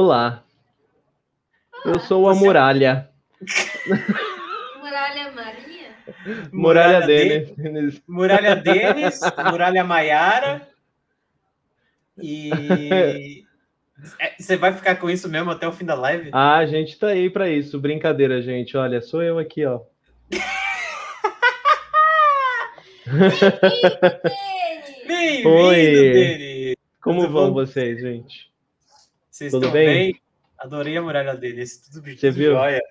Olá, eu sou a Muralha. Muralha Maria? Muralha Denis. Muralha Denis, Muralha Maiara. E. É, Você vai ficar com isso mesmo até o fim da live? Ah, a gente tá aí pra isso. Brincadeira, gente. Olha, sou eu aqui, ó. Denis! Bem-vindo, Oi. Denis! Como vão vocês, gente? Vocês Tudo estão bem? bem? Adorei a Muralha Denis. Tudo, tudo Você viu? jóia.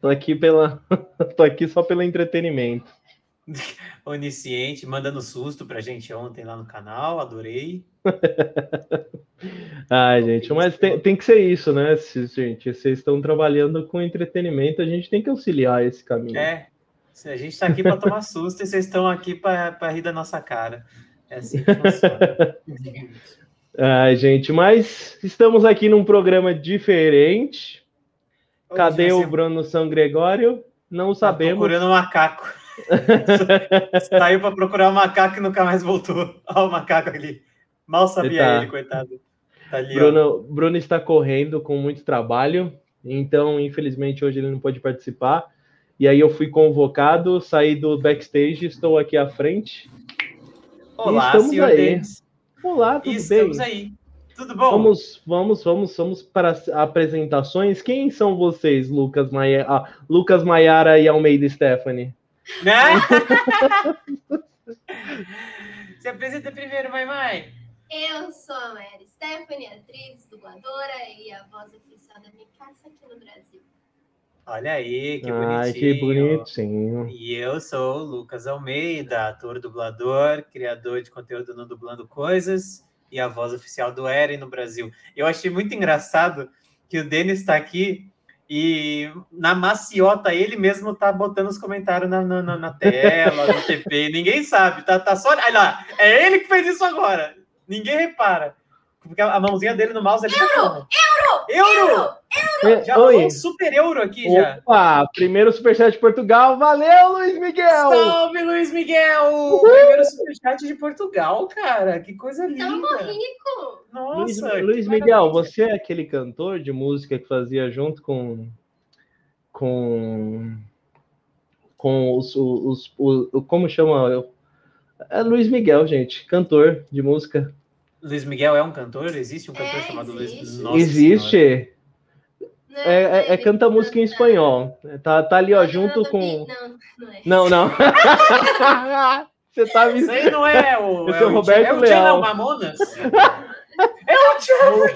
Tô aqui pela. Tô aqui só pelo entretenimento. Onisciente, mandando susto pra gente ontem lá no canal. Adorei. Ai, gente, mas tem, tem que ser isso, né? Se, gente, vocês estão trabalhando com entretenimento, a gente tem que auxiliar esse caminho. É, a gente tá aqui para tomar susto e vocês estão aqui para rir da nossa cara. É assim que funciona. Ai, gente, mas estamos aqui num programa diferente. Hoje Cadê o ser- Bruno São Gregório? Não Tá sabemos. procurando um macaco. Saiu para procurar o macaco e nunca mais voltou. Olha o macaco ali. Mal sabia Tá. ele, coitado. Tá ali. Bruno, Bruno está correndo com muito trabalho, então, infelizmente, hoje ele não pode participar. E aí eu fui convocado, saí do backstage, estou aqui à frente. Olá, senhor aí. Denis. Olá, tudo E bem? estamos aí. Tudo bom? Vamos, vamos, vamos, vamos para as apresentações. Quem são vocês, Lucas, Maia... ah, Lucas Maiara e Almeida Stephanie? Né? Se apresenta primeiro, mãe, mãe. Eu sou a Mary Stephanie, atriz, dubladora e a voz oficial da minha casa aqui no Brasil. Olha aí, que bonitinho. Ai, que bonitinho. E eu sou o Lucas Almeida, ator, dublador, criador de conteúdo no Dublando Coisas e a voz oficial do Eren no Brasil. Eu achei muito engraçado que o Denis está aqui e na maciota ele mesmo tá botando os comentários na, na, na- tela, no TP. Ninguém sabe, tá, tá só. Olha lá, é ele que fez isso agora. Ninguém repara. Porque a mãozinha dele no mouse ali. Euro! Euro! Euro! É, Já rolou Oi. um super euro aqui já. Opa, primeiro superchat de Portugal. Valeu, Luiz Miguel! Salve, Luiz Miguel! O primeiro superchat de Portugal, cara. Que coisa linda. Tamo rico! Luiz, Nossa, Luiz que Miguel, você é aquele cantor de música que fazia junto com. com. com os. os, os- o- como chama? É Luiz Miguel, gente, cantor de música. Luiz Miguel é um cantor? Existe um cantor É, chamado Luiz existe. Nossa Existe. Senhora. Não, É, é- é ele canta música em espanhol. Tá, tá ali, ó, Não, junto não, com. Não, não é. Não, não. Você tá me. Isso aí não é o. Esse é é o Roberto é o Leal. Mamonas? é o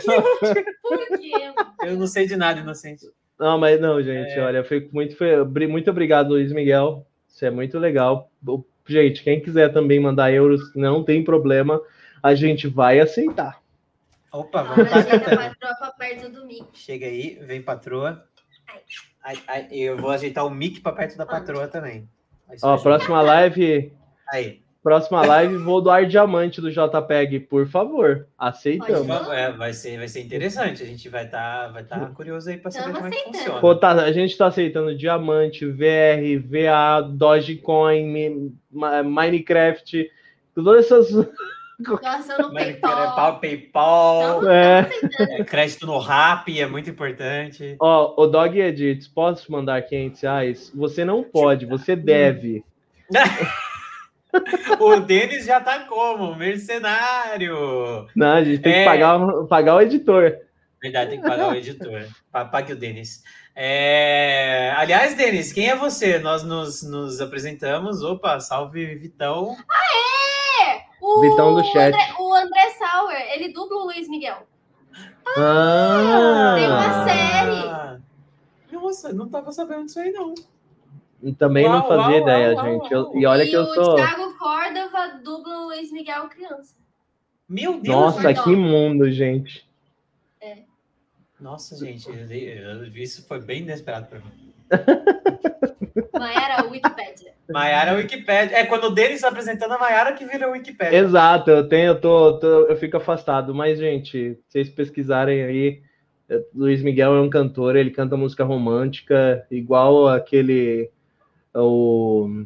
quê? Eu não sei de nada, inocente. Não, mas não, gente, É. olha, fico muito, muito obrigado, Luiz Miguel. Isso é muito legal. Gente, quem quiser também mandar euros, não tem problema, a gente vai aceitar. Opa, vamos perto do mic. Chega aí, vem patroa. Ai, ai, eu vou ajeitar o mic para perto da patroa também. Ó, ajuda. próxima live, Aí. próxima live, vou doar diamante do JPEG, por favor. Aceitamos. É, vai, ser, vai ser interessante. A gente vai estar vai tá curioso aí para saber Tamo como é que funciona. Pô, tá, a gente tá aceitando diamante, VR, VA, Dogecoin, Minecraft, todas essas. Nossa, eu não PayPal, PayPal. É. é, crédito no Rap é muito importante. Ó, o Dog Edits, posso mandar 500 reais? Você não pode, você deve. o Denis já tá como? Mercenário. Não, a gente tem É. que pagar, pagar o editor. Verdade, tem que pagar o editor. Pa- Pague o Denis. É, Aliás, Denis, quem é você? Nós nos, nos apresentamos. Opa, salve Vitão. O Vitão do chat. André, o André Sauer, ele dubla o Luiz Miguel. Ah, tem uma série. Nossa, não tava sabendo disso aí, não. Também não Uau, fazia uau, ideia, uau, gente. uau. Eu- e olha e que eu o sou. Thiago Córdova dubla o Luiz Miguel criança. Meu Deus. Nossa, Deus. que mundo, gente. Nossa, gente, eu- eu- isso foi bem inesperado para mim. Mayara Wikipédia. Maiara Wikipédia. É quando o Denis tá apresentando a Maiara que vira Wikipédia. Exato, eu tenho, eu tô, tô- eu fico afastado. Mas, gente, se vocês pesquisarem aí, eh, Luiz Miguel é um cantor, ele canta música romântica, igual aquele. O.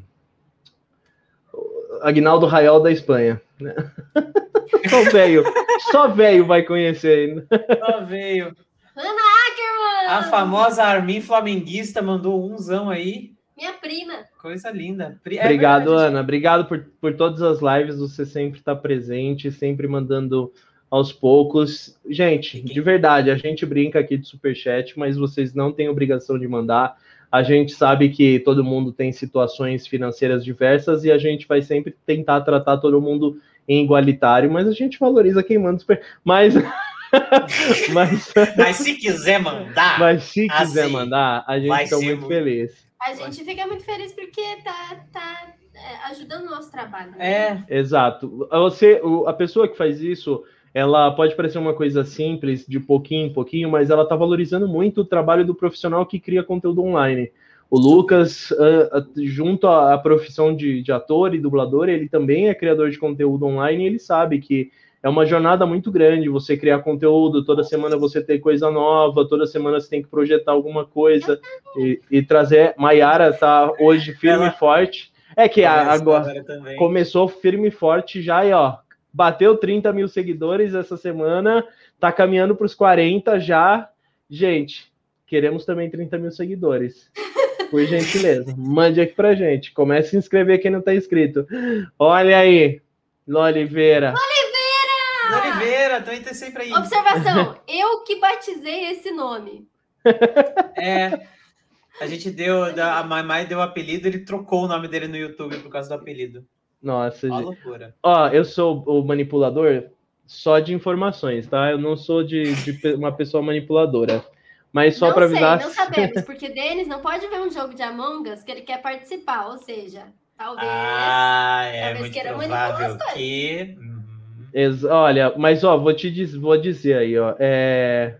o Agnaldo Raiol da Espanha. né? Só velho, só velho vai conhecer. Só veio. Ana Ackerman! A famosa Armin Flamenguista mandou umzão aí. Minha prima. Coisa linda. Pri- é Obrigado, verdade. Ana. Obrigado por, por todas as lives. Você sempre está presente, sempre mandando aos poucos. Gente, de verdade, a gente brinca aqui de superchat, mas vocês não têm obrigação de mandar. A gente sabe que todo mundo tem situações financeiras diversas e a gente vai sempre tentar tratar todo mundo em igualitário, mas a gente valoriza quem manda super. Mas, mas, Mas se quiser mandar, mas se assim, quiser mandar, a gente fica muito muito- feliz. A gente fica muito feliz porque tá, tá é, ajudando o nosso trabalho. né? é. Exato. Você, a pessoa que faz isso, ela pode parecer uma coisa simples, de pouquinho em pouquinho, mas ela está valorizando muito o trabalho do profissional que cria conteúdo online. O Lucas, ah, ah, junto à, à profissão de, de ator e dublador, ele também é criador de conteúdo online e ele sabe que é uma jornada muito grande você criar conteúdo, toda semana você ter coisa nova, toda semana você tem que projetar alguma coisa e, e trazer. Maiara tá hoje firme Ela- e forte. É que a- Começa agora começou firme e forte já e ó, bateu 30 mil seguidores essa semana, tá caminhando para os 40 já. Gente, queremos também 30 mil seguidores. Por gentileza, mande aqui pra gente. Comece a se inscrever quem não tá inscrito. Olha aí, Ló Oliveira. Oliveira, também tá sempre aí. Observação, eu que batizei esse nome. É. A gente deu, a Mamai deu o apelido, ele trocou o nome dele no YouTube por causa do apelido. Nossa, Uma gente. loucura. ó, eu sou o manipulador só de informações, tá? Eu não sou de, de uma pessoa manipuladora. Mas só para avisar. não sabemos, porque Denis não pode ver um jogo de Among Us que ele quer participar, ou seja, talvez. Ah, é Talvez muito queira provável manipular as que. Olha, mas ó, vou te diz, vou dizer aí, ó. é,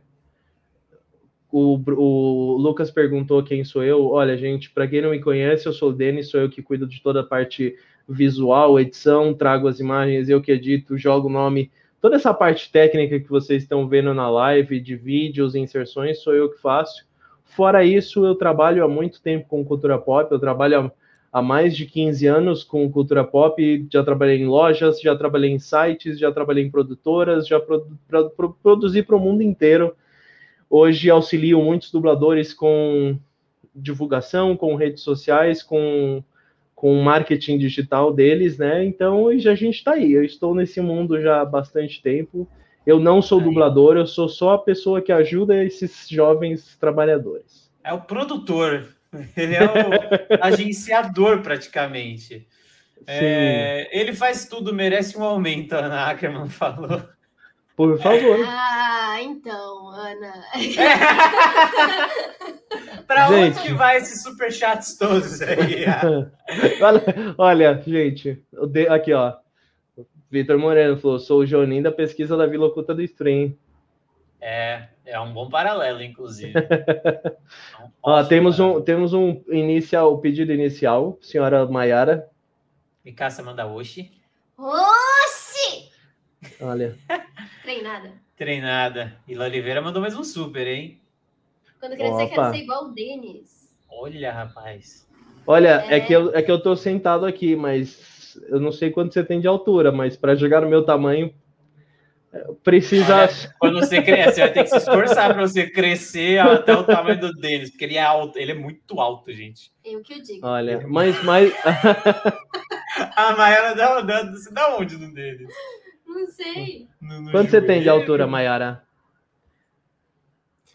O, o Lucas perguntou quem sou eu. Olha, gente, para quem não me conhece, eu sou o Denis, sou eu que cuido de toda a parte visual, edição, trago as imagens, eu que edito, jogo o nome. Toda essa parte técnica que vocês estão vendo na live, de vídeos, inserções, sou eu que faço. Fora isso, eu trabalho há muito tempo com cultura pop, eu trabalho há há mais de 15 anos com cultura pop, já trabalhei em lojas, já trabalhei em sites, já trabalhei em produtoras, já produ pro- pro- produzi para o mundo inteiro. Hoje auxilio muitos dubladores com divulgação, com redes sociais, com, com marketing digital deles, né? Então já a gente está aí. Eu estou nesse mundo já há bastante tempo. Eu não sou Aí. dublador, eu sou só a pessoa que ajuda esses jovens trabalhadores. É o produtor. Ele é o agenciador, praticamente. É, ele faz tudo, merece um aumento, a Ana Ackerman falou. Por favor. Ah, então, Ana. Para onde Gente. que vai esses superchats todos aí? olha, olha, gente, o de- aqui ó. Vitor Moreno falou: sou o Joninho da pesquisa da Vila Oculta do Stream. É, é um bom paralelo, inclusive. Ó, posso temos um, temos um inicial, pedido inicial, senhora Maiara. Mikasa Mandaoshi, Oxi! Olha, Treinada. treinada. E La Oliveira mandou mais um super, hein? Quando crescer, quero ser igual o Denis. Olha, rapaz. olha, é, É. que eu, é que eu tô sentado aqui, mas eu não sei quanto você tem de altura, mas para chegar no meu tamanho, precisa. Olha, Quando você crescer, você vai ter que se esforçar para você crescer até o tamanho do Denis, porque ele é alto, ele é muito alto, gente. Eu que o digo. Olha, mas, mas A Maiara dá, dá, você dá onde no Denis? Não sei. No- no quanto você tem de joelho? altura, Maiara?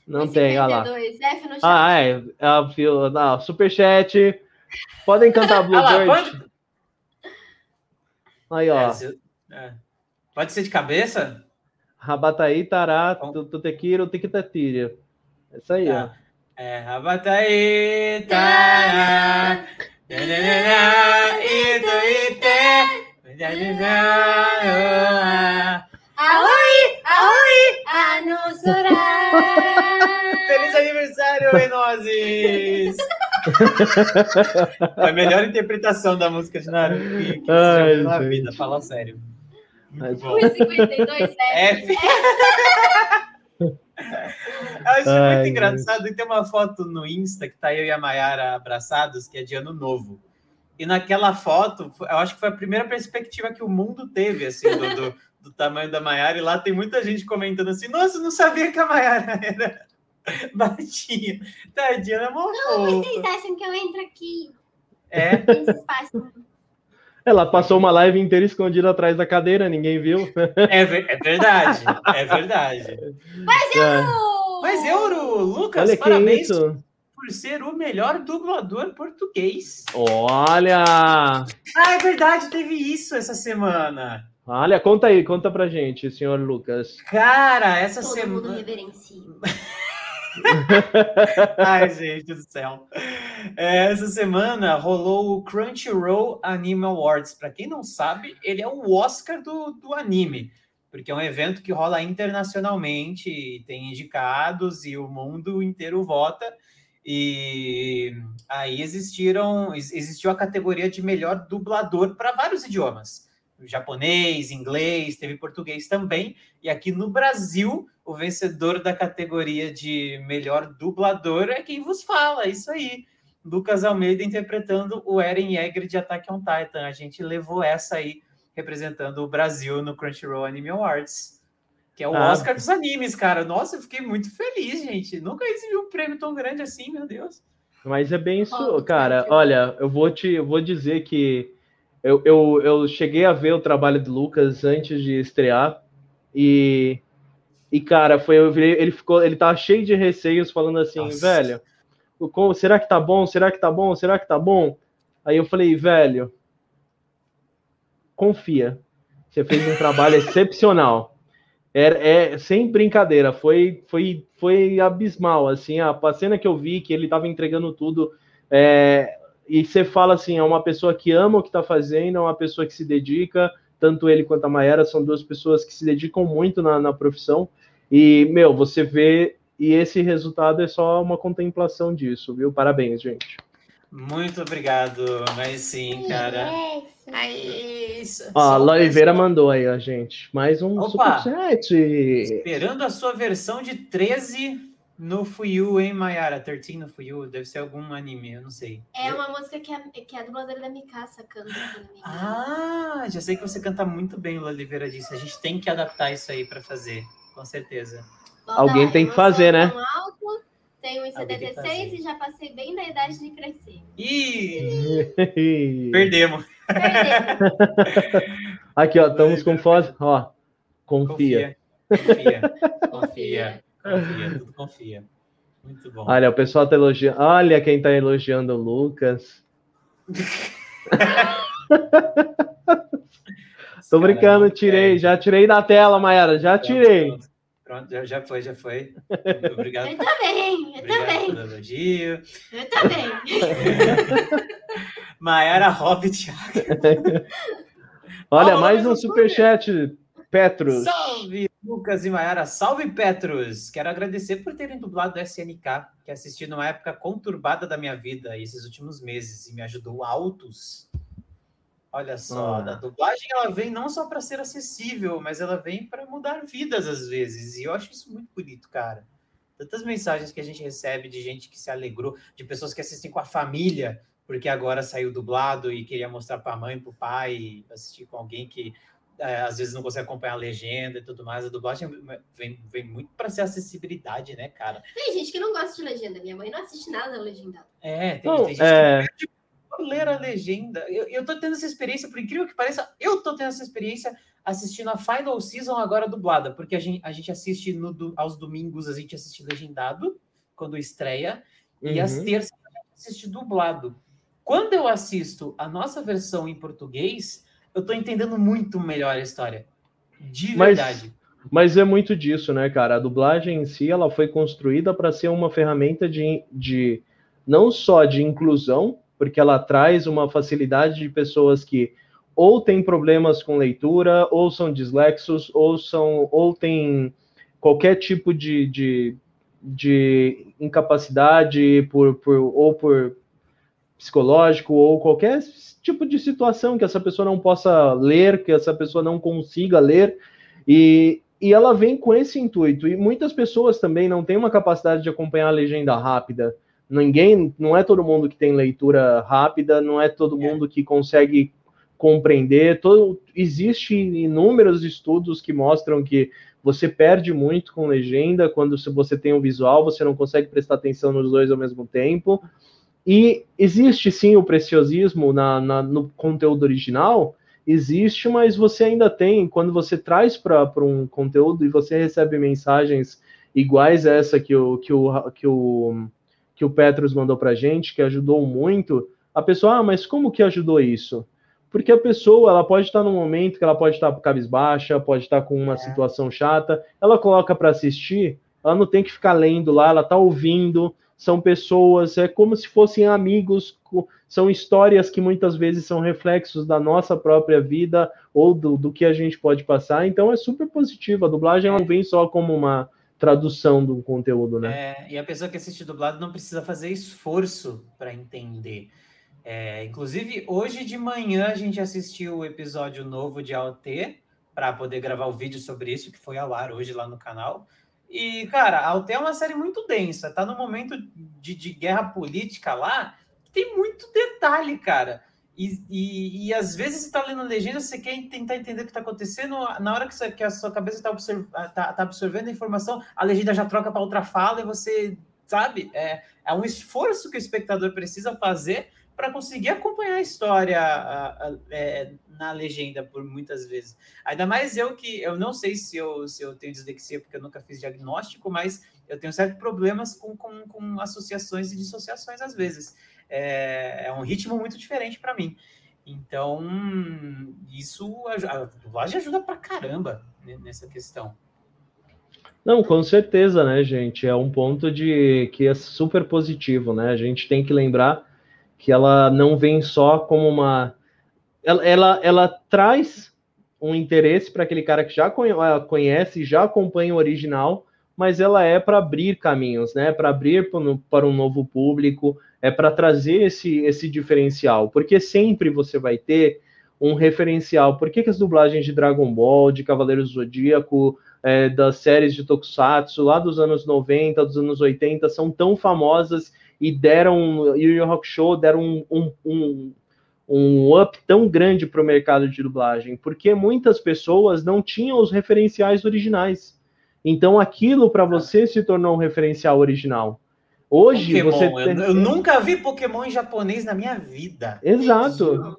Não tem, olha lá. 52, F no chat. Ah, é. é fio- não, superchat. Podem cantar Ah Bluebird. pode, Aí, ó. É, se- é. Pode ser de cabeça? Rabataí, Tará, Tutequiro, Tiquitatíria. Isso aí, ó. Tá. É, Rabataí, tará, Aoi! Aoi! Anusura! Feliz aniversário, Enozes! Foi a melhor interpretação da música de Naruto que, que Ai, na vida, fala sério. Mas- Muito bom. 1,52 F. F. Eu acho Ai, muito engraçado e tem uma foto no Insta que tá eu e a Mayara abraçados, que é de ano novo. E naquela foto, eu acho que foi a primeira perspectiva que o mundo teve, assim, do, do, do tamanho da Mayara. E lá tem muita gente comentando assim: Nossa, eu não sabia que a Mayara era, Batinho. Tadinha, ela é mó Como fofa. vocês acham que eu entro aqui É, nesse espaço? Ela passou uma live inteira escondida atrás da cadeira, ninguém viu. é, é verdade. É verdade. É. Mas Euro, Lucas, Olha que parabéns isso. por ser o melhor dublador português. Olha! Ah, é verdade, teve isso essa semana. Olha, conta aí, conta pra gente, senhor Lucas. Cara, essa Todo mundo semana. reverencia. Ai, gente do céu. É, Essa semana rolou o Crunchyroll Anime Awards. Para quem não sabe, ele é o Oscar do, do anime, porque é um evento que rola internacionalmente, tem indicados e o mundo inteiro vota. E aí existiram, ex- existiu a categoria de melhor dublador para vários idiomas. Japonês, inglês, teve português também. E aqui no Brasil, o vencedor da categoria de melhor dublador é quem vos fala, isso aí. Lucas Almeida interpretando o Eren Yeager de Attack on Titan. A gente levou essa aí, representando o Brasil no Crunchyroll Anime Awards. Que é o Ah. Oscar dos animes, cara. Nossa, eu fiquei muito feliz, gente. Nunca recebi um prêmio tão grande assim, meu Deus. Mas é bem isso, cara. Olha, eu vou te, eu vou dizer que eu, eu, eu cheguei a ver o trabalho do Lucas antes de estrear e, e cara, foi eu virei- ele ficou, ele tava cheio de receios, falando assim, Nossa. velho, o com- será que tá bom? Será que tá bom? Será que tá bom? Aí eu falei, velho, confia. Você fez um trabalho excepcional. É, é sem brincadeira, foi, foi, foi abismal, assim, a, a cena que eu vi que ele estava entregando tudo, é, e você fala assim, é uma pessoa que ama o que está fazendo, é uma pessoa que se dedica, tanto ele quanto a Maera são duas pessoas que se dedicam muito na, na profissão, e, meu, você vê, e esse resultado é só uma contemplação disso, viu? Parabéns, gente. Muito obrigado, mas sim, cara. Yes. Aí, isso- Ó, a Oliveira mandou aí, ó, gente, mais um Opa! superchat. Esperando a sua versão de 13 no Fuyu, hein, Mayara? 13 no Fuyu, deve ser algum anime, eu não sei. É uma música que a, que a dubladora da Mikasa canta. Ah, já sei que você canta muito bem, Oliveira disse. A gente tem que adaptar isso aí pra fazer, com certeza. Alguém lá, tem que fazer, né? alto, tenho Alguém tem que 1,76 fazer. e já passei bem da idade de crescer. Ih, perdemos. Perdemos. Aqui, ó, estamos com foto, ó, confia. Confia. Confia. Confia. Confia. Tudo confia. Muito bom. Olha, o pessoal tá elogiando. Olha quem tá elogiando o Lucas. Tô brincando, Caramba, tirei, é. já tirei da tela, Mayara, já Pronto, tirei. Pronto, já, já foi, já foi. Muito obrigado. Eu também, eu Obrigado também, pelo elogio. eu também. Mayara Hobbit. Olha, mais mais um superchat, Petros. Salve, Lucas e Mayara. Salve, Petros. Quero agradecer por terem dublado o SNK, que assisti numa época conturbada da minha vida esses últimos meses e me ajudou altos. Olha só, Ah. a dublagem ela vem não só para ser acessível, mas ela vem para mudar vidas às vezes. E eu acho isso muito bonito, cara. Tantas mensagens que a gente recebe de gente que se alegrou, de pessoas que assistem com a família, porque agora saiu dublado e queria mostrar para a mãe, para o pai, assistir com alguém que é, às vezes não consegue acompanhar a legenda e tudo mais. A dublagem vem, vem muito para ser acessibilidade, né, cara? Tem gente que não gosta de legenda. Minha mãe não assiste nada legendado. É, tem, Não, tem gente é, que ler a legenda. Eu, eu tô tendo essa experiência, por incrível que pareça, eu tô tendo essa experiência assistindo a Final Season agora dublada, porque a gente, a gente assiste no aos domingos, a gente assiste legendado, quando estreia, e às uhum. terças a gente assiste dublado. Quando eu assisto a nossa versão em português, eu tô entendendo muito melhor a história. De Mas- verdade. Mas é muito disso, né, cara? A dublagem em si, ela foi construída para ser uma ferramenta de, de não só de inclusão, porque ela traz uma facilidade de pessoas que ou têm problemas com leitura, ou são dislexos, ou são ou têm qualquer tipo de, de, de incapacidade por, por ou por psicológico ou qualquer tipo de situação que essa pessoa não possa ler, que essa pessoa não consiga ler e, e ela vem com esse intuito. E muitas pessoas também não têm uma capacidade de acompanhar a legenda rápida. Ninguém, não é todo mundo que tem leitura rápida, não é todo mundo que consegue compreender. Todo, existe inúmeros estudos que mostram que você perde muito com legenda, quando você tem um visual, você não consegue prestar atenção nos dois ao mesmo tempo. E existe sim o preciosismo na, na no conteúdo original, existe, mas você ainda tem, quando você traz para um conteúdo e você recebe mensagens iguais a essa que o, que o, que o, que o Petros mandou para gente, que ajudou muito, a pessoa, ah, mas como que ajudou isso? Porque a pessoa, ela pode estar num momento que ela pode estar cabisbaixa, pode estar com uma é. situação chata, ela coloca para assistir, ela não tem que ficar lendo lá, ela está ouvindo, são pessoas, é como se fossem amigos, são histórias que muitas vezes são reflexos da nossa própria vida ou do, do que a gente pode passar, então é super positivo. A dublagem não vem só como uma tradução do conteúdo, né? É, e a pessoa que assiste dublado não precisa fazer esforço para entender. É, inclusive, hoje de manhã a gente assistiu o episódio novo de AOT para poder gravar o vídeo sobre isso, que foi ao ar hoje lá no canal. E, cara, AOT é uma série muito densa, tá no momento de, de guerra política lá, que tem muito detalhe, cara. E, e, e, às vezes você tá lendo legenda, você quer tentar entender o que está acontecendo, na hora que, você, que a sua cabeça está absorv, tá, tá absorvendo a informação, a legenda já troca para outra fala e você, sabe? É, é um esforço que o espectador precisa fazer para conseguir acompanhar a história a, a, é, na legenda por muitas vezes. Ainda mais eu que eu não sei se eu, se eu tenho dislexia porque eu nunca fiz diagnóstico, mas eu tenho certos problemas com, com, com associações e dissociações às vezes. É, é um ritmo muito diferente para mim. Então, isso a dublagem ajuda para caramba nessa questão. Não, com certeza, né, gente? É um ponto de que é super positivo, né? A gente tem que lembrar que ela não vem só como uma. Ela, ela, ela traz um interesse para aquele cara que já conhece, já acompanha o original, mas ela é para abrir caminhos, né? Para abrir para um novo público, é para trazer esse, esse diferencial, porque sempre você vai ter um referencial. Por que, que as dublagens de Dragon Ball, de Cavaleiros do Zodíaco, é, das séries de Tokusatsu lá dos anos 90, dos anos 80 são tão famosas e deram, e o Rock Show deram um, um, um, um up tão grande para o mercado de dublagem, porque muitas pessoas não tinham os referenciais originais. Então aquilo para você se tornou um referencial original. Hoje Pokémon, você eu, eu, nunca vi Pokémon em japonês na minha vida. Exato.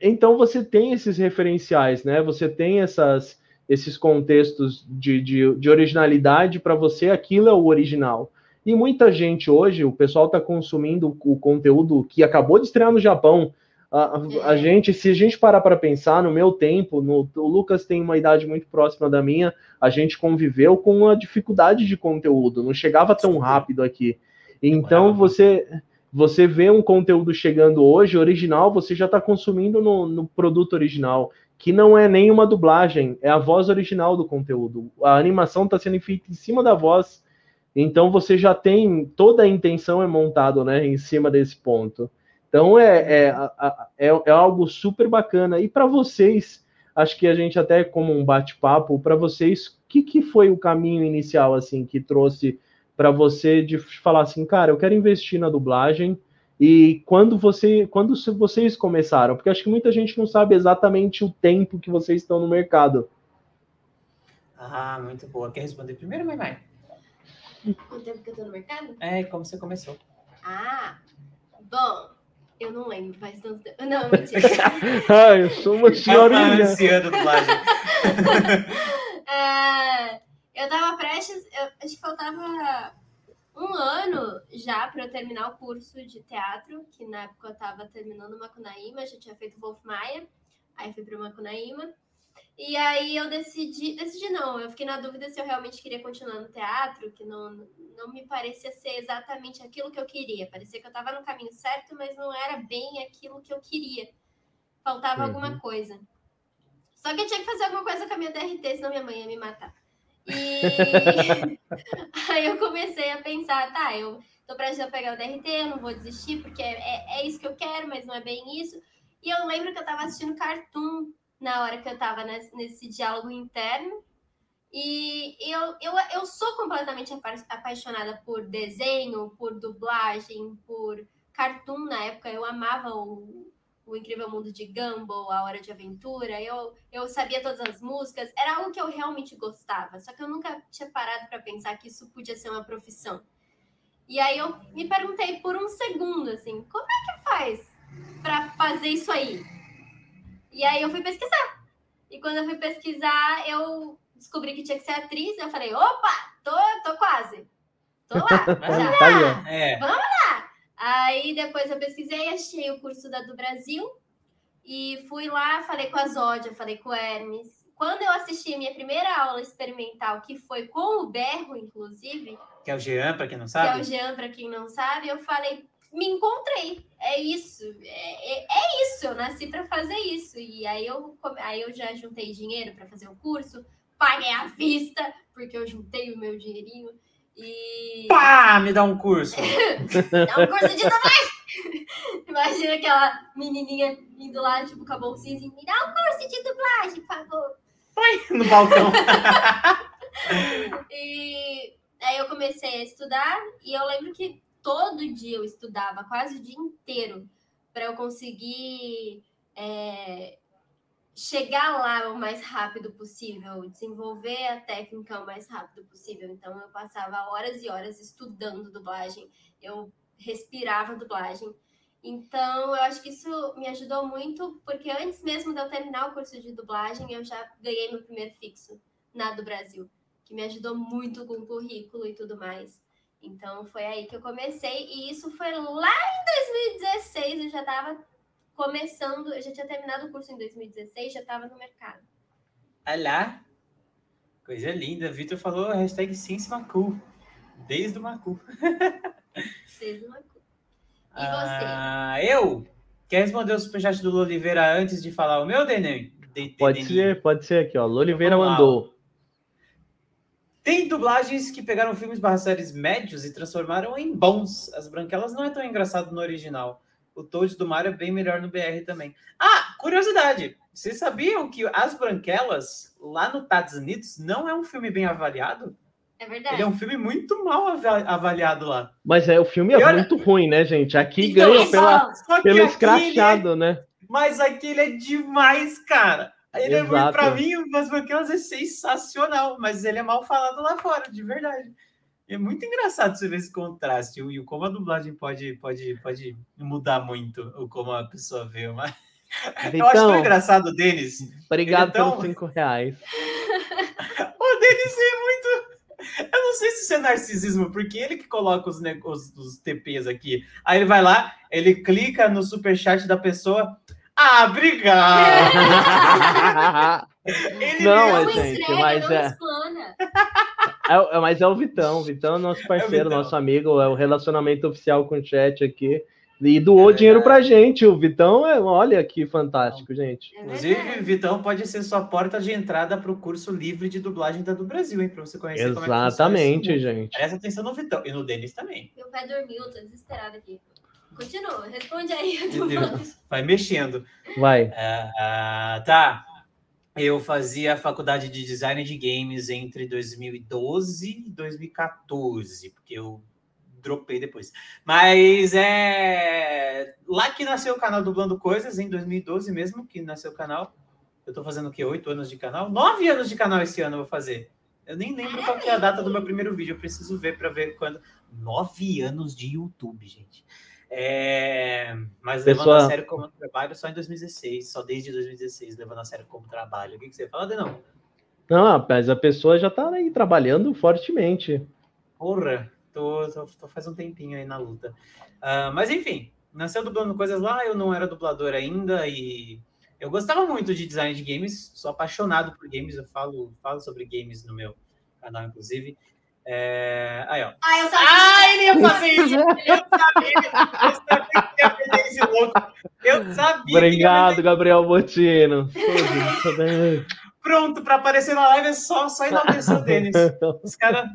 então você tem esses referenciais, né? Você tem essas, esses contextos de, de, de originalidade para você, aquilo é o original. E muita gente hoje, o pessoal está consumindo o conteúdo que acabou de estrear no Japão. A, a é. gente, se a gente parar para pensar, no meu tempo, no, o Lucas tem uma idade muito próxima da minha, a gente conviveu com a dificuldade de conteúdo, não chegava tão rápido aqui. Então você você vê um conteúdo chegando hoje, original, você já está consumindo no, no, produto original, que não é nenhuma dublagem, é a voz original do conteúdo. A animação está sendo feita em cima da voz então você já tem toda a intenção é montado, né, em cima desse ponto. Então é, é, é, é algo super bacana. E para vocês, acho que a gente até como um bate-papo, para vocês, o que, que foi o caminho inicial assim que trouxe para você de falar assim, cara, eu quero investir na dublagem. E quando você, quando vocês começaram, porque acho que muita gente não sabe exatamente o tempo que vocês estão no mercado. Ah, muito boa. Quer responder primeiro, mãe? mãe? O tempo que eu tô no mercado? É, como você começou. Ah, bom, eu não lembro, faz tanto tempo. Não, mentira. ah, eu sou uma senhorinha. É dublagem. é, eu tava prestes, eu, acho que faltava um ano já para eu terminar o curso de teatro, que na época eu tava terminando Macunaíma, já tinha feito Wolf Maia, aí fui para Macunaíma. E aí eu decidi, decidi não, eu fiquei na dúvida se eu realmente queria continuar no teatro, que não, não me parecia ser exatamente aquilo que eu queria. Parecia que eu estava no caminho certo, mas não era bem aquilo que eu queria. Faltava uhum. alguma coisa. Só que eu tinha que fazer alguma coisa com a minha DRT, senão minha mãe ia me matar. E aí eu comecei a pensar, tá, eu tô prestes a pegar o DRT, eu não vou desistir, porque é, é, é isso que eu quero, mas não é bem isso. E eu lembro que eu tava assistindo Cartoon na hora que eu estava nesse, diálogo interno. E eu, eu, eu sou completamente apaixonada por desenho, por dublagem, por cartoon na época. Eu amava o, O Incrível Mundo de Gumball, A Hora de Aventura. Eu, eu sabia todas as músicas. Era algo que eu realmente gostava. Só que eu nunca tinha parado para pensar que isso podia ser uma profissão. E aí eu me perguntei por um segundo, assim, como é que faz para fazer isso aí? E aí eu fui pesquisar. E quando eu fui pesquisar, eu descobri que tinha que ser atriz. Eu falei, opa, tô, tô quase. Tô lá. Já. Tá É. Vamos lá! Aí depois eu pesquisei, achei o curso da do Brasil e fui lá, falei com a Zódia, falei com o Hermes. Quando eu assisti a minha primeira aula experimental, que foi com o Berro, inclusive, Que é o Jean, para quem não que é sabe. o Jean, para quem não sabe, eu falei, me encontrei. É isso, é, é- é isso, eu nasci para fazer isso. E aí eu, aí eu já juntei dinheiro para fazer o curso, paguei à vista, porque eu juntei o meu dinheirinho. E. Pá, me dá um curso. Dá um curso de dublagem! Imagina aquela menininha indo lá, tipo, com a bolsinha assim, me dá um curso de dublagem, por favor. no balcão. E aí eu comecei a estudar e eu lembro que todo dia eu estudava, quase o dia inteiro, para eu conseguir é, chegar lá o mais rápido possível, desenvolver a técnica o mais rápido possível. Então eu passava horas e horas estudando dublagem, eu respirava dublagem. Então, eu acho que isso me ajudou muito, porque antes mesmo de eu terminar o curso de dublagem, eu já ganhei meu primeiro fixo na do Brasil que me ajudou muito com o currículo e tudo mais. Então foi aí que eu comecei e isso foi lá em 2016, eu já estava começando, eu já tinha terminado o curso em 2016, já estava no mercado. Olha Coisa linda. Vitor falou hashtag Ciência Macu. Desde o Macu. Desde uma... E Ah, eu? Quer responder o superchat do Oliveira antes de falar o meu, Denem? De- de- Pode Denim? ser, pode ser aqui, ó. Loliveira lá. mandou. Tem dublagens que pegaram filmes barra séries médios e transformaram em bons. As branquelas não é tão engraçado no original. O Toad do Mario é bem melhor no BR também. Ah, curiosidade. Vocês sabiam que As Branquelas, lá nos Estados Unidos, não é um filme bem avaliado? É verdade. Ele é um filme muito mal ava- avaliado lá. Mas é, o filme é E olha- muito ruim, né, gente? Aqui Então, ganha pela, pelo aqui ele é- escrachado, né? Mas aquele é demais, cara. Ele é muito, Exato. pra mim, o As Branquelas é sensacional, mas ele é mal falado lá fora, de verdade. É muito engraçado você ver esse contraste e o como a dublagem pode, pode, pode mudar muito o como a pessoa vê. Mas... Eu acho tão Então, engraçado o Denis. obrigado então- pelos cinco reais. O Denis é muito. Eu não sei se isso é narcisismo, porque ele que coloca os, os, os TPs aqui. Aí ele vai lá, ele clica no superchat da pessoa. Ah, obrigado! Ele Não, gente, entrega, mas não é-. É, o- mas é o Vitão. O Vitão é nosso parceiro, Vitão. nosso amigo, é o relacionamento oficial com o chat aqui. E doou É dinheiro pra gente. O Vitão é, olha que fantástico, gente. É Inclusive. Vitão pode ser sua porta de entrada para o curso livre de dublagem da do Brasil, hein? Para você conhecer como é que funciona Exatamente, gente. Presta atenção no Vitão e no Denis também. Meu pé dormiu, tô desesperada aqui. Continua, responde aí. eu tô Entendeu? falando. Vai mexendo. Vai. Ah, tá. Eu fazia faculdade de design de games entre 2012 e 2014, porque eu dropei depois. Mas é lá que nasceu o canal Dublando Coisas, em 2012 mesmo, que nasceu o canal. Eu tô fazendo o quê? Oito anos de canal? Nove anos de canal esse ano eu vou fazer. Eu nem lembro qual que é a data do meu primeiro vídeo, eu preciso ver para ver quando. Nove anos de YouTube, gente. É, Mas levando a sério como trabalho só em 2016, só desde 2016, levando a sério como trabalho. O que, que você fala, Denão? Não, mas a pessoa já tá aí trabalhando fortemente. Porra, tô, tô, tô faz um tempinho aí na luta. Ah, mas enfim, nasceu dublando coisas lá, eu não era dublador ainda e eu gostava muito de design de games, sou apaixonado por games, eu falo, falo sobre games no meu canal, inclusive. É, Aí, ó. Ah, eu sabia. Ah, ele ia fazer isso! Eu sabia! Eu sabia que ia fazer esse louco! Eu sabia! Obrigado, Gabriel Botino. Pronto, para aparecer na live é só, só enaltecer o Denis. Os caras.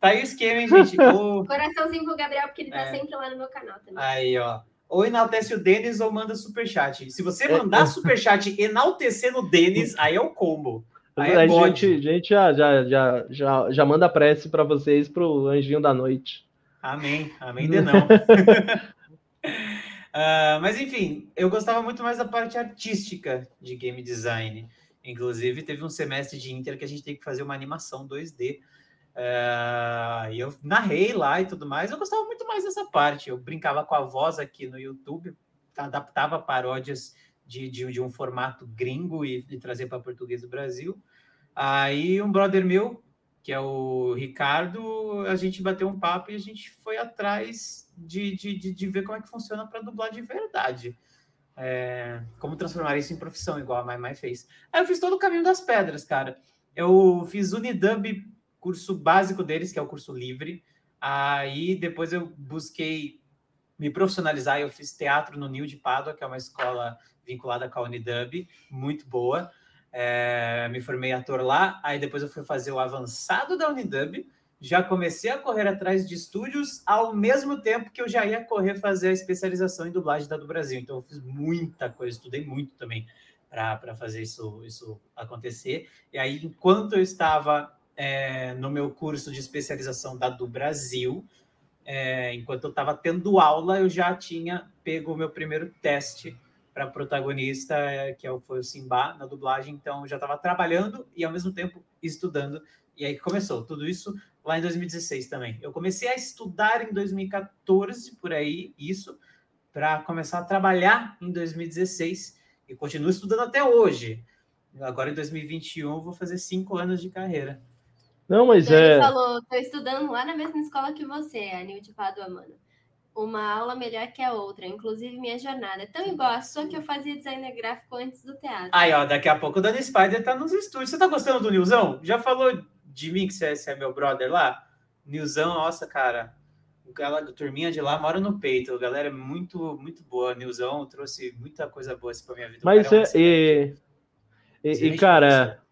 Tá aí o esquema, hein, gente? Ou, Coraçãozinho pro Gabriel, porque ele tá É. sempre lá no meu canal também. aí, ó. Ou enaltece o Denis ou manda superchat. Se você mandar superchat enaltecendo o Denis, aí é o combo. Aí é a bode. gente, gente já, já, já, já, já manda prece para vocês pro Anjinho da Noite. Amém. Amém de não. Uh, mas enfim, eu gostava muito mais da parte artística de game design. Inclusive, teve um semestre de Inter que a gente tem que fazer uma animação 2D. Uh, ah, e eu narrei lá e tudo mais. Eu gostava muito mais dessa parte. Eu brincava com a voz aqui no YouTube, adaptava paródias de, de, de um formato gringo e, e trazer para português do Brasil. Aí um brother meu, que é o Ricardo, a gente bateu um papo e a gente foi atrás de, de, de, de ver como é que funciona para dublar de verdade. É, como transformar isso em profissão, igual a Mai Mai fez. Aí eu fiz todo o caminho das pedras, cara. Eu fiz Unidub, curso básico deles, que é o curso livre. Aí depois eu busquei me profissionalizar eu fiz teatro no Nil de Pádua, que é uma escola vinculada com a Unidub, muito boa. É, me formei ator lá, aí depois eu fui fazer o avançado da Unidub, já comecei a correr atrás de estúdios ao mesmo tempo que eu já ia correr fazer a especialização em dublagem da do Brasil. Então eu fiz muita coisa, estudei muito também para fazer isso, isso acontecer. E aí, enquanto eu estava é, no meu curso de especialização da do Brasil, é, enquanto eu estava tendo aula, eu já tinha pego o meu primeiro teste para protagonista, que é foi o Simba na dublagem, então já estava trabalhando e ao mesmo tempo estudando. E aí começou tudo isso lá em 2016 também. Eu comecei a estudar em 2014 por aí isso para começar a trabalhar em 2016 e continuo estudando até hoje. Agora em 2021 vou fazer cinco anos de carreira. Não, mas então, é. Ele falou, tô estudando lá na mesma escola que você, a Nil de Padua, mano uma aula melhor que a outra, inclusive minha jornada. É tão igual a sua que eu fazia design gráfico antes do teatro. Aí, ó, daqui a pouco o Dani Spider tá nos estúdios. Você tá gostando do Nilzão? Já falou de mim que você é, é meu brother lá? Nilzão, nossa, cara. Aquela turminha de lá mora no peito. A galera é muito, muito boa. Nilzão trouxe muita coisa boa assim pra minha vida. Mas é, é e, e, e, cara,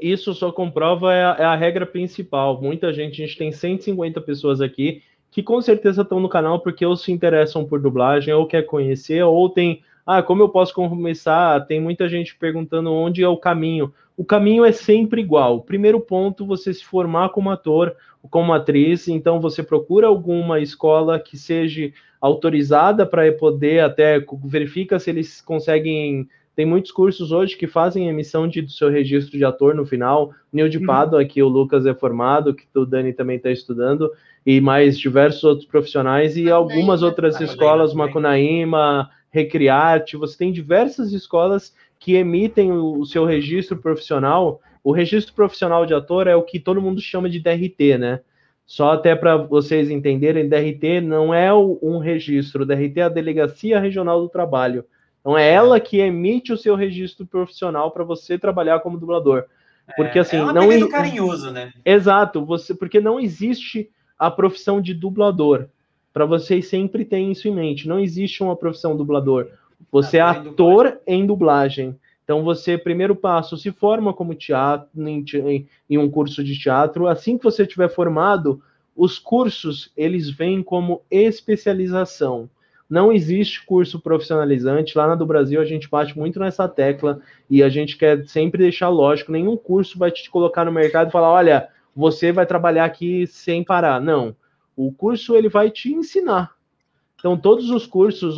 isso só comprova é a, é a regra principal. Muita gente, a gente tem 150 pessoas aqui que com certeza estão no canal porque ou se interessam por dublagem, ou quer conhecer, ou tem, ah, como eu posso começar? Tem muita gente perguntando onde é o caminho. O caminho é sempre igual. Primeiro ponto, você se formar como ator, como atriz, então você procura alguma escola que seja autorizada para poder até verifica se eles conseguem tem muitos cursos hoje que fazem emissão de, do seu registro de ator no final. Nil de uhum. Pado, aqui o Lucas é formado, que o Dani também está estudando e mais diversos outros profissionais e algumas outras escolas, Macunaíma, Recriarte, você tem diversas escolas que emitem o, o seu registro profissional. O registro profissional de ator é o que todo mundo chama de DRT, né? Só até para vocês entenderem, DRT não é um registro, DRT é a Delegacia Regional do Trabalho. Então é ela que emite o seu registro profissional para você trabalhar como dublador. Porque assim, é, é um não carinhoso, né? Exato, você porque não existe a profissão de dublador. Para vocês sempre terem isso em mente. Não existe uma profissão dublador. Você é ator em dublagem. Então você, primeiro passo, se forma como teatro, em, em, um curso de teatro. Assim que você estiver formado, os cursos eles vêm como especialização. Não existe curso profissionalizante. Lá na do Brasil a gente bate muito nessa tecla e a gente quer sempre deixar lógico: nenhum curso vai te colocar no mercado e falar, olha, você vai trabalhar aqui sem parar. Não. O curso ele vai te ensinar. Então, todos os cursos,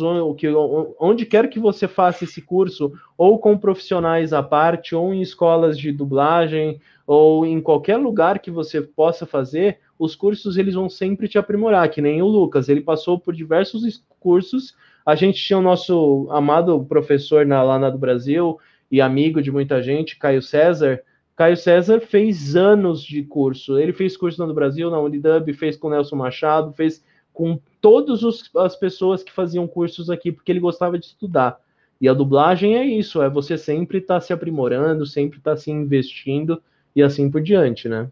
onde quer que você faça esse curso, ou com profissionais à parte, ou em escolas de dublagem, ou em qualquer lugar que você possa fazer, os cursos eles vão sempre te aprimorar, que nem o Lucas, ele passou por diversos cursos. A gente tinha o nosso amado professor na, lá na do Brasil e amigo de muita gente, Caio César, Caio César fez anos de curso. Ele fez curso no Brasil, na Unidub, fez com Nelson Machado, fez com todas as pessoas que faziam cursos aqui, porque ele gostava de estudar. E a dublagem é isso, é você sempre estar tá se aprimorando, sempre estar tá se investindo e assim por diante, né?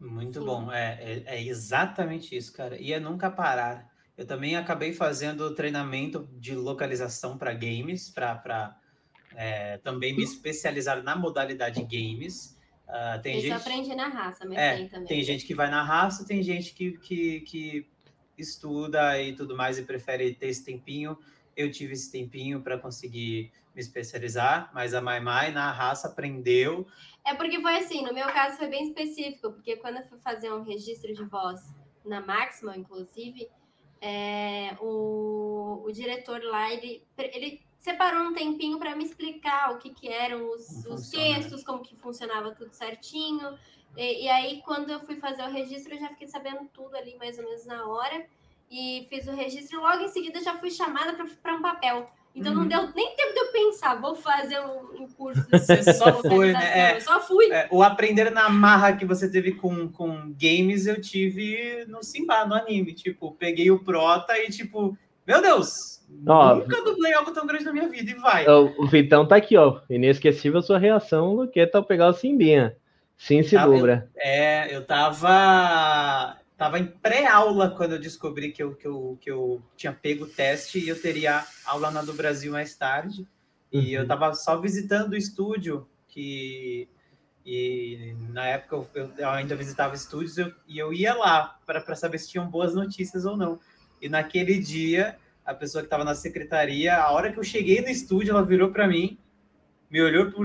Muito bom, é, é, é, exatamente isso, cara. E é nunca parar. Eu também acabei fazendo treinamento de localização para games, para é, também me especializar na modalidade games. Uh, tem gente... aprende na raça, mas é, tem também. Tem gente que vai na raça, tem gente que, que, que estuda e tudo mais e prefere ter esse tempinho. Eu tive esse tempinho para conseguir me especializar, mas a Mai Mai na raça aprendeu. É porque foi assim, no meu caso foi bem específico, porque quando eu fui fazer um registro de voz na Máxima, inclusive, é, o, o diretor lá, ele, ele separou um tempinho para me explicar o que, que eram os, os textos, como que funcionava tudo certinho. E, e, aí, quando eu fui fazer o registro, eu já fiquei sabendo tudo ali mais ou menos na hora. E fiz o registro e logo em seguida já fui chamada para um papel. Então uhum. não deu nem tempo de eu pensar, vou fazer um, um curso. Você só foi, né? É, eu só fui. É, o aprender na marra que você teve com, com games, eu tive no Simba, no anime. Tipo, peguei o Prota e, tipo, meu Deus, ó, nunca dublei algo tão grande na minha vida e vai. O Vitão tá aqui, ó. Inesquecível a sua reação, Luqueta, ao pegar o Simbinha. Sim, se dubra. É, eu tava Tava em pré-aula quando eu descobri que eu, que, eu, que eu tinha pego o teste e eu teria aula na do Brasil mais tarde. E uhum. eu tava só visitando o estúdio, que e na época eu, eu ainda visitava estúdios eu, e eu ia lá para saber se tinham boas notícias ou não. E naquele dia, a pessoa que estava na secretaria, a hora que eu cheguei no estúdio, ela virou para mim, me olhou por,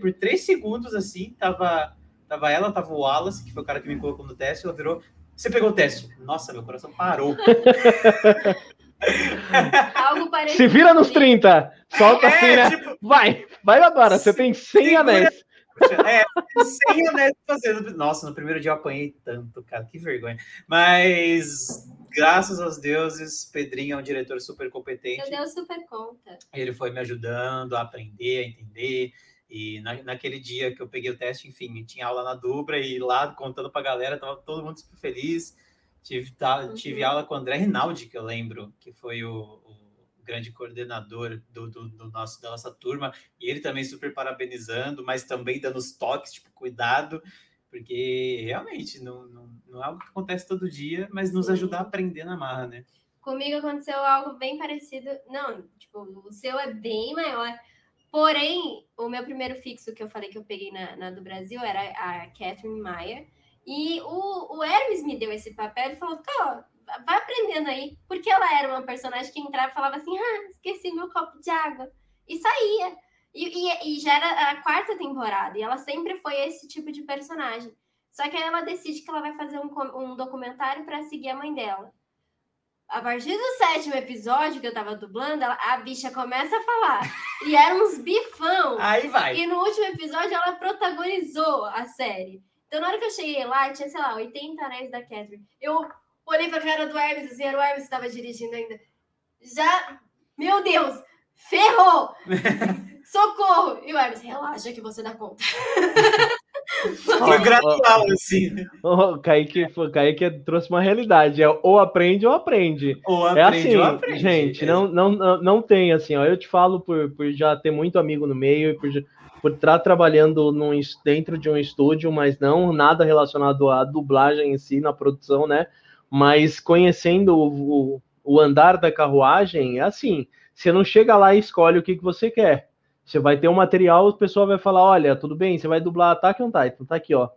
por três segundos assim, tava, tava ela, tava o Wallace, que foi o cara que me colocou no teste, ela virou, você pegou o teste. Nossa, meu coração parou. Algo parecido. Se vira nos 30. Solta é, assim, né? Tipo, vai, vai agora. Você tem 100 anéis. É, 100 anéis fazendo. Nossa, no primeiro dia eu apanhei tanto, cara. Que vergonha. Mas, graças aos deuses, Pedrinho é um diretor super competente. Você deu super conta. Ele foi me ajudando a aprender, a entender. E na, naquele dia que eu peguei o teste, enfim, tinha aula na Dubra e lá contando para a galera, tava todo mundo super feliz. Tive, tá, uhum. tive aula com o André Rinaldi, que eu lembro, que foi o, o grande coordenador do, do, do, nosso, da nossa turma, e ele também super parabenizando, mas também dando os toques, tipo, cuidado, porque realmente não, não, não é algo que acontece todo dia, mas nos ajuda a aprender na marra, né? Comigo aconteceu algo bem parecido. Não, tipo, o seu é bem maior Porém, o meu primeiro fixo que eu falei que eu peguei na, na do Brasil era a Catherine Maia. E o, o Hermes me deu esse papel e falou: Tô, vai aprendendo aí. Porque ela era uma personagem que entrava e falava assim: Ah, esqueci meu copo de água. E saía. E, e, e, já era a quarta temporada. E ela sempre foi esse tipo de personagem. Só que aí ela decide que ela vai fazer um, um documentário para seguir a mãe dela a partir do sétimo episódio que eu tava dublando, ela, a bicha começa a falar. E eram uns bifão. Aí vai. E no último episódio ela protagonizou a série. Então na hora que eu cheguei lá, tinha, sei lá, 80 anéis da Catherine. Eu olhei pra cara do Hermes, assim, era o Hermes que estava dirigindo ainda. Já, meu Deus, ferrou! Socorro! E o Hermes, relaxa que você dá conta. Foi gradual, assim. O Kaique, o Kaique trouxe uma realidade. É ou aprende ou aprende. Ou aprende, é assim, ou aprende. Gente, não, não, não tem assim, ó. Eu te falo por, por já ter muito amigo no meio e por, por estar trabalhando num, dentro de um estúdio, mas não nada relacionado à dublagem em si, na produção, né? Mas conhecendo o, o, o andar da carruagem, é assim. Você não chega lá e escolhe o que, que você quer você vai ter um material, o pessoal vai falar: olha, tudo bem, você vai dublar Attack on Titan, tá aqui, ó.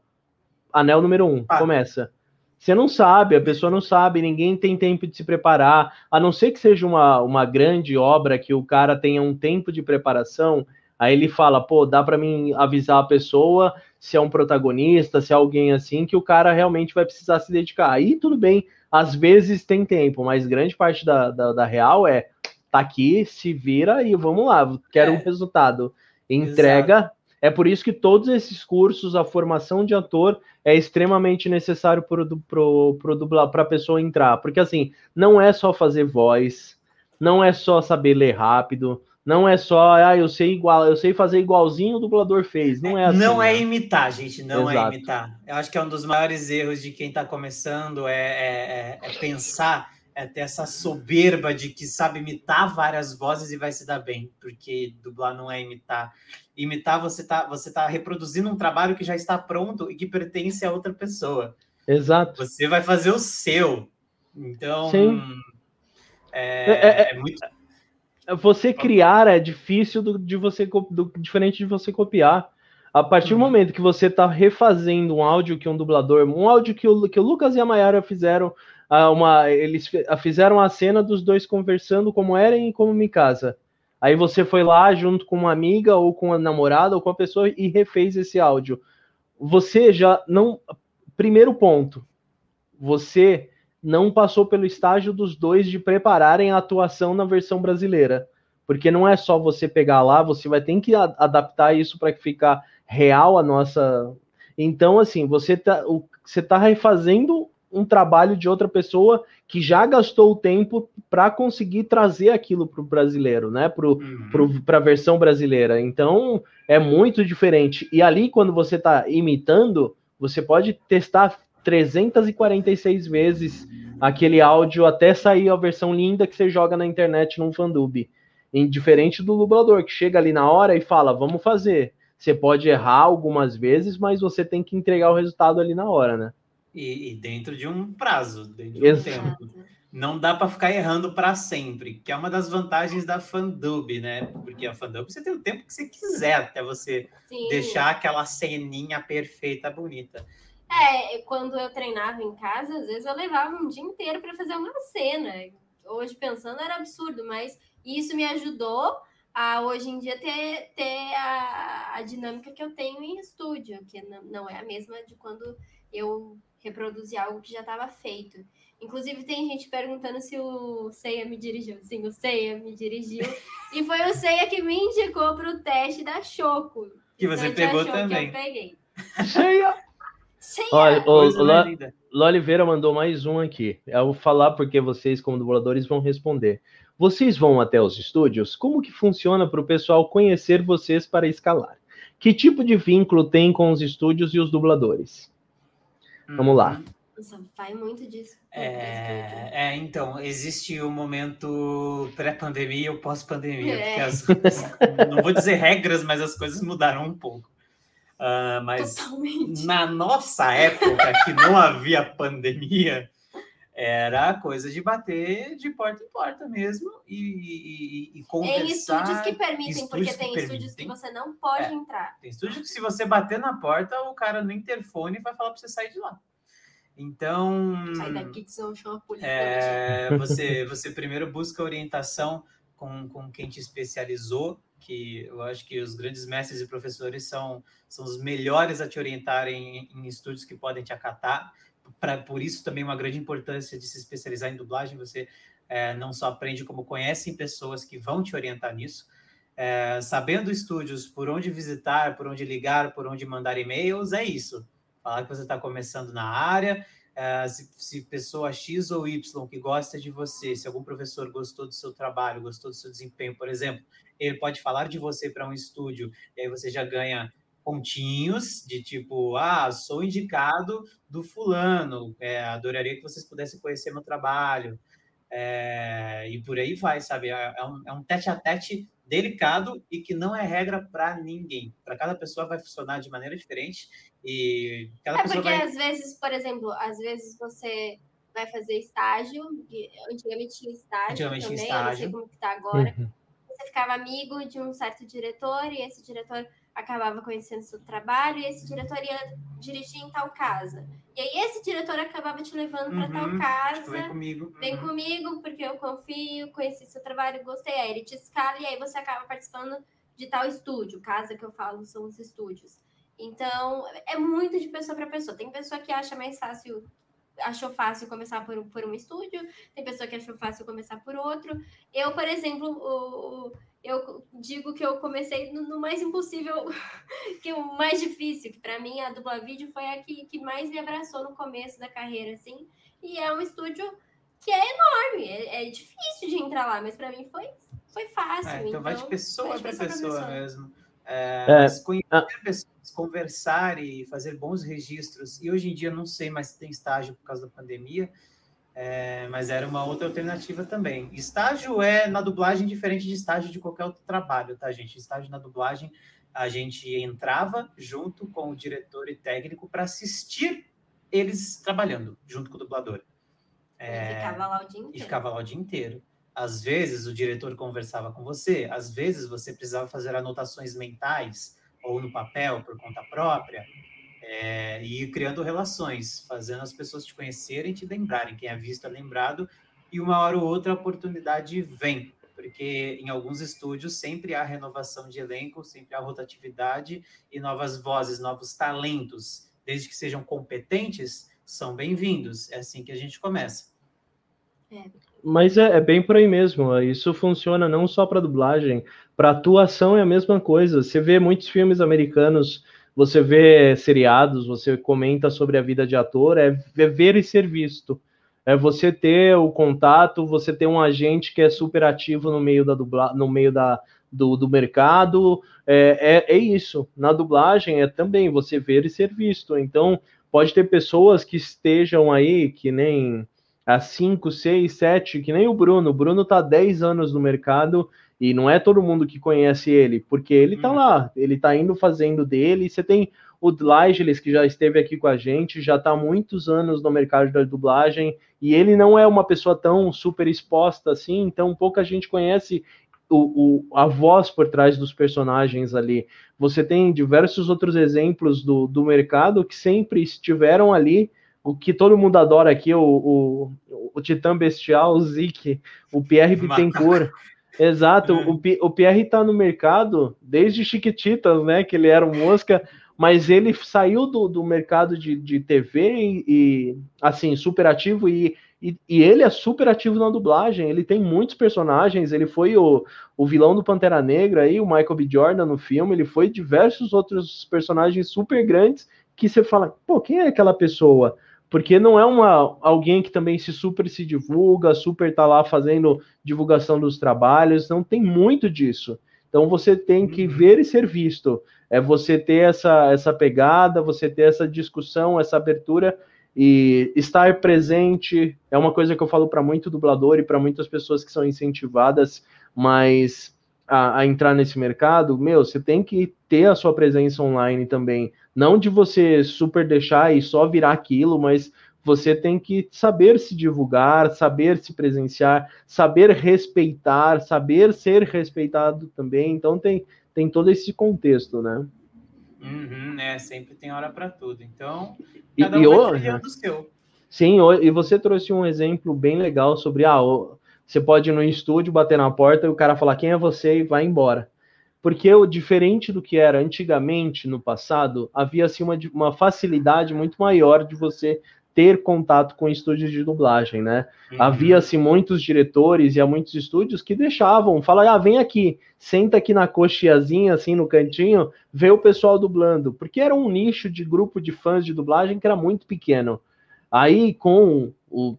Anel número um, ah. começa. Você não sabe, a pessoa não sabe, ninguém tem tempo de se preparar, a não ser que seja uma, uma grande obra que o cara tenha um tempo de preparação. Aí ele fala, pô, dá para mim avisar a pessoa se é um protagonista, se é alguém assim, que o cara realmente vai precisar se dedicar. Aí tudo bem, às vezes tem tempo, mas grande parte da, da, da real é tá aqui, se vira e vamos lá, quero é. um resultado. Entrega. Exato. É por isso que todos esses cursos, a formação de ator é extremamente necessário para a pessoa entrar. Porque assim, não é só fazer voz, não é só saber ler rápido, não é só, ah, eu sei igual, eu sei fazer igualzinho o dublador fez. Não é assim. Não é né? imitar, gente, não é Exato. é imitar. Eu acho que é um dos maiores erros de quem está começando é, é, é pensar é ter essa soberba de que sabe imitar várias vozes e vai se dar bem, porque dublar não é imitar. Imitar você tá, você tá reproduzindo um trabalho que já está pronto e que pertence a outra pessoa. Exato. Você vai fazer o seu. Então, Sim. É, é, é, é muito. Você criar é difícil do, de você do, diferente de você copiar. A partir uhum. do momento que você está refazendo um áudio que um dublador, um áudio que o, que o Lucas e a Mayara fizeram uma, eles fizeram a cena dos dois conversando como Eren e como Mikasa. Aí você foi lá junto com uma amiga ou com a namorada ou com a pessoa e refez esse áudio. Você já não. Primeiro ponto, você não passou pelo estágio dos dois de prepararem a atuação na versão brasileira. Porque não é só você pegar lá, você vai ter que adaptar isso para que ficar real a nossa. Então, assim, você tá, você tá refazendo um trabalho de outra pessoa que já gastou o tempo para conseguir trazer aquilo para o brasileiro, né? Para uhum. a versão brasileira. Então é muito diferente. E ali, quando você está imitando, você pode testar 346 vezes aquele áudio até sair a versão linda que você joga na internet num fandub. Indiferente do dublador, que chega ali na hora e fala, vamos fazer. Você pode errar algumas vezes, mas você tem que entregar o resultado ali na hora, né? E, e dentro de um prazo, dentro de um Exato. tempo. Não dá para ficar errando para sempre, que é uma das vantagens da Fandub, né? Porque a Fandub você tem o tempo que você quiser até você Sim. deixar aquela ceninha perfeita, bonita. É, quando eu treinava em casa, às vezes eu levava um dia inteiro para fazer uma cena. Hoje pensando era absurdo, mas isso me ajudou a hoje em dia ter, ter a, a dinâmica que eu tenho em estúdio, que não, não é a mesma de quando eu reproduzir algo que já estava feito. Inclusive, tem gente perguntando se o Ceia me dirigiu. Sim, o Ceia me dirigiu. e foi o Ceia que me indicou para o teste da Choco. Que você pegou também. Que eu peguei. Ceia! Olha, o, o Oliveira mandou mais um aqui. Eu vou falar porque vocês, como dubladores, vão responder. Vocês vão até os estúdios? Como que funciona para o pessoal conhecer vocês para escalar? Que tipo de vínculo tem com os estúdios e os dubladores? Vamos lá. Nossa, vai muito disso. É, é, então, existe o um momento pré-pandemia e o pós-pandemia. É. As, não vou dizer regras, mas as coisas mudaram um pouco. Uh, mas Totalmente. na nossa época, que não havia pandemia, era coisa de bater de porta em porta mesmo e, e, e conversar. Em estúdios que permitem, estúdios porque tem que estúdios permitem. que você não pode é, entrar. Tem estúdios que se você bater na porta, o cara no interfone vai falar para você sair de lá. Então. Sai daqui que você chama a polícia. É, você, você primeiro busca orientação com, com quem te especializou, que eu acho que os grandes mestres e professores são, são os melhores a te orientarem em, em estúdios que podem te acatar pra, por isso também uma grande importância de se especializar em dublagem. Você é, não só aprende como conhecem pessoas que vão te orientar nisso, é, sabendo estúdios por onde visitar, por onde ligar, por onde mandar e-mails, é isso. Falar que você está começando na área, é, se, se, pessoa X ou Y que gosta de você, se algum professor gostou do seu trabalho, gostou do seu desempenho, por exemplo, ele pode falar de você para um estúdio, e aí você já ganha pontinhos de tipo, ah, sou indicado do fulano, é, adoraria que vocês pudessem conhecer meu trabalho, é, e por aí vai, sabe? É, é um, é um tete a tete delicado e que não é regra para ninguém. Para cada pessoa vai funcionar de maneira diferente e cada é pessoa porque vai... às vezes, por exemplo, às vezes você vai fazer estágio, antigamente tinha estágio antigamente também, estágio. não sei como que tá agora. Uhum. Você ficava amigo de um certo diretor e esse diretor acabava conhecendo seu trabalho e esse diretor ia dirigir em tal casa. E aí esse diretor acabava te levando para tal uhum. casa. Vem comigo. Uhum. Vem comigo, porque eu confio, conheci seu trabalho, gostei. Aí ele te escala e aí você acaba participando de tal estúdio. Casa que eu falo são os estúdios. Então, é muito de pessoa para pessoa. Tem pessoa que acha mais fácil achou fácil começar por, por um estúdio, tem pessoa que achou fácil começar por outro. Eu, por exemplo, o, eu digo que eu comecei no, no, mais impossível, que o mais difícil, que para mim a dupla vídeo foi a que, que mais me abraçou no começo da carreira, assim. E é um estúdio que é enorme, é, é difícil de entrar lá, mas para mim foi, foi fácil. É, então, então, vai de pessoa para pessoa, pessoa, mesmo. É, é. Conhecer ah. pessoas, conversar e fazer bons registros. E hoje em dia não sei mais se tem estágio por causa da pandemia, é, mas era uma outra alternativa também. Estágio é na dublagem diferente de estágio de qualquer outro trabalho, tá, gente? Estágio na dublagem, a gente entrava junto com o diretor e técnico para assistir eles trabalhando junto com o dublador. É, e ficava lá o dia inteiro. E ficava lá o dia inteiro. Às vezes o diretor conversava com você, às vezes você precisava fazer anotações mentais ou no papel por conta própria é, e ir criando relações, fazendo as pessoas te conhecerem e te lembrarem. Quem é visto é lembrado, e uma hora ou outra a oportunidade vem, porque em alguns estúdios sempre há renovação de elenco, sempre há rotatividade e novas vozes, novos talentos, desde que sejam competentes, são bem-vindos. É assim que a gente começa. É. Mas é, é, bem por aí mesmo. Isso funciona não só para dublagem, para atuação é a mesma coisa. Você vê muitos filmes americanos, você vê seriados, você comenta sobre a vida de ator, é ver e ser visto. É você ter o contato, você ter um agente que é super ativo no meio da dubla, no meio da, do, do mercado. É, é, é isso. Na dublagem é também você ver e ser visto. Então, pode ter pessoas que estejam aí, que nem há 5, 6, 7, que nem o Bruno. O Bruno está há 10 anos no mercado e não é todo mundo que conhece ele, porque ele está uhum. lá, ele está indo fazendo dele. Você tem o Dlygeles, que já esteve aqui com a gente, já está há muitos anos no mercado da dublagem, e ele não é uma pessoa tão super exposta assim, então pouca gente conhece o, o, a voz por trás dos personagens ali. Você tem diversos outros exemplos do, do mercado que sempre estiveram ali, o que todo mundo adora aqui, o, o, o Titã Bestial, o Zik, o Pierre Bittencourt. Exato, é. o, o Pierre está no mercado desde Chiquititas, né? Que ele era um mosca, mas ele saiu do, do mercado de, de TV e, e assim, super ativo e, e, e, ele é super ativo na dublagem. Ele tem muitos personagens. Ele foi o, o vilão do Pantera Negra aí, o Michael B. Jordan no filme. Ele foi diversos outros personagens super grandes que você fala, pô, quem é aquela pessoa? Porque não é uma alguém que também se super se divulga, super tá lá fazendo divulgação dos trabalhos, não tem muito disso. Então você tem que uhum. ver e ser visto. É você ter essa essa pegada, você ter essa discussão, essa abertura e estar presente é uma coisa que eu falo para muito dublador e para muitas pessoas que são incentivadas, mas a, a, entrar nesse mercado, meu, você tem que ter a sua presença online também. Não de você super deixar e só virar aquilo, mas você tem que saber se divulgar, saber se presenciar, saber respeitar, saber ser respeitado também. Então tem, tem todo esse contexto, né? Uhum, é, sempre tem hora para tudo. Então, cada e, um vai do seu. Sim, e você trouxe um exemplo bem legal sobre ah, você pode ir no estúdio, bater na porta e o cara falar quem é você e vai embora. Porque diferente do que era antigamente, no passado, havia assim, uma, uma facilidade muito maior de você ter contato com estúdios de dublagem, né? Uhum. Havia-se muitos diretores e há muitos estúdios que deixavam, fala, ah, vem aqui, senta aqui na coxiazinha, assim, no cantinho, vê o pessoal dublando, porque era um nicho de grupo de fãs de dublagem que era muito pequeno. Aí, com o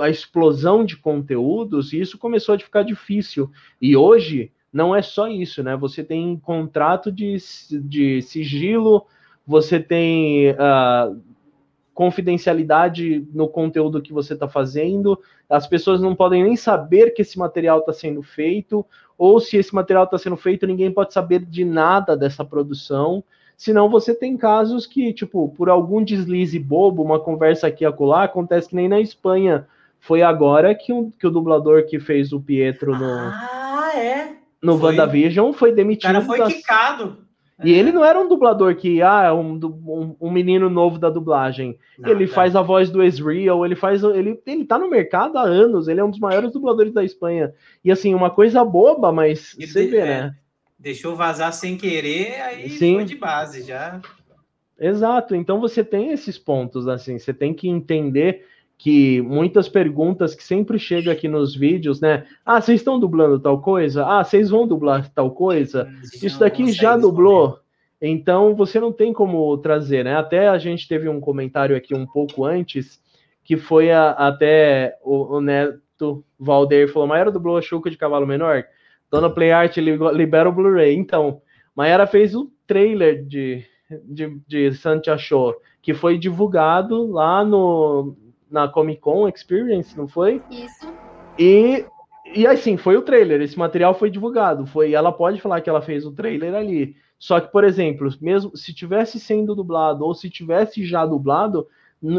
a explosão de conteúdos, e isso começou a ficar difícil. E hoje não é só isso, né? Você tem contrato de, de sigilo, você tem uh, confidencialidade no conteúdo que você está fazendo, as pessoas não podem nem saber que esse material está sendo feito, ou se esse material está sendo feito, ninguém pode saber de nada dessa produção. Senão você tem casos que, tipo, por algum deslize bobo, uma conversa aqui e acolá, acontece que nem na Espanha foi agora que, que o dublador que fez o Pietro no. Ah, é? No foi. WandaVision foi demitido. O cara foi das... quicado. E é. ele não era um dublador que, ah, é um, um, um menino novo da dublagem. Não, ele faz a voz do Ezreal, ele faz. Ele, ele tá no mercado há anos, ele é um dos maiores dubladores da Espanha. E assim, uma coisa boba, mas ele você vê, é, né? Deixou vazar sem querer, aí Sim. foi de base já. Exato, então você tem esses pontos, assim, você tem que entender que muitas perguntas que sempre chegam aqui nos vídeos, né? Ah, vocês estão dublando tal coisa? Ah, vocês vão dublar tal coisa? Isso daqui já dublou? Então você não tem como trazer, né? Até a gente teve um comentário aqui um pouco antes, que foi a, até o, o, Neto Valder falou: Maera dublou a Chuca de Cavalo Menor? Dona Playart libera o Blu-ray. Então, Maera fez o trailer de, de, de Santiago, que foi divulgado lá no, na Comic Con Experience, não foi? Isso. E, e assim, foi o trailer, esse material foi divulgado, foi, ela pode falar que ela fez o trailer ali. Só que, por exemplo, mesmo se tivesse sendo dublado ou se tivesse já dublado,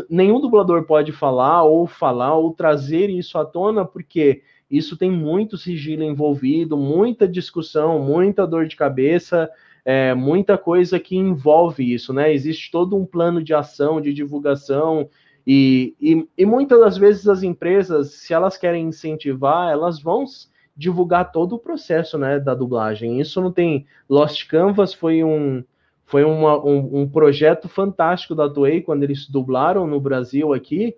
nenhum dublador pode falar ou falar ou trazer isso à tona, porque isso tem muito sigilo envolvido, muita discussão, muita dor de cabeça, é, muita coisa que envolve isso, né? Existe todo um plano de ação, de divulgação, e, e, e, muitas das vezes as empresas, se elas querem incentivar, elas vão divulgar todo o processo né, da dublagem. Isso não tem. Lost Canvas foi um, foi uma, um, um, projeto fantástico da Toei quando eles dublaram no Brasil aqui,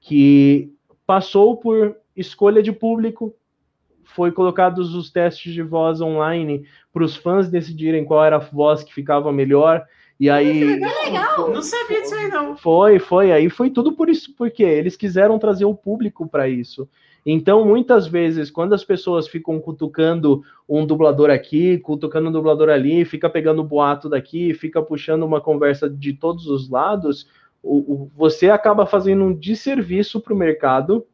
que passou por escolha de público, foi colocados os testes de voz online para os fãs decidirem qual era a voz que ficava melhor. E aí. Legal. Não sabia disso aí, não. Foi, foi. Aí foi tudo por isso, porque eles quiseram trazer o público para isso. Então, muitas vezes, quando as pessoas ficam cutucando um dublador aqui, cutucando um dublador ali, fica pegando o boato daqui, fica puxando uma conversa de todos os lados, o, o, você acaba fazendo um desserviço para o mercado,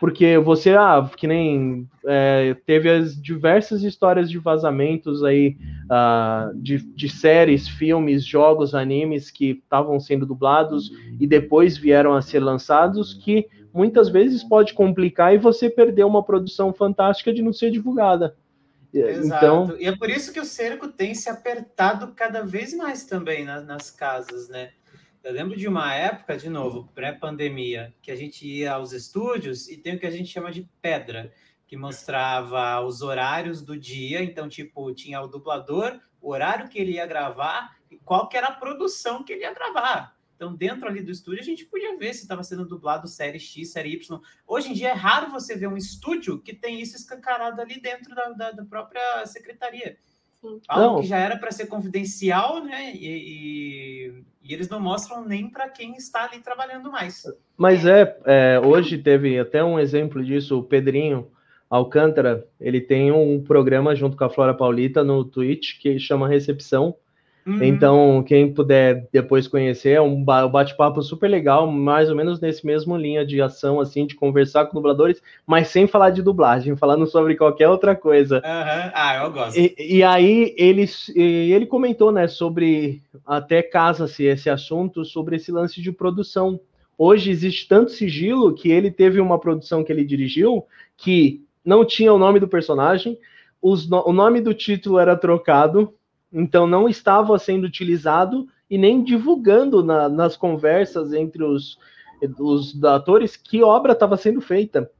porque você, ah, que nem é, teve as diversas histórias de vazamentos aí uh, de, de séries, filmes, jogos, animes que estavam sendo dublados e depois vieram a ser lançados, que muitas vezes pode complicar e você perder uma produção fantástica de não ser divulgada. Exato. Então... E é por isso que o cerco tem se apertado cada vez mais também nas, nas casas, né? Eu lembro de uma época, de novo, pré-pandemia, que a gente ia aos estúdios e tem o que a gente chama de pedra, que mostrava os horários do dia. Então, tipo, tinha o dublador, o horário que ele ia gravar e qual que era a produção que ele ia gravar. Então, dentro ali do estúdio, a gente podia ver se estava sendo dublado série X, série Y. Hoje em dia é raro você ver um estúdio que tem isso escancarado ali dentro da, da, da própria secretaria. Algo não. que já era para ser confidencial, né? E, e, e, eles não mostram nem para quem está ali trabalhando mais. Mas é, é, hoje teve até um exemplo disso, o Pedrinho Alcântara, ele tem um programa junto com a Flora Paulita no Twitch que chama Recepção, Uhum. Então, quem puder depois conhecer, é um bate-papo super legal, mais ou menos nesse mesmo linha de ação, assim, de conversar com dubladores, mas sem falar de dublagem, falando sobre qualquer outra coisa. Uhum. Ah, eu gosto. E, e aí, ele, ele comentou, né, sobre, até casa-se esse assunto, sobre esse lance de produção. Hoje existe tanto sigilo que ele teve uma produção que ele dirigiu que não tinha o nome do personagem, os, o nome do título era trocado, então não estava sendo utilizado e nem divulgando na, nas conversas entre os, os atores que obra estava sendo feita.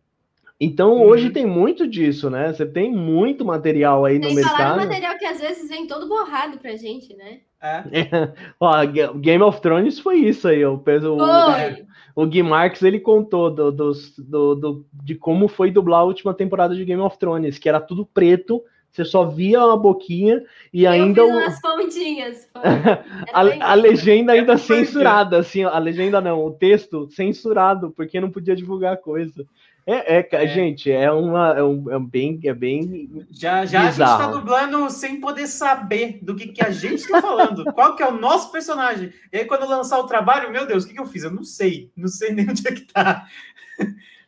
Então uhum. hoje tem muito disso, né? Você tem muito material aí tem no mercado. Tem material que às vezes vem todo borrado pra gente, né? É. Ó, Game of Thrones foi isso aí. O, o, o Gui Marques ele contou do, do, do, do, de como foi dublar a última temporada de Game of Thrones, que era tudo preto você só via uma boquinha e eu ainda. o... as pontinhas. a, a legenda ainda é censurada, assim, a legenda não, o texto censurado, porque não podia divulgar a coisa. É, é, é, gente, é uma. É, um, é bem. É bem já já bizarro. a gente tá dublando sem poder saber do que, que a gente tá falando. qual que é o nosso personagem. E aí, quando lançar o trabalho, meu Deus, o que, que eu fiz? Eu não sei. Não sei nem onde é que tá.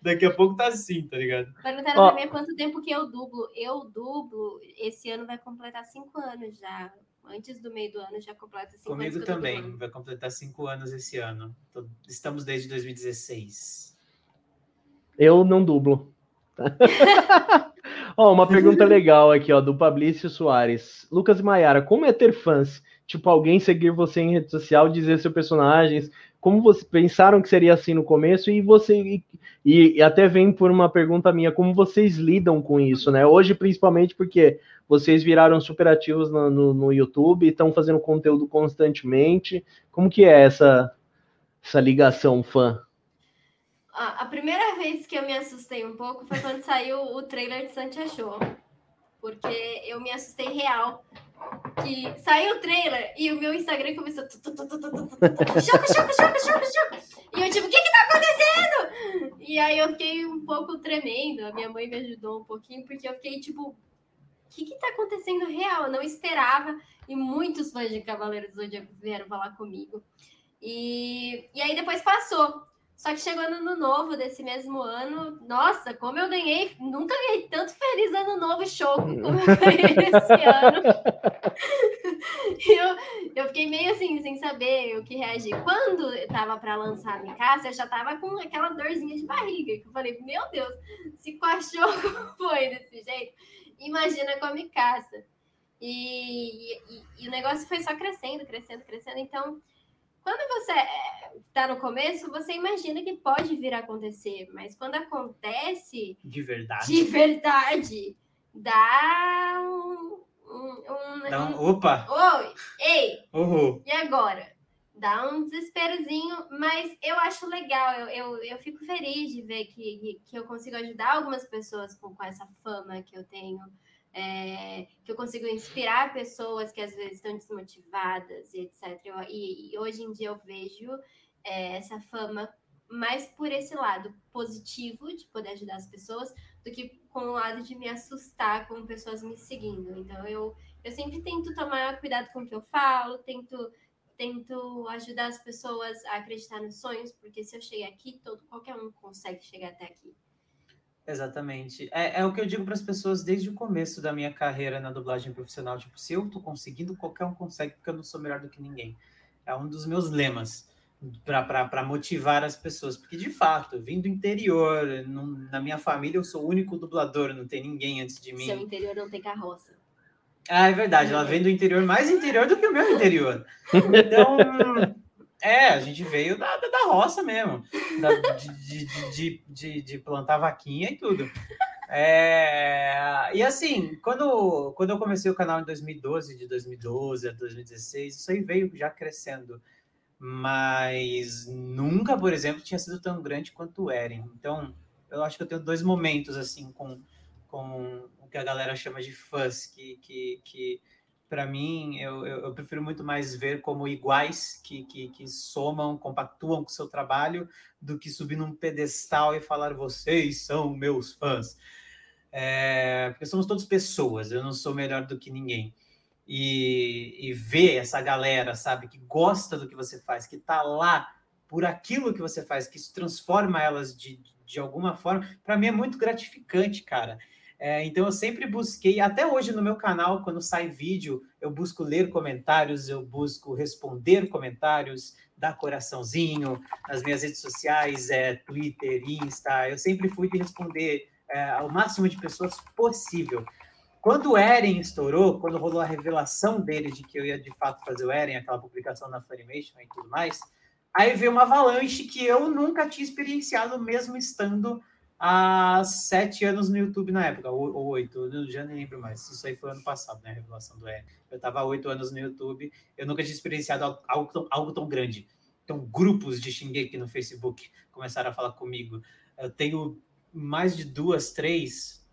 Daqui a pouco tá assim, tá ligado? Perguntaram Ó, pra mim quanto tempo que eu dublo. Eu dublo, esse ano vai completar cinco anos já. Antes do meio do ano já completa cinco Comigo anos. Comigo também, vai completar cinco anos esse ano. Estamos desde 2016. Eu não dublo. ó, uma pergunta legal aqui, ó, do Fabrício Soares. Lucas e Maiara, como é ter fãs? Tipo, alguém seguir você em rede social, dizer seus personagens, como vocês pensaram que seria assim no começo e você e, e, até vem por uma pergunta minha, como vocês lidam com isso, né? Hoje, principalmente porque vocês viraram super ativos no, no, no YouTube, estão fazendo conteúdo constantemente. Como que é essa, essa ligação fã? A primeira vez que eu me assustei um pouco foi quando saiu o trailer de Santia Show. Porque eu me assustei real que saiu o trailer e o meu Instagram começou. Choca, choca, choca, choca, choca. E eu, tipo, o que que tá acontecendo? E aí eu fiquei um pouco tremendo. A minha mãe me ajudou um pouquinho, porque eu fiquei, tipo, o que que tá acontecendo real? Eu não esperava. E muitos fãs de Cavaleiros do Zodíaco vieram falar comigo. E, e aí depois passou. Só que chegou no ano novo desse mesmo ano, nossa, como eu ganhei, nunca ganhei tanto feliz ano novo choco como eu ganhei esse ano. eu, eu fiquei meio assim, sem saber o que reagir. Quando eu tava para lançar a casa, eu já tava com aquela dorzinha de barriga, que eu falei, meu Deus, se com a choco foi desse jeito, imagina com a. E, e, e o negócio foi só crescendo, crescendo, crescendo, então quando você está é, no começo, você imagina que pode vir a acontecer, mas quando acontece de verdade, de verdade, dá um, um, dá um, opa, oi, ei, uhum. e agora? dá um desesperozinho, mas eu acho legal, eu, eu, eu fico feliz de ver que, que eu consigo ajudar algumas pessoas com, com essa fama que eu tenho, é, que eu consigo inspirar pessoas que às vezes estão desmotivadas e etc. e, e, hoje em dia eu vejo é, essa fama mais por esse lado positivo de poder ajudar as pessoas do que com o lado de me assustar com pessoas me seguindo. Então eu, eu sempre tento tomar cuidado com o que eu falo, tento tento ajudar as pessoas a acreditar nos sonhos, porque se eu cheguei aqui, todo qualquer um consegue chegar até aqui. Exatamente. É, é o que eu digo para as pessoas desde o começo da minha carreira na dublagem profissional. Tipo, se eu tô conseguindo, qualquer um consegue, porque eu não sou melhor do que ninguém. É um dos meus lemas para motivar as pessoas, porque de fato, vim do interior, não, na minha família eu sou o único dublador, não tem ninguém antes de mim. Seu interior não tem carroça. Ah, é verdade, ela vem do interior mais interior do que o meu interior. Então, é, a gente veio da, da, da roça mesmo, da, de, de, de, de, plantar vaquinha e tudo. É, e assim, quando, quando eu comecei o canal em 2012, de 2012 a 2016, isso aí veio já crescendo mas nunca, por exemplo, tinha sido tão grande quanto Eren. Então, eu acho que eu tenho dois momentos assim com, com o que a galera chama de fãs, que, que, que para mim eu, eu, eu, prefiro muito mais ver como iguais que, que, que somam, compactuam com o seu trabalho, do que subir num pedestal e falar vocês são meus fãs. É, porque somos todos pessoas, eu não sou melhor do que ninguém e, e ver essa galera, sabe, que gosta do que você faz, que tá lá por aquilo que você faz, que isso transforma elas de, de alguma forma, para mim é muito gratificante, cara. É, então eu sempre busquei, até hoje no meu canal, quando sai vídeo, eu busco ler comentários, eu busco responder comentários, dar coraçãozinho nas minhas redes sociais, é, Twitter, Insta, eu sempre fui de responder é, ao máximo de pessoas possível. Quando o Eren estourou, quando rolou a revelação dele de que eu ia de fato fazer o Eren, aquela publicação na Funimation e tudo mais, aí veio uma avalanche que eu nunca tinha experienciado, mesmo estando há sete anos no YouTube na época, ou, oito, eu já nem lembro mais. Isso aí foi ano passado, né? A revelação do Eren. Eu estava há oito anos no YouTube, eu nunca tinha experienciado algo tão, algo tão grande. Então, grupos de Shingeki no Facebook começaram a falar comigo. Eu tenho mais de duas, três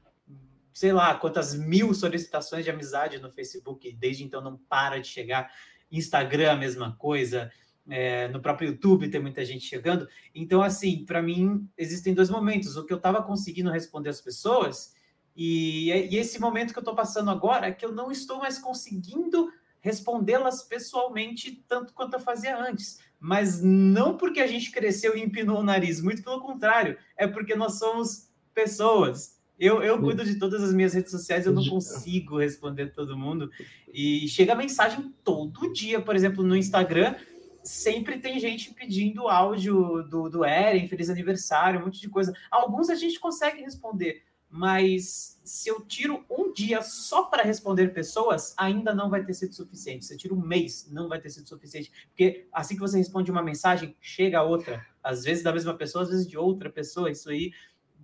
sei lá, quantas mil solicitações de amizade no Facebook, desde então não para de chegar. Instagram, a mesma coisa. É, no próprio YouTube tem muita gente chegando. Então, assim, para mim, existem dois momentos. O que eu estava conseguindo responder às pessoas, e, e esse momento que eu estou passando agora, é que eu não estou mais conseguindo respondê-las pessoalmente tanto quanto eu fazia antes. Mas não porque a gente cresceu e empinou o nariz, muito pelo contrário, é porque nós somos pessoas. Eu, eu cuido de todas as minhas redes sociais, eu não consigo responder todo mundo. E chega mensagem todo dia, por exemplo, no Instagram, sempre tem gente pedindo áudio do, do Eren, feliz aniversário, um monte de coisa. Alguns a gente consegue responder, mas se eu tiro um dia só para responder pessoas, ainda não vai ter sido suficiente. Se eu tiro um mês, não vai ter sido suficiente. Porque assim que você responde uma mensagem, chega outra. Às vezes da mesma pessoa, às vezes de outra pessoa. Isso aí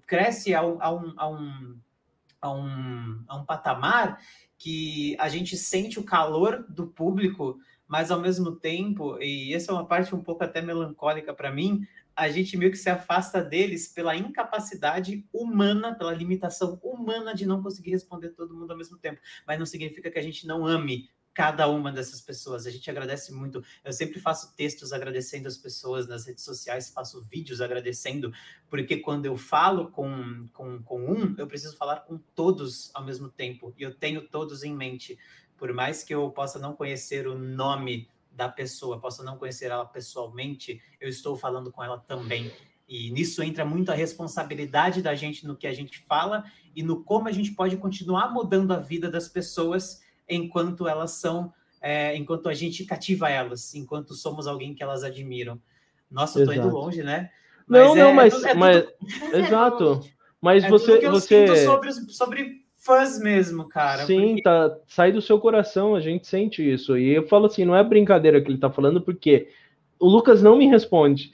cresce a um, a um, a um, a um, a um patamar que a gente sente o calor do público, mas ao mesmo tempo, e essa é uma parte um pouco até melancólica para mim, a gente meio que se afasta deles pela incapacidade humana, pela limitação humana de não conseguir responder todo mundo ao mesmo tempo. Mas não significa que a gente não ame cada uma dessas pessoas. A gente agradece muito. Eu sempre faço textos agradecendo as pessoas nas redes sociais, faço vídeos agradecendo, porque quando eu falo com, com, com um, eu preciso falar com todos ao mesmo tempo. E eu tenho todos em mente. Por mais que eu possa não conhecer o nome da pessoa, possa não conhecer ela pessoalmente, eu estou falando com ela também. E nisso entra muito a responsabilidade da gente no que a gente fala e no como a gente pode continuar mudando a vida das pessoas enquanto elas são, é, enquanto a gente cativa elas, enquanto somos alguém que elas admiram. Nossa, eu tô indo longe, né? Mas não, é, não, mas, é, mas, mas é exato. Mas é você, você sobre, sobre fãs mesmo, cara. Sim, porque... tá, sai do seu coração, a gente sente isso. E eu falo assim, não é brincadeira que ele tá falando, porque o Lucas não me responde.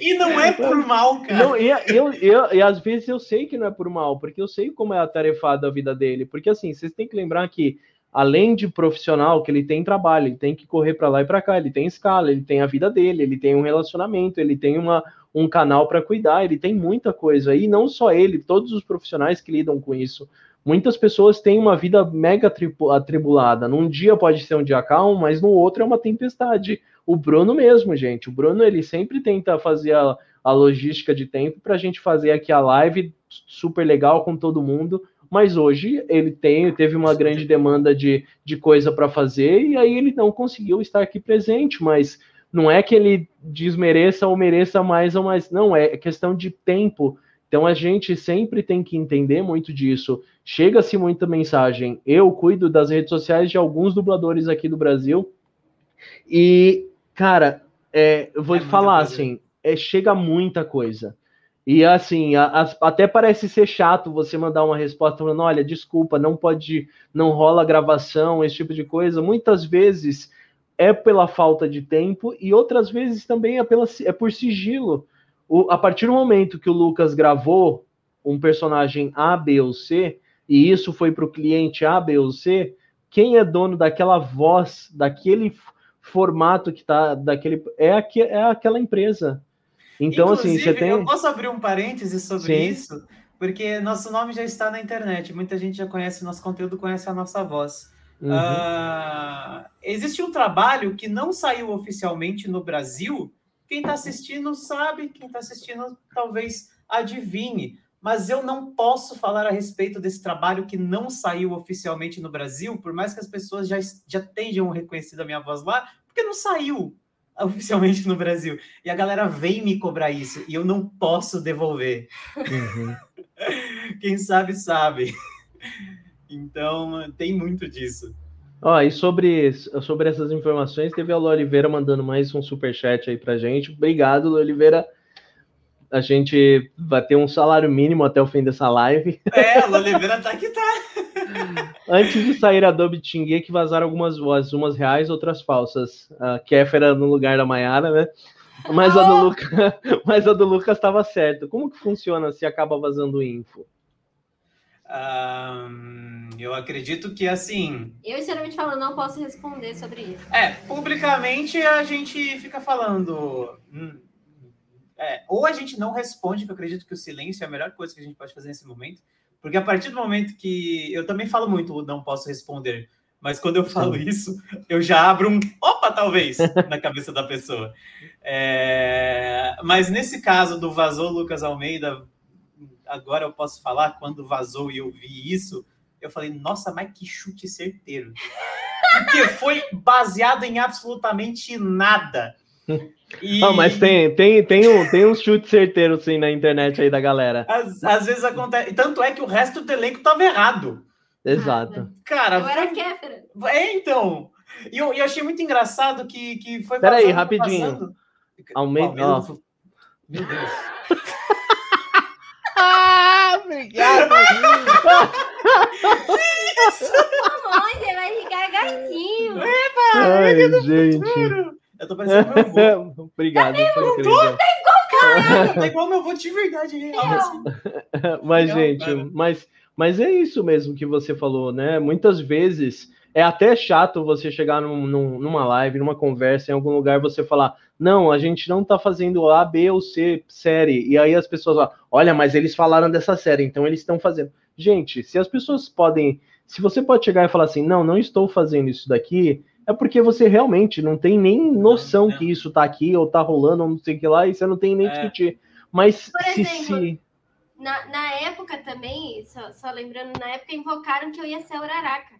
e não é por mal, cara. Não, e, eu, eu, e às vezes eu sei que não é por mal, porque eu sei como é atarefada a vida dele. Porque assim, vocês têm que lembrar que além de profissional, que ele tem trabalho, ele tem que correr para lá e para cá, ele tem escala, ele tem a vida dele, ele tem um relacionamento, ele tem uma, um canal para cuidar, ele tem muita coisa. E não só ele, todos os profissionais que lidam com isso. Muitas pessoas têm uma vida mega atribulada. Num dia pode ser um dia calmo, mas no outro é uma tempestade. O Bruno mesmo, gente. O Bruno ele sempre tenta fazer a, a logística de tempo para a gente fazer aqui a live super legal com todo mundo. Mas hoje ele tem, teve uma grande demanda de, de coisa para fazer e aí ele não conseguiu estar aqui presente. Mas não é que ele desmereça ou mereça mais ou mais, não, é questão de tempo. Então a gente sempre tem que entender muito disso. Chega-se muita mensagem. Eu cuido das redes sociais de alguns dubladores aqui do Brasil. E, cara, é, eu vou é te falar assim, é, chega muita coisa. E assim, a, a, até parece ser chato você mandar uma resposta falando: olha, desculpa, não pode, não rola gravação, esse tipo de coisa. Muitas vezes é pela falta de tempo e outras vezes também é, pela, é por sigilo. O, a partir do momento que o Lucas gravou um personagem A, B ou C, e isso foi para o cliente A, B ou C, quem é dono daquela voz, daquele formato que tá, daquele. É, aqui, é aquela empresa. Então, Inclusive, assim, você tem. Eu posso abrir um parêntese sobre Sim. isso, porque nosso nome já está na internet, muita gente já conhece nosso conteúdo, conhece a nossa voz. Uhum. Uh, existe um trabalho que não saiu oficialmente no Brasil. Quem está assistindo sabe, quem está assistindo talvez adivinhe. Mas eu não posso falar a respeito desse trabalho que não saiu oficialmente no Brasil, por mais que as pessoas já, já tenham reconhecido a minha voz lá, porque não saiu oficialmente no Brasil. E a galera vem me cobrar isso e eu não posso devolver. Uhum. Quem sabe, sabe. Então, tem muito disso. Ó, e sobre, sobre essas informações, teve a Lu Oliveira mandando mais um super chat aí pra gente. Obrigado, Lu Oliveira. A gente vai ter um salário mínimo até o fim dessa live. É, a Lu Oliveira tá que tá. Antes de sair a Adobe Tingue, que vazaram algumas vozes, umas reais, outras falsas. A Kéfera no lugar da Maiara, né? Mas a do, Luca, mas a do Lucas estava certo. Como que funciona se acaba vazando info? Um, eu acredito que assim. Eu geralmente falo, não posso responder sobre isso. É, publicamente a gente fica falando. Hum, é, ou a gente não responde, que eu acredito que o silêncio é a melhor coisa que a gente pode fazer nesse momento. Porque a partir do momento que. Eu também falo muito, não posso responder. Mas quando eu falo isso, eu já abro um opa, talvez, na cabeça da pessoa. É... Mas nesse caso do vazou Lucas Almeida, agora eu posso falar, quando vazou e eu vi isso, eu falei, nossa, mas que chute certeiro. Porque foi baseado em absolutamente nada. E... Não, mas tem, tem, tem, um, tem uns chutes certeiros sim na internet aí da galera. Às, às vezes acontece. Tanto é que o resto do elenco tava errado. Exato. Cara, eu era Kéfera. É, então. E eu, eu achei muito engraçado que, que foi. Peraí, rapidinho. Aumenta. Oh, meu Deus. ah, obrigado. Isso! Você vai ficar gatinho. Epa, Ai, gente. Eu tô parecendo meu avô. Obrigado. Tá não, tu tá igual caralho. Tá igual meu avô de verdade, real. Assim. Mas, gente, mas, mas é isso mesmo que você falou, né? Muitas vezes é até chato você chegar num, num, numa live, numa conversa, em algum lugar, você falar, não, a gente não tá fazendo A, B ou C série. E aí as pessoas falam, olha, mas eles falaram dessa série, então eles estão fazendo. Gente, se as pessoas podem. Se você pode chegar e falar assim, não, não estou fazendo isso daqui, é porque você realmente não tem nem noção que isso tá aqui ou tá rolando ou não sei o que lá, e você não tem nem é. discutir. Mas Por se, exemplo, se... Na, na época também, só, só, lembrando, na época invocaram que eu ia ser Uraraca.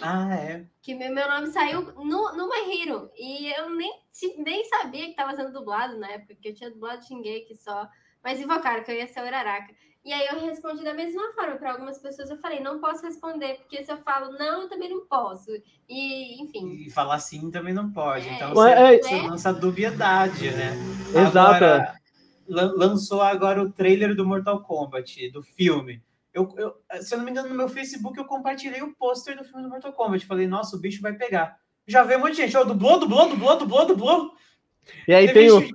Ah, é. Que meu, meu nome saiu no, no My Hero. E eu nem, nem sabia que tava sendo dublado na época, que eu tinha dublado Shingeki só. Mas invocaram que eu ia ser Uraraca. E aí eu respondi da mesma forma para algumas pessoas. Eu falei, não posso responder, porque se eu falo não, eu também não posso. E, enfim. E falar sim também não pode. É. Então você, é, você é. lança dubiedade, né? Exato. Agora, lançou agora o trailer do Mortal Kombat, do filme. Eu, eu, se eu não me engano, no meu Facebook eu compartilhei o pôster do filme do Mortal Kombat. Falei, nossa, o bicho vai pegar. Já veio um monte de gente, ó, oh, dublou, dublou, dublou, dublou, dublou. E aí tem, o,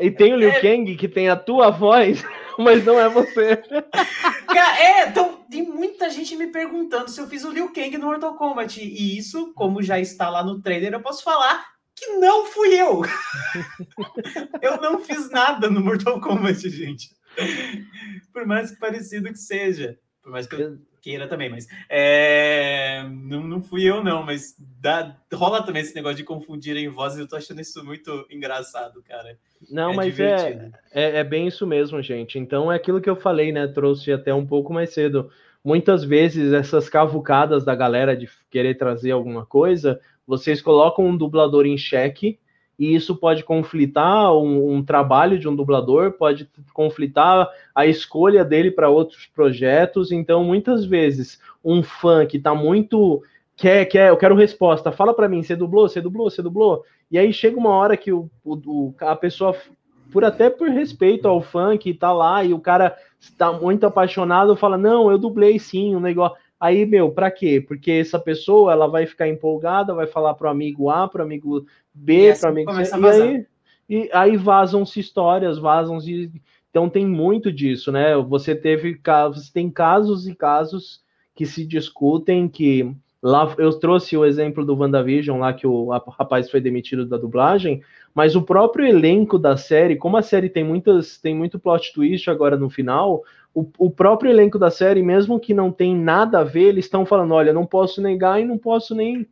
e tem o Liu é... Kang que tem a tua voz mas não é você. é, então, tem muita gente me perguntando se eu fiz o Liu Kang no Mortal Kombat. E isso, como já está lá no trailer, eu posso falar que não fui eu. eu não fiz nada no Mortal Kombat, gente. Por mais que parecido que seja. Por mais que eu queira também, mas é... não, não fui eu, não, mas dá... rola também esse negócio de confundirem vozes, eu tô achando isso muito engraçado, cara. Não, é mas é, é, é, bem isso mesmo, gente. Então é aquilo que eu falei, né? Trouxe até um pouco mais cedo. Muitas vezes essas cavucadas da galera de querer trazer alguma coisa, vocês colocam um dublador em xeque e isso pode conflitar um, um, trabalho de um dublador, pode conflitar a escolha dele para outros projetos. Então, muitas vezes, um fã que está muito. Quer, quer, eu quero resposta, fala para mim, você dublou, você dublou, você dublou. E aí chega uma hora que o, o, a pessoa, por até por respeito ao fã que está lá e o cara está muito apaixonado, fala: Não, eu dublei sim, um negócio. Aí, meu, para quê? Porque essa pessoa ela vai ficar empolgada, vai falar pro amigo A, pro amigo B, assim, pro amigo C, e aí, e aí vazam-se histórias, vazam-se. Então tem muito disso, né? Você teve casos, tem casos e casos que se discutem que lá eu trouxe o exemplo do WandaVision lá que o rapaz foi demitido da dublagem, mas o próprio elenco da série, como a série tem muitas tem muito plot twist agora no final, o, o próprio elenco da série, mesmo que não tem nada a ver, eles estão falando: olha, não posso negar e não posso nem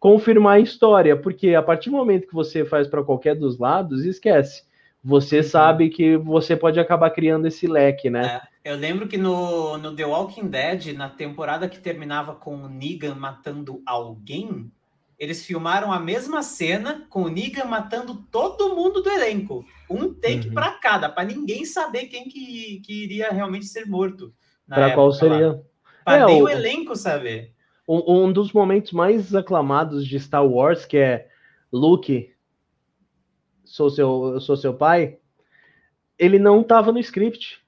confirmar a história, porque a partir do momento que você faz para qualquer dos lados, esquece. Você uhum. sabe que você pode acabar criando esse leque, né? É, eu lembro que no, no The Walking Dead, na temporada que terminava com o Negan matando alguém, eles filmaram a mesma cena com o Negan matando todo mundo do elenco. Um take uhum. para cada, para ninguém saber quem que, que iria realmente ser morto. Para qual seria? Para é, nem o... o elenco saber. Um, um, dos momentos mais aclamados de Star Wars, que é Luke, sou seu, eu sou seu pai, ele não estava no script.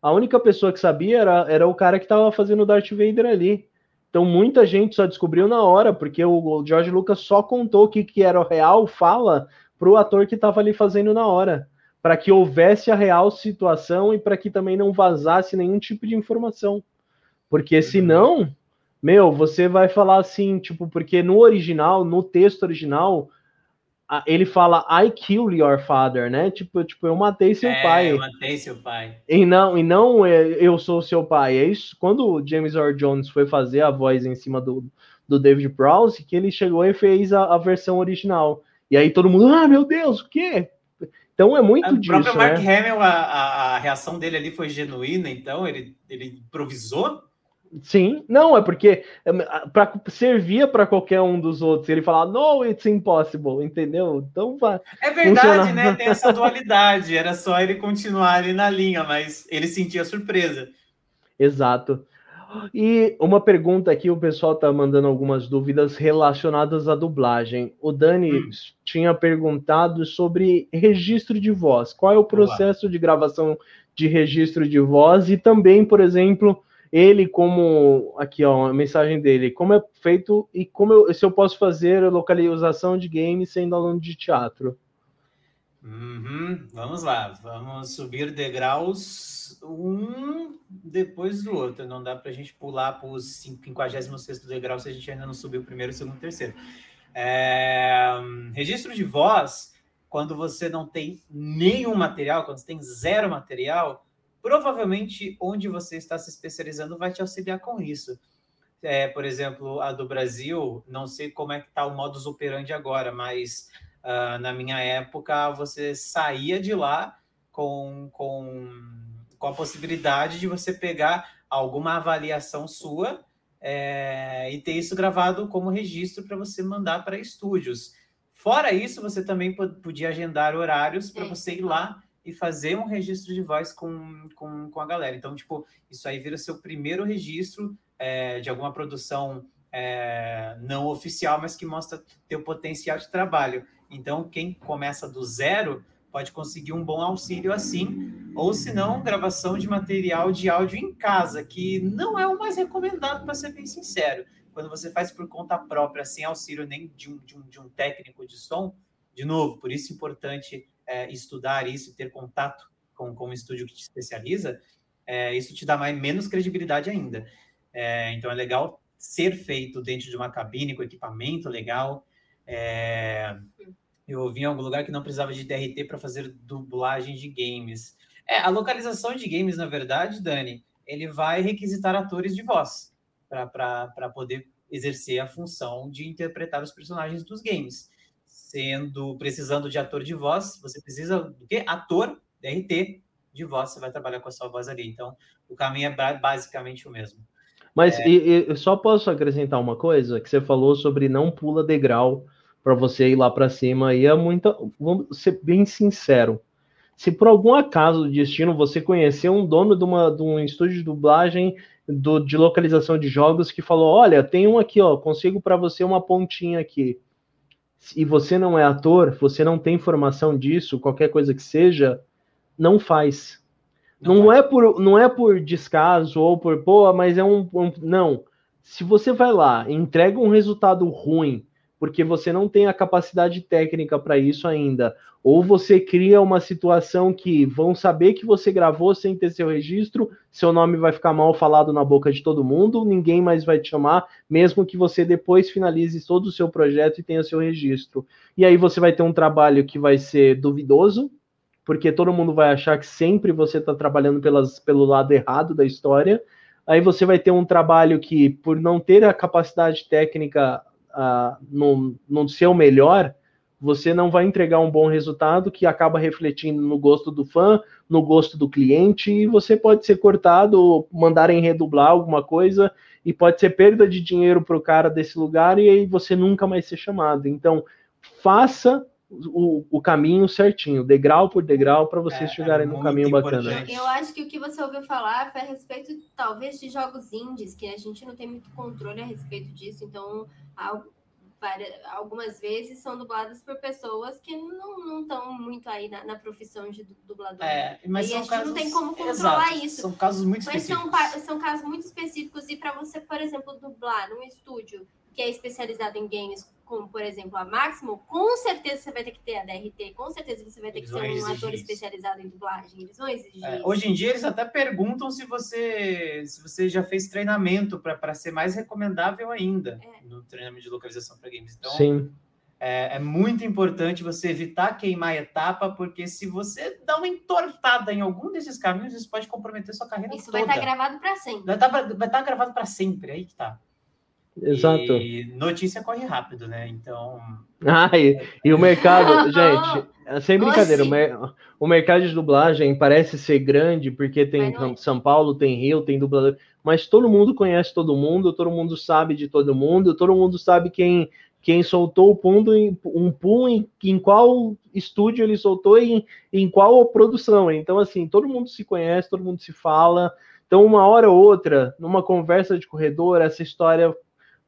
A única pessoa que sabia era, era o cara que estava fazendo o Darth Vader ali. Então muita gente só descobriu na hora, porque o George Lucas só contou o que, que era o real fala para o ator que estava ali fazendo na hora, para que houvesse a real situação e para que também não vazasse nenhum tipo de informação. Porque senão, meu, você vai falar assim, tipo, porque no original, no texto original, ele fala I kill your father, né? Tipo, tipo eu matei seu é, pai. Eu matei seu pai. E não, e não é, eu sou seu pai. É isso. Quando o James Earl Jones foi fazer a voz em cima do, do David Prowse, que ele chegou e fez a, a versão original. E aí todo mundo, ah, meu Deus, o quê? Então é muito disso. O próprio Mark né? Hamill, a, a, a, reação dele ali foi genuína, então ele, ele improvisou Sim, não, é porque é, pra, servia para qualquer um dos outros. Ele falava, no, it's impossible, entendeu? Então vai. É verdade, né? Tem essa dualidade. Era só ele continuar ali na linha, mas ele sentia surpresa. Exato. E uma pergunta aqui, o pessoal tá mandando algumas dúvidas relacionadas à dublagem. O Dani hum. tinha perguntado sobre registro de voz. Qual é o processo de gravação de registro de voz? E também, por exemplo ele como aqui ó, a mensagem dele, como é feito e como eu, se eu posso fazer localização de games sendo aluno de teatro. Uhum, vamos lá, vamos subir degraus um depois do outro. Não dá para a gente pular para os 56 degrau se a gente ainda não subiu o primeiro, segundo, terceiro. É, registro de voz, quando você não tem nenhum material, quando você tem zero material, provavelmente onde você está se especializando vai te auxiliar com isso. É, por exemplo, a do Brasil, não sei como é que está o modus operandi agora, mas uh, na minha época você saía de lá com, com, com a possibilidade de você pegar alguma avaliação sua é, e ter isso gravado como registro para você mandar para estúdios. Fora isso, você também podia agendar horários para você ir lá e fazer um registro de voz com, com, com a galera. Então, tipo, isso aí vira seu primeiro registro é, de alguma produção é, não oficial, mas que mostra teu potencial de trabalho. Então, quem começa do zero pode conseguir um bom auxílio assim, ou se não, gravação de material de áudio em casa, que não é o mais recomendado, para ser bem sincero. Quando você faz por conta própria, sem auxílio nem de um, de um, de um técnico de som, de novo, por isso é importante é, estudar isso, ter contato com, com um estúdio que te especializa, é, isso te dá mais, menos credibilidade ainda. É, então é legal ser feito dentro de uma cabine com equipamento legal. É, eu ouvi em algum lugar que não precisava de DRT para fazer dublagem de games. É, a localização de games, na verdade, Dani, ele vai requisitar atores de voz para poder exercer a função de interpretar os personagens dos games. Sendo precisando de ator de voz, você precisa do quê? Ator, DRT, de voz, você vai trabalhar com a sua voz ali. Então, o caminho é basicamente o mesmo. Mas é... e, e, só posso acrescentar uma coisa que você falou sobre não pula degrau para você ir lá para cima. E é muita. Vamos ser bem sincero. Se por algum acaso do destino você conhecer um dono de, uma, de um estúdio de dublagem do, de localização de jogos que falou: Olha, tem um aqui, ó, consigo para você uma pontinha aqui. E você não é ator, você não tem formação disso, qualquer coisa que seja, não faz. Não, não é por não é por descaso ou por pô, mas é um, um não. Se você vai lá, entrega um resultado ruim porque você não tem a capacidade técnica para isso ainda, ou você cria uma situação que vão saber que você gravou sem ter seu registro, seu nome vai ficar mal falado na boca de todo mundo, ninguém mais vai te chamar, mesmo que você depois finalize todo o seu projeto e tenha seu registro. E aí você vai ter um trabalho que vai ser duvidoso, porque todo mundo vai achar que sempre você está trabalhando pelas, pelo lado errado da história. Aí você vai ter um trabalho que, por não ter a capacidade técnica no, no seu melhor, você não vai entregar um bom resultado que acaba refletindo no gosto do fã, no gosto do cliente, e você pode ser cortado, mandarem redublar alguma coisa, e pode ser perda de dinheiro para o cara desse lugar, e aí você nunca mais ser chamado. Então, faça o, o caminho certinho, degrau por degrau, para vocês é, chegarem é no caminho bacana. Eu acho que o que você ouviu falar foi a respeito, talvez, de jogos indies, que a gente não tem muito controle a respeito disso, então algumas vezes são dubladas por pessoas que não estão muito aí na, na, profissão de dublador. É, mas e a gente casos, não tem como controlar exato, isso. São casos muito mas específicos. Mas são, são casos muito específicos e para você, por exemplo, dublar num estúdio que é especializado em games como por exemplo a Máximo, com certeza você vai ter que ter a DRT, com certeza você vai ter eles que ser um ator isso. especializado em dublagem. Eles vão exigir. É, hoje em dia eles até perguntam se você se você já fez treinamento para ser mais recomendável ainda é. no treinamento de localização para games. Então, Sim. É, é, muito importante você evitar queimar etapa, porque se você dá uma entortada em algum desses caminhos, isso pode comprometer sua carreira isso toda. Isso vai estar gravado para sempre. Vai estar, vai estar gravado para sempre, aí que tá. Exato. E notícia corre rápido, né? Então. Ah, e, e o mercado, gente, é sem brincadeira, o, o, mercado de dublagem parece ser grande porque tem é. São Paulo, tem Rio, tem dublador, mas todo mundo conhece todo mundo, todo mundo sabe de todo mundo, todo mundo sabe quem quem soltou o pulo em, um pulo em, em qual estúdio ele soltou e em, em qual produção. Então, assim, todo mundo se conhece, todo mundo se fala. Então, uma hora ou outra, numa conversa de corredor, essa história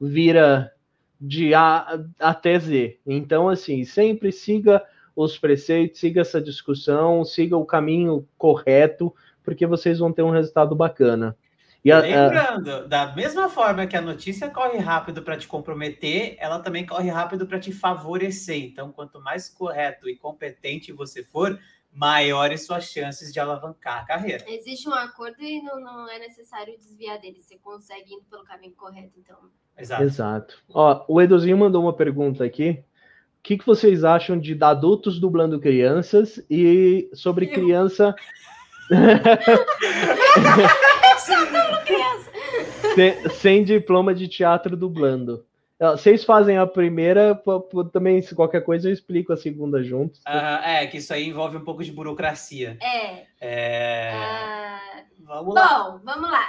vira de A até Z. Então, assim, sempre siga os preceitos, siga essa discussão, siga o caminho correto, porque vocês vão ter um resultado bacana. E a, Lembrando, a... da mesma forma que a notícia corre rápido para te comprometer, ela também corre rápido para te favorecer. Então, quanto mais correto e competente você for, maiores suas chances de alavancar a carreira. Existe um acordo e não, não é necessário desviar dele. Você consegue ir pelo caminho correto, então. Exato. Exato. Ó, o Edozinho mandou uma pergunta aqui. O que, que vocês acham de adultos dublando crianças e sobre Eu. criança. sem, sem diploma de teatro dublando. Vocês fazem a primeira, também, se qualquer coisa, eu explico a segunda junto. Uh, é, que isso aí envolve um pouco de burocracia. É. é... Uh... Vamos lá. Bom, vamos lá.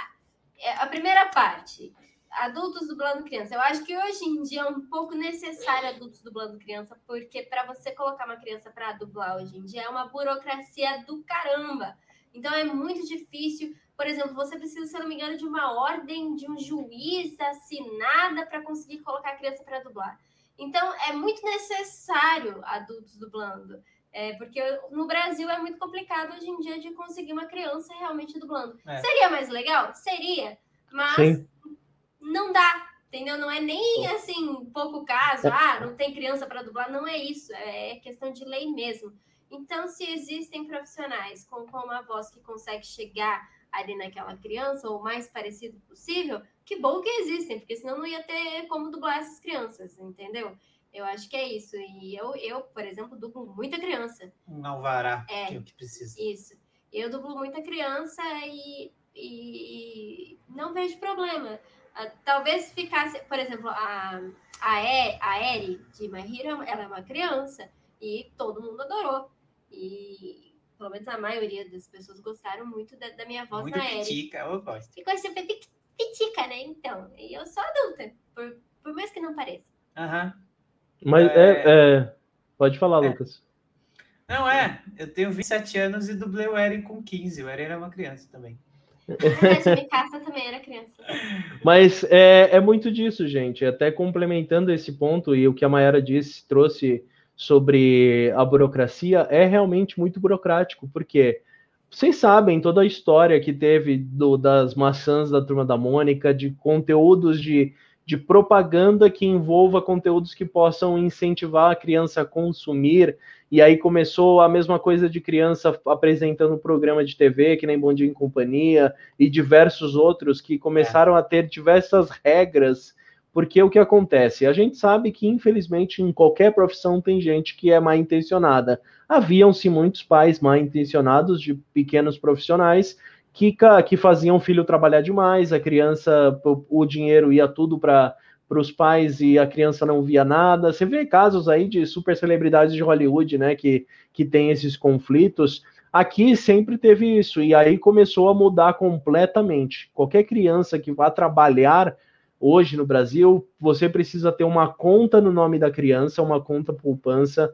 É, a primeira parte adultos dublando criança. Eu acho que hoje em dia é um pouco necessário adultos dublando criança, porque para você colocar uma criança para dublar hoje em dia é uma burocracia do caramba. Então é muito difícil. Por exemplo, você precisa, se não me engano, de uma ordem de um juiz assinada para conseguir colocar a criança para dublar. Então é muito necessário adultos dublando. É, porque no Brasil é muito complicado hoje em dia de conseguir uma criança realmente dublando. É. Seria mais legal? Seria. Mas Sim não dá, entendeu? Não é nem assim, pouco caso, ah, não tem criança para dublar, não é isso, é questão de lei mesmo. Então, se existem profissionais com, com uma voz que consegue chegar ali naquela criança, ou o mais parecido possível, que bom que existem, porque senão não ia ter como dublar essas crianças, entendeu? Eu acho que é isso. E eu, eu por exemplo, dublo muita criança. Um alvará, É. que é o que precisa. Isso. Eu dublo muita criança e, e não vejo problema. Ah, Talvez ficasse, por exemplo, a, a, e, a Eri de My Hero, ela é uma criança e todo mundo adorou. E pelo menos a maioria das pessoas gostaram muito da, da minha voz Muito na Eri. pitica, eu gosto. E gosta de pi- pitica, né? Então, e eu sou adulta, por, por mais que não pareça. Aham. Mas É. é, é, Pode falar, É. Lucas. Não, é. Eu tenho 27 anos e dublei o Eren com 15. O Eren era uma criança também. Verdade, a Mikasa também era criança. Mas é, é muito disso, gente. Até complementando esse ponto e o que a Mayara disse, trouxe sobre a burocracia, é realmente muito burocrático, porque vocês sabem toda a história que teve do- das maçãs da Turma da Mônica, de conteúdos de, de propaganda que envolva conteúdos que possam incentivar a criança a consumir, e aí começou a mesma coisa de criança apresentando programa de TV, que nem Bom Dia em Companhia, e diversos outros que começaram a ter diversas regras, porque o que acontece? A gente sabe que, infelizmente, em qualquer profissão tem gente que é mal intencionada. Haviam-se muitos pais mal intencionados de pequenos profissionais que, que faziam o filho trabalhar demais, a criança, o dinheiro ia tudo para os pais e a criança não via nada. Você vê casos aí de super celebridades de Hollywood, né, que, que tem esses conflitos. Aqui sempre teve isso, e aí começou a mudar completamente. Qualquer criança que vá trabalhar hoje no Brasil, você precisa ter uma conta no nome da criança, uma conta poupança.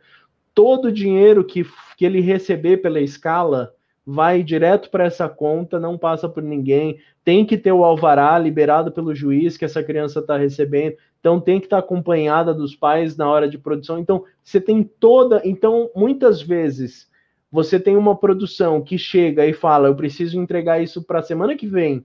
Todo o dinheiro que, que ele receber pela escala vai direto para essa conta, não passa por ninguém. Tem que ter o alvará liberado pelo juiz que essa criança está recebendo. Então tem que estar acompanhada dos pais na hora de produção. Então você tem toda. Então muitas vezes você tem uma produção que chega e fala: eu preciso entregar isso para a semana que vem.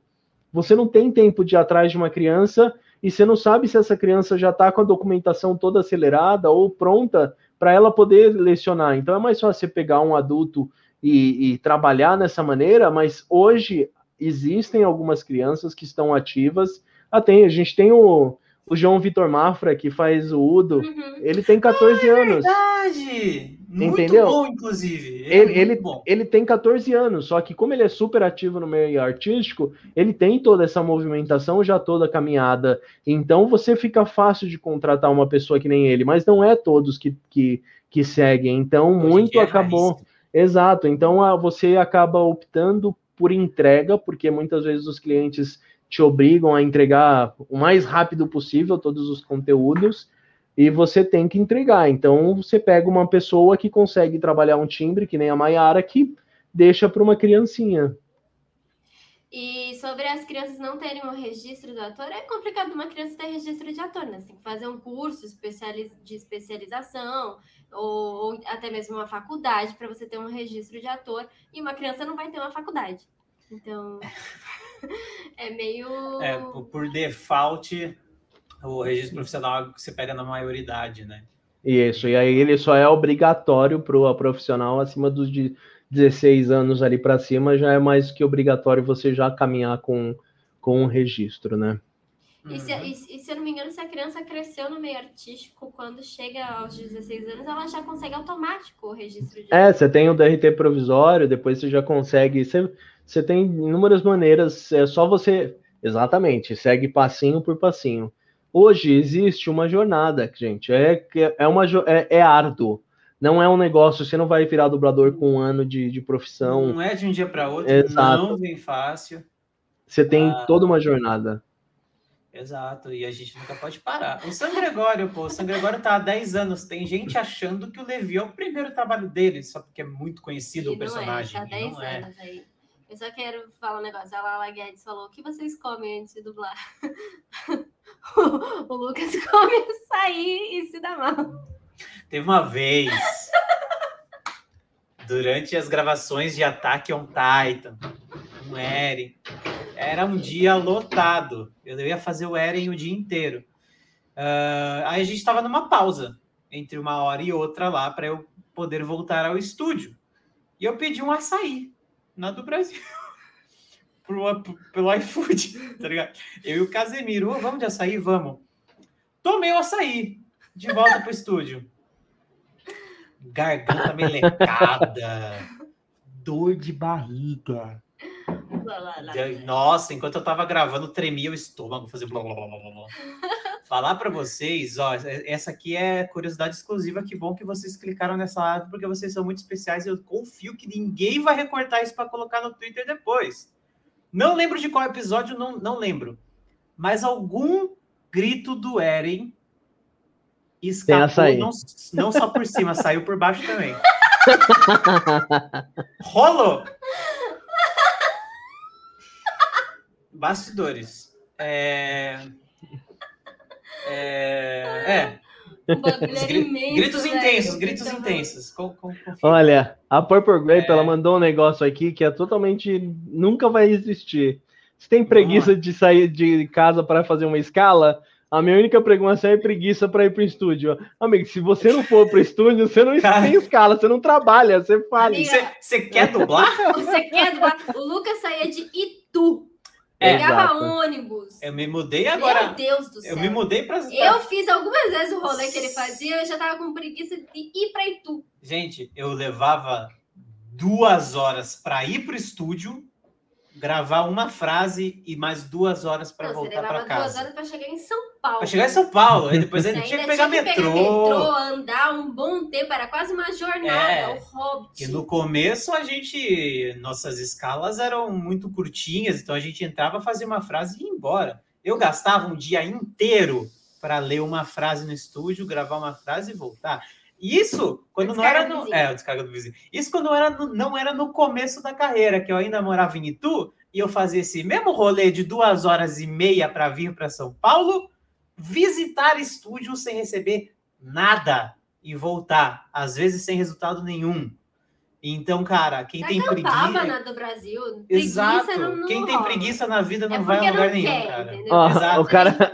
Você não tem tempo de ir atrás de uma criança e você não sabe se essa criança já está com a documentação toda acelerada ou pronta para ela poder lecionar. Então é mais fácil você pegar um adulto e, e trabalhar nessa maneira, mas hoje existem algumas crianças que estão ativas. Ah, tem, a gente tem o, o João Vitor Mafra, que faz o Udo, Uhum. ele tem 14 anos. Verdade! Muito Entendeu? bom, inclusive. Ele, é ele, bom. ele tem 14 anos, só que como ele é super ativo no meio artístico, ele tem toda essa movimentação já toda caminhada. Então você fica fácil de contratar uma pessoa que nem ele, mas não é todos que, que, que seguem. Então Hoje muito é acabou. Exato. Então ah, você acaba optando por entrega, porque muitas vezes os clientes te obrigam a entregar o mais rápido possível todos os conteúdos e você tem que entregar. Então você pega uma pessoa que consegue trabalhar um timbre, que nem a Maiara, que deixa para uma criancinha. E sobre as crianças não terem o registro do ator, é complicado uma criança ter registro de ator, né? Você tem que fazer um curso de especialização ou, ou até mesmo uma faculdade para você ter um registro de ator. E uma criança não vai ter uma faculdade. Então, é meio. É, por, por default, o registro profissional é algo que você pega na maioridade, né? Isso, e aí ele só é obrigatório para o profissional acima dos de 16 anos ali para cima, já é mais que obrigatório você já caminhar com, com um registro, né? E se, Uhum. e se- e se eu não me engano, se a criança cresceu no meio artístico, quando chega aos 16 anos, ela já consegue automático o registro de É, você tem o DRT provisório, depois você já consegue. Você, você tem inúmeras maneiras, é só você. Exatamente, segue passinho por passinho. Hoje existe uma jornada, gente. É, que- é, uma, jo- é, é árduo. Não é um negócio, você não vai virar dublador com um ano de, de profissão. Não é de um dia para outro, Exato. não vem fácil. Você tem Ah. toda uma jornada. Exato, e a gente nunca pode parar. O San Gregório, pô, o San Gregório tá há 10 anos. Tem gente achando que o Levi é o primeiro trabalho dele, só porque é muito conhecido E o não é, personagem. tá e 10 não é. anos aí. Eu só quero falar um negócio. A Lala Guedes falou: o que vocês comem antes de dublar? o, o Lucas come açaí e se dá mal. Teve uma vez, durante as gravações de Attack on Titan, o Eren, era um dia lotado. Eu ia fazer o Eren o dia inteiro. Ah, aí a gente estava numa pausa entre uma hora e outra lá para eu poder voltar ao estúdio. E eu pedi um açaí na do Brasil. pro, pelo iFood, tá ligado? Eu e o Casemiro, "Ô, vamos de açaí? Vamos. Tomei o açaí, de volta pro estúdio. Garganta melecada, dor de barriga. Lá, lá, lá. Nossa, enquanto eu tava gravando, tremia o estômago, fazia blá blá blá blá blá. blá. Falar pra vocês, ó, essa aqui é curiosidade exclusiva, que bom que vocês clicaram nessa live, porque vocês são muito especiais e eu confio que ninguém vai recortar isso pra colocar no Twitter depois. Não lembro de qual episódio, não, não lembro. Mas algum grito do Eren escapou, açaí. não, não só por cima, saiu por baixo também. Rolou! Bastidores. É... É... é. Imenso, gritos velho. intensos, gritos Então, intensos. Com, com, confia. Olha, a Purple Grape, É. ela mandou um negócio aqui que é totalmente. nunca vai existir. Se tem preguiça de sair de casa para fazer uma escala, a minha única preocupação é preguiça para ir pro estúdio. Amigo, se você não for pro estúdio, você não Cara. tem escala, você não trabalha, você fala. Você você quer dublar? Você quer dublar? O Lucas saía de Itu. É, Pegava exato. ônibus. Eu me mudei Meu agora. Deus do céu. Eu me mudei para. Eu fiz algumas vezes o rolê que ele fazia, eu já tava com preguiça de ir pra Itu. Gente, eu levava duas horas para ir pro estúdio, gravar uma frase e mais duas horas para voltar para duas casa. horas pra chegar em São Paulo. Para chegar em São Paulo, aí depois ainda tinha que pegar metrô. metrô, andar um bom tempo, era quase uma jornada, É. o Hobbit. E no começo a gente, nossas escalas eram muito curtinhas, então a gente entrava, fazia uma frase e ia embora. Eu gastava um dia inteiro para ler uma frase no estúdio, gravar uma frase e voltar. Isso quando não era no, é, o descarga do vizinho. Isso quando não era no, não era no começo da carreira, que eu ainda morava em Itu e eu fazia esse mesmo rolê de duas horas e meia para vir para São Paulo, visitar estúdio sem receber nada e voltar, às vezes sem resultado nenhum. Então, cara, quem Você tem preguiça. na do Brasil. Preguiça Exato. não, não quem tem preguiça na vida não é vai a lugar não nenhum, quer, cara. Exato. o cara.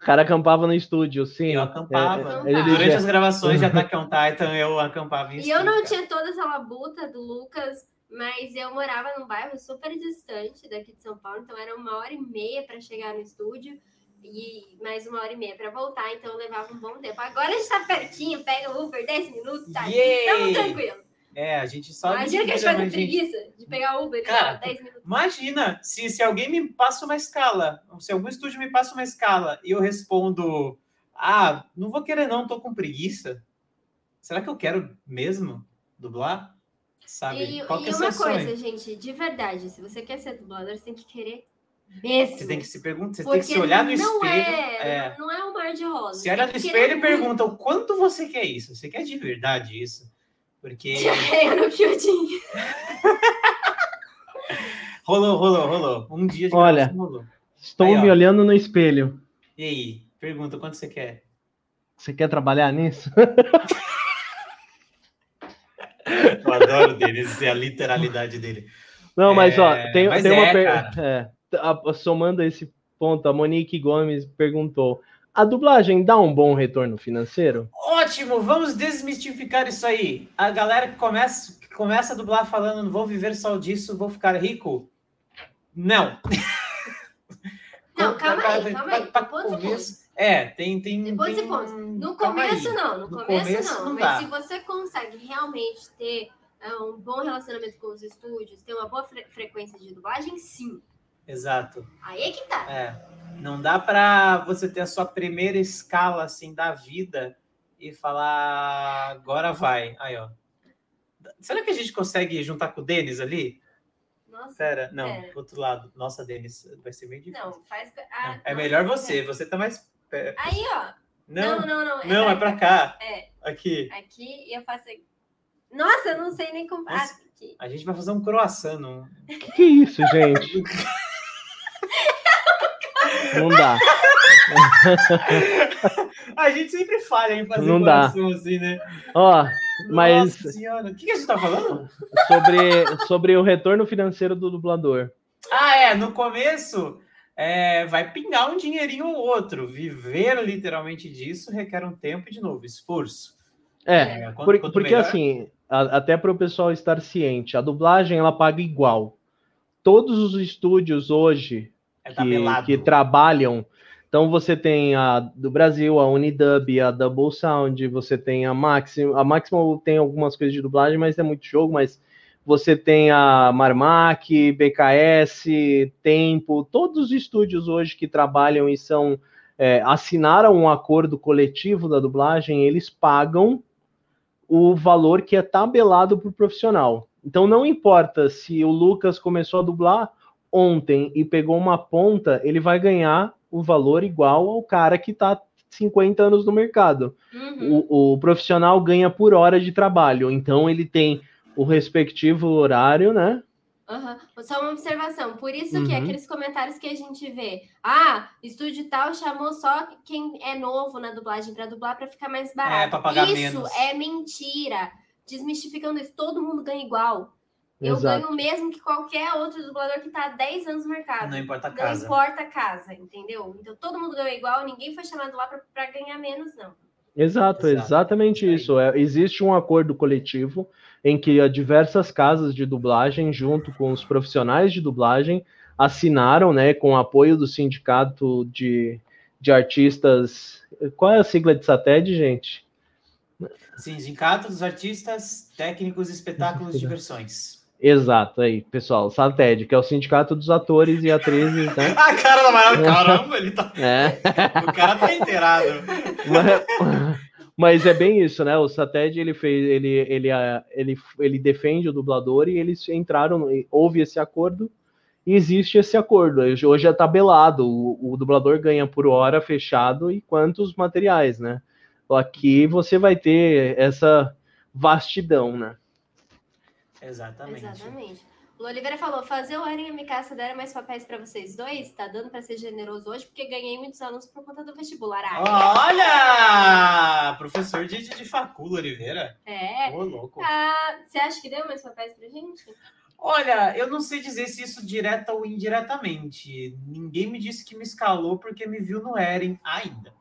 O cara acampava no estúdio, sim. Eu acampava. É, ele Durante dizia- as gravações de Attack on Titan, eu acampava em E eu não tinha toda essa labuta do Lucas, mas eu morava num bairro super distante daqui de São Paulo, então era uma hora e meia para chegar no estúdio e mais uma hora e meia para voltar, então eu levava um bom tempo. Agora a gente tá pertinho, pega o Uber 10 minutos, tá? Tamo tranquilo. É, a gente só. Imagina que a gente vai mas, ter preguiça de pegar Uber e Cara, levar 10 minutos. Imagina, se, se alguém me passa uma escala, se algum estúdio me passa uma escala e eu respondo, ah, não vou querer não, tô com preguiça. Será que eu quero mesmo dublar? Sabe? E, Qual que e é uma coisa, sonho? gente, de verdade, se você quer ser dublador, você tem que querer mesmo. Você tem que se perguntar, você Porque tem que se olhar no não espelho. É, é. Não é um mar de rosas. Se olha no espelho e pergunta o quanto você quer isso. Você quer de verdade isso? Porque Eu no Kyojin. rolou, rolou, rolou. Um dia de Olha. rolou. Estou Aí, ó. me olhando no espelho. E aí? Pergunta quanto você quer. Você quer trabalhar nisso? Eu adoro dele, essa é a literalidade dele. Não, mas ó, É, tem, mas tem é, uma pergunta. somando a esse ponto, a Monique Gomes perguntou: a dublagem dá um bom retorno financeiro? Ótimo, vamos desmistificar isso aí. A galera que começa, que começa a dublar falando não vou viver só disso, vou ficar rico. Não. Não, calma aí, calma pra- aí. pra começo- É, tem. tem e tem- pontos. No começo, não. No, No começo, começo não. não Mas dá. se você consegue realmente ter é, um bom relacionamento com os estúdios, ter uma boa fre- frequência de dublagem, sim. Exato. Aí é que tá. É. Não dá pra você ter a sua primeira escala assim da vida e falar agora vai. Aí, ó. Será que a gente consegue juntar com o Denis ali? Nossa. Pera, não, Pera. pro outro lado. Nossa, Denis, vai ser meio difícil. Não, faz. ah, é nossa, melhor você, pera. você tá mais. pe- Aí, ó. Não, Não, não, não. não, é pra cá. É, Aqui. aqui e eu faço. Nossa, eu não sei nem como. Ah, Nossa. aqui. A gente vai fazer um croissant. Não... Que que é isso, gente? Não dá. A gente sempre falha em fazer Não dá. assim, né? Ó, mas senhora. O que que a gente tá falando? sobre, sobre o retorno financeiro do dublador. Ah, é. No começo, é, vai pingar um dinheirinho ou outro. Viver literalmente disso requer um tempo e, de novo, esforço. É, É, quanto- por- quanto porque melhor- assim, a- até para o pessoal estar ciente, a dublagem ela paga igual. todos os estúdios hoje É que, que trabalham. Então você tem a do Brasil, a Unidub, a Double Sound, você tem a Maxim, a Maximum tem algumas coisas de dublagem, mas é muito jogo, mas você tem a Marmac, BKS, Tempo, todos os estúdios hoje que trabalham e são é, assinaram um acordo coletivo da dublagem, eles pagam o valor que é tabelado por profissional. Então não importa se o Lucas começou a dublar ontem e pegou uma ponta, ele vai ganhar o valor igual ao cara que está 50 anos no mercado. Uhum. O, o profissional ganha por hora de trabalho, então ele tem o respectivo horário, né? Aham. Só uma observação. Por isso que Uhum. aqueles comentários que a gente vê, ah, estúdio tal chamou só quem é novo na dublagem para dublar para ficar mais barato. pra pagar isso menos. é mentira. Desmistificando isso, todo mundo ganha igual. Eu Exato. ganho o mesmo que qualquer outro dublador que tá há 10 anos no mercado. Não importa a Não casa. importa a casa, entendeu? Então todo mundo ganha igual, ninguém foi chamado lá para ganhar menos, não. Exato, Exato, exatamente isso isso. É, existe um acordo coletivo em que há diversas casas de dublagem, junto com os profissionais de dublagem, assinaram, né, com o apoio do sindicato de, de artistas. Qual é a sigla de SATED, gente? Sindicato dos Artistas Técnicos Espetáculos de Diversões. Exato, aí, pessoal, SATED, que é o Sindicato dos Atores e Atrizes, né? A cara da Mara, caramba, ele tá. É. O cara tá inteirado. Mas, mas é bem isso, né? O Sated ele fez, ele, ele, ah, ele, ele defende o dublador e eles entraram, houve esse acordo e existe esse acordo. Hoje hoje é tabelado, o, o dublador ganha por hora fechado e quantos materiais, né? Aqui você vai ter essa vastidão, né? Exatamente. Exatamente. O Oliveira falou: fazer o Eren e a Mikasa deram mais papéis para vocês dois? Tá dando para ser generoso hoje, porque ganhei muitos alunos por conta do vestibular. Ah, Olha! Professor de, de, de facula, Oliveira. É. Ô, louco. Ah, você acha que deu mais papéis pra gente? Olha, eu não sei dizer se isso direta ou indiretamente. Ninguém me disse que me escalou porque me viu no Eren ainda.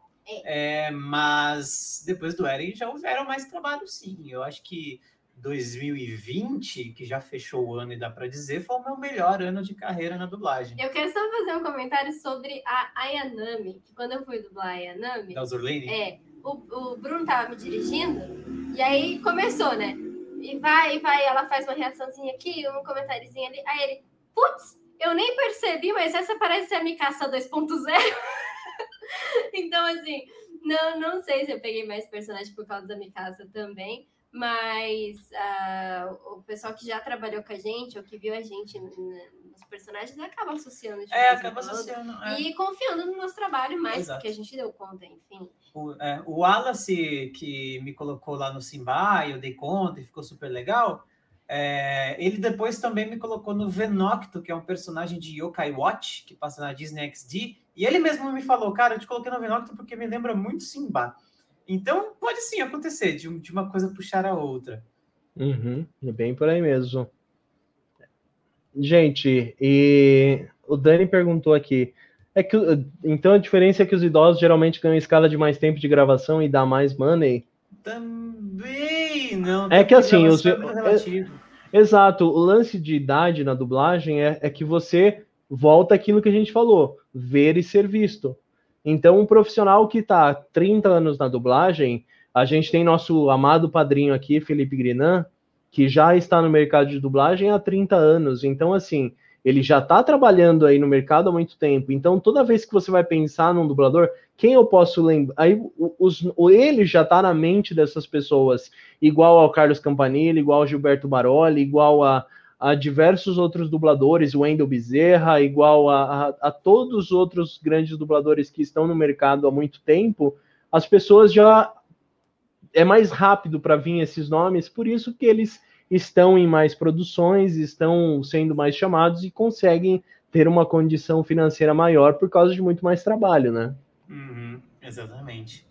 É, mas depois do Eren já houveram mais trabalho, sim. Eu acho que 2020, que já fechou o ano e dá pra dizer, foi o meu melhor ano de carreira na dublagem. Eu quero só fazer um comentário sobre a Ayanami, que quando eu fui dublar a Ayanami, Da Zurlane? é, o, o Bruno tava me dirigindo, e aí começou, né? E vai, e vai, ela faz uma reaçãozinha aqui, um comentáriozinho ali, aí ele, putz, eu nem percebi, mas essa parece ser a Mikasa 2.0. então, assim, não, não sei se eu peguei mais personagem por causa da Mikasa também, mas ah, o pessoal que já trabalhou com a gente, ou que viu a gente n- nos personagens, acaba associando de É, acaba associando. é. E confiando no nosso trabalho mais, Exato. porque a gente deu conta, enfim. O, é, o Wallace, que me colocou lá no Simba, eu dei conta e ficou super legal. é, ele depois também me colocou no Venocto, que é um personagem de Yokai Watch, que passa na Disney XD. E ele mesmo me falou, cara, eu te coloquei no Venocto porque me lembra muito Simba. Então, pode sim acontecer, de, de uma coisa puxar a outra. Uhum, é bem por aí mesmo. Gente, e o Dani perguntou aqui. É que, então a diferença é que os idosos geralmente ganham escala de mais tempo de gravação e dá mais money? Também não. É que assim, os- é relativo. Exato, o lance de idade na dublagem é, é que você volta aquilo que a gente falou, ver e ser visto. Então, um profissional que está 30 anos na dublagem, a gente tem nosso amado padrinho aqui, Felipe Grinan, que já está no mercado de dublagem há 30 anos. Então, assim, ele já está trabalhando aí no mercado há muito tempo. Então, toda vez que você vai pensar num dublador, quem eu posso lembrar? Aí, os, ele já está na mente dessas pessoas, igual ao Carlos Campanile, igual ao Gilberto Baroli, igual a, a diversos outros dubladores, o Wendel Bezerra, igual a, a, a todos os outros grandes dubladores que estão no mercado há muito tempo, as pessoas já é mais rápido para vir esses nomes, por isso que eles estão em mais produções, estão sendo mais chamados e conseguem ter uma condição financeira maior por causa de muito mais trabalho, né? Uhum, exatamente.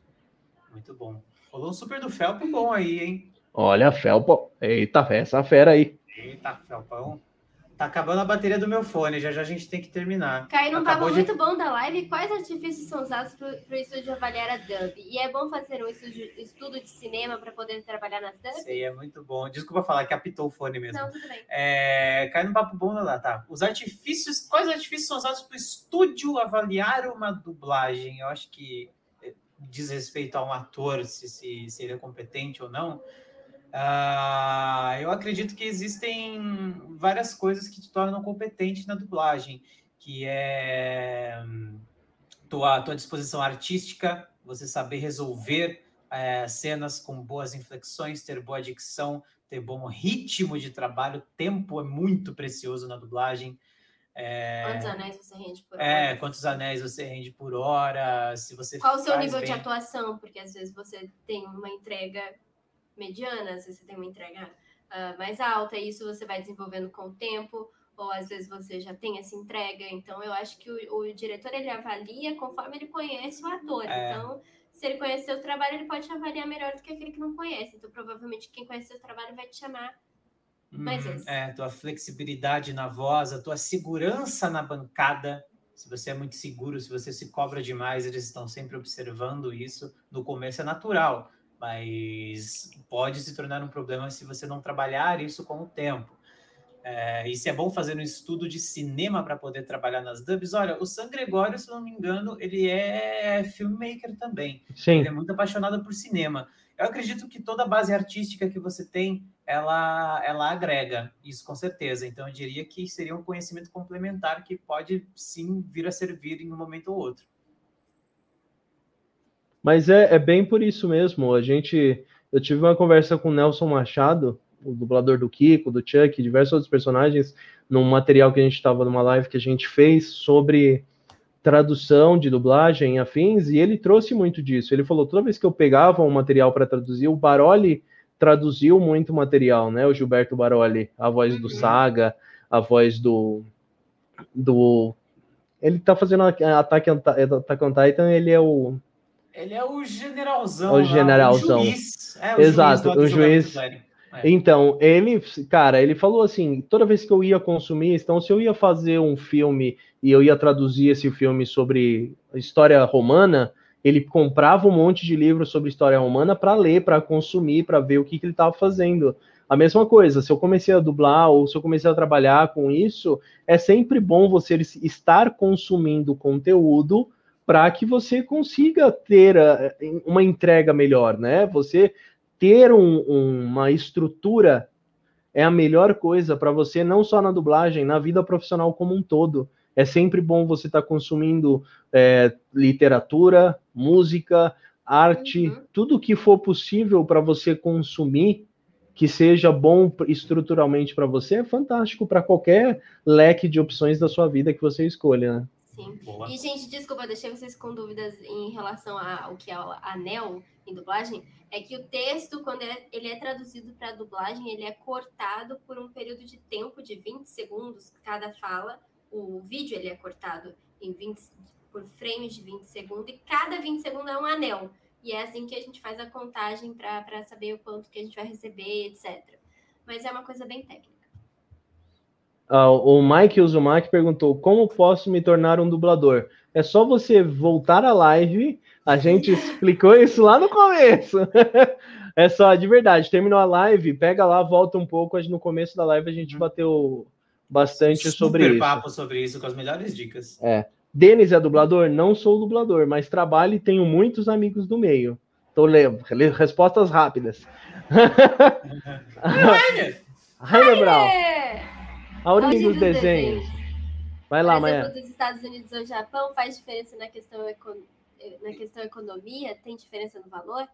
Muito bom. Rolou um super do Felp bom aí, hein? Olha, Felpo, eita, essa fera aí. Eita, Felpão. Tá acabando a bateria do meu fone, já já a gente tem que terminar. Cai num papo de- muito bom da live, quais artifícios são usados para o estúdio avaliar a dub? E é bom fazer um estudo, estudo de cinema para poder trabalhar nas dubs? Isso aí é muito bom. Desculpa falar que apitou o fone mesmo. Não, tudo bem. É, cai no papo bom lá, tá? Os artifícios, quais artifícios são usados para o estúdio avaliar uma dublagem? Eu acho que eh, diz respeito a um ator, se, se, se ele é competente ou não. Ah, eu acredito que existem várias coisas que te tornam competente na dublagem, que é hum, tua, tua disposição artística, você saber resolver eh, cenas com boas inflexões, ter boa dicção, ter bom ritmo de trabalho, tempo é muito precioso na dublagem. Quantos anéis você rende por É, hora? quantos anéis você rende por hora, se você Qual o seu nível de bem. atuação? Porque às vezes você tem uma entrega mediana, às vezes você tem uma entrega ah, mais alta, e isso você vai desenvolvendo com o tempo, ou às vezes você já tem essa entrega. Então, eu acho que o, o diretor ele avalia conforme ele conhece o ator. É. Então, se ele conhece seu trabalho, ele pode avaliar melhor do que aquele que não conhece. Então, provavelmente, quem conhece seu trabalho vai te chamar. mais Uhum. É, tua flexibilidade na voz, a tua segurança na bancada. Se você é muito seguro, se você se cobra demais, eles estão sempre observando isso. No começo é natural, mas pode se tornar um problema se você não trabalhar isso com o tempo. É, e se é bom fazer um estudo de cinema para poder trabalhar nas dubs, olha, o San Gregório, se não me engano, ele é filmmaker também. Sim. Ele é muito apaixonado por cinema. Eu acredito que toda a base artística que você tem, ela, ela agrega isso com certeza. Então, eu diria que seria um conhecimento complementar que pode sim vir a servir em um momento ou outro. Mas é, é bem por isso mesmo. A gente, eu tive uma conversa com o Nelson Machado, o dublador do Kiko, do Chuck, diversos outros personagens, num material que a gente estava numa live que a gente fez sobre tradução de dublagem afins, e ele trouxe muito disso. Ele falou, toda vez que eu pegava um material para traduzir, o Baroli traduziu muito material, né? O Gilberto Baroli, a voz do Uhum. Saga, a voz do do ele tá fazendo Attack on, Attack on Titan, ele é o Ele é o generalzão. O lá, generalzão. juiz. É, o Exato, juiz o juiz. É. Então, ele, cara, ele falou assim: toda vez que eu ia consumir, então, se eu ia fazer um filme e eu ia traduzir esse filme sobre história romana, ele comprava um monte de livros sobre história romana para ler, para consumir, para ver o que, que ele estava fazendo. A mesma coisa, se eu comecei a dublar ou se eu comecei a trabalhar com isso, é sempre bom você estar consumindo conteúdo para que você consiga ter eh, uma entrega melhor, né? Você ter um- um- uma estrutura é a melhor coisa para você, não só na dublagem, na vida profissional como um todo. É sempre bom você estar consumindo é, literatura, música, arte, Uhum. tudo que for possível para você consumir, que seja bom estruturalmente para você, é fantástico para qualquer leque de opções da sua vida que você escolha. Né? Sim. Boa. E, gente, desculpa, deixei vocês com dúvidas em relação ao que é o anel em dublagem. É que o texto, quando ele é, ele é traduzido para dublagem, ele é cortado por um período de tempo de 20 segundos cada fala. O vídeo ele é cortado em 20, por frames de 20 segundos e cada 20 segundos é um anel. E é assim que a gente faz a contagem para saber o quanto que a gente vai receber, etc. Mas é uma coisa bem técnica. Ah, o Mike Uzumaki perguntou: como posso me tornar um dublador? É só você voltar à live. A gente explicou isso lá no começo. é só, de verdade, terminou a live, pega lá, volta um pouco. No começo da live a gente bateu bastante sobre Super isso. papo sobre isso, com as melhores dicas. Denis é dublador? Não sou dublador, mas trabalho e tenho muitos amigos do meio. Tô lendo. Respostas rápidas. Rainer Brown. A origem dos dos desenhos. desenhos. Vai lá, Por exemplo, Maia. dos Estados Unidos ou Japão faz diferença na questão, econ... na questão economia? Tem diferença no valor?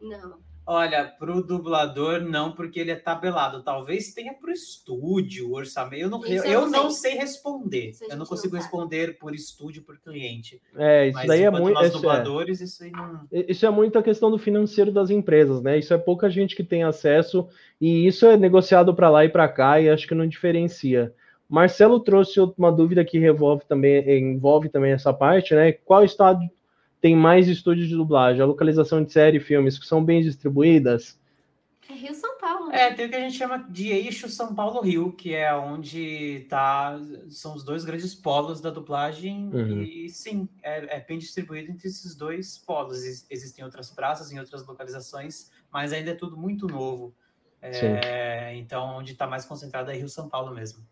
Não. Olha, para o dublador, não, porque ele é tabelado. Talvez tenha para o estúdio, o orçamento. Eu não, eu, eu não sei. responder. Eu não consigo responder por estúdio, por cliente. É, isso Mas daí é muito. nós isso é- dubladores, isso aí não. Isso é muito a questão do financeiro das empresas, né? Isso é pouca gente que tem acesso e isso é negociado para lá e para cá e acho que não diferencia. Marcelo trouxe uma dúvida que revolve também, envolve também essa parte, né? Qual estado tem mais estúdios de dublagem? A localização de série e filmes que são bem distribuídas? É Rio São Paulo. Né? É, tem o que a gente chama de eixo São Paulo-Rio, que é onde tá, são os dois grandes polos da dublagem. Uhum. E sim, é, é, bem distribuído entre esses dois polos. Existem outras praças em outras localizações, mas ainda é tudo muito novo. É, então, onde está mais concentrado é Rio São Paulo mesmo.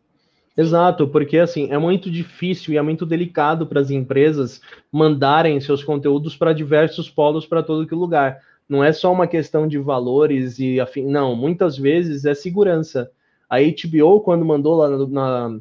Exato, porque assim é muito difícil e é muito delicado para as empresas mandarem seus conteúdos para diversos polos para todo que lugar não é só uma questão de valores e afim, não, muitas vezes é segurança. A HBO, quando mandou lá na,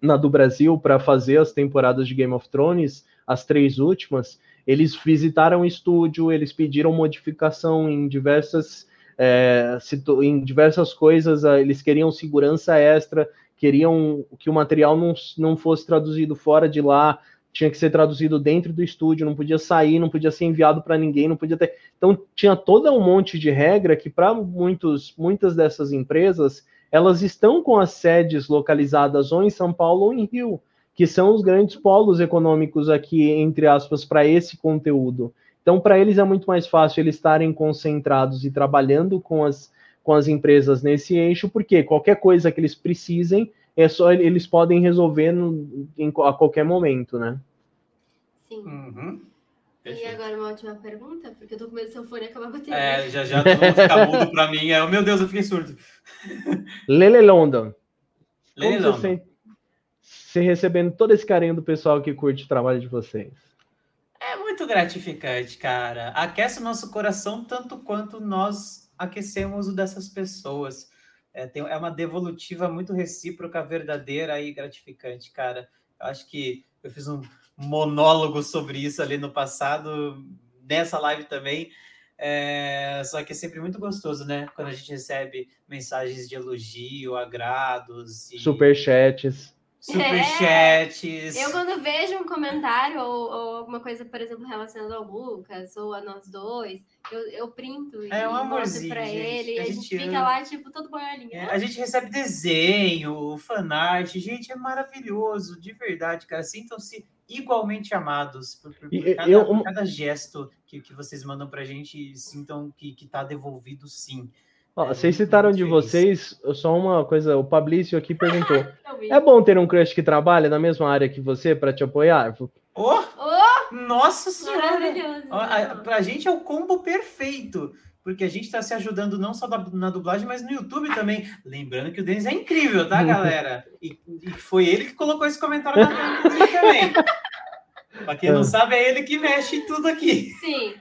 na, do Brasil para fazer as temporadas de Game of Thrones, as três últimas, eles visitaram o estúdio, eles pediram modificação em diversas, é, em diversas coisas, eles queriam segurança extra, queriam que o material não, não fosse traduzido fora de lá, tinha que ser traduzido dentro do estúdio, não podia sair, não podia ser enviado para ninguém, não podia ter. Então tinha todo um monte de regra que para muitos muitas dessas empresas elas estão com as sedes localizadas ou em São Paulo ou em Rio, que são os grandes polos econômicos aqui entre aspas para esse conteúdo. Então para eles é muito mais fácil eles estarem concentrados e trabalhando com as com as empresas nesse eixo, porque qualquer coisa que eles precisem, é só eles podem resolver no, em, a qualquer momento, né? Sim. Uhum. E agora uma última pergunta, porque eu tô com medo do seu fone acabar batendo. É, já já todo mundo fica mudo pra mim. É, oh, meu Deus, eu fiquei surdo. Lele London. Lele London. Você, você recebendo todo esse carinho do pessoal que curte o trabalho de vocês? É muito gratificante, cara. Aquece o nosso coração tanto quanto nós aquecemos o dessas pessoas. É, tem, é uma devolutiva muito recíproca, verdadeira e gratificante, cara. Eu acho que eu fiz um monólogo sobre isso ali no passado, nessa live também. É, só que é sempre muito gostoso, né? Quando a gente recebe mensagens de elogio, agrados. E... Superchats. Superchats. É, eu, quando vejo um comentário ou, ou, alguma coisa, por exemplo, relacionada ao Lucas ou a nós dois, eu, eu printo é e um mostro pra gente. ele. E a, a gente, gente, fica lá, tipo, todo boiolinho. É, a gente recebe desenho, fanart. Gente, é maravilhoso, de verdade, cara. Sintam-se igualmente amados por, por, por, cada, eu, por cada, gesto que, que vocês mandam pra gente. Sintam que, que tá devolvido sim. Ó, é, vocês citaram de vocês, só uma coisa, o Pablício aqui perguntou: é bom ter um crush que trabalha na mesma área que você para te apoiar? Oh, oh, nossa senhora! Maravilhoso. Pra gente é o combo perfeito, porque a gente está se ajudando não só na dublagem, mas no YouTube também. Lembrando que o Denis é incrível, tá, galera? E, e foi ele que colocou esse comentário na também. Pra quem não é. sabe, é ele que mexe em tudo aqui. Sim.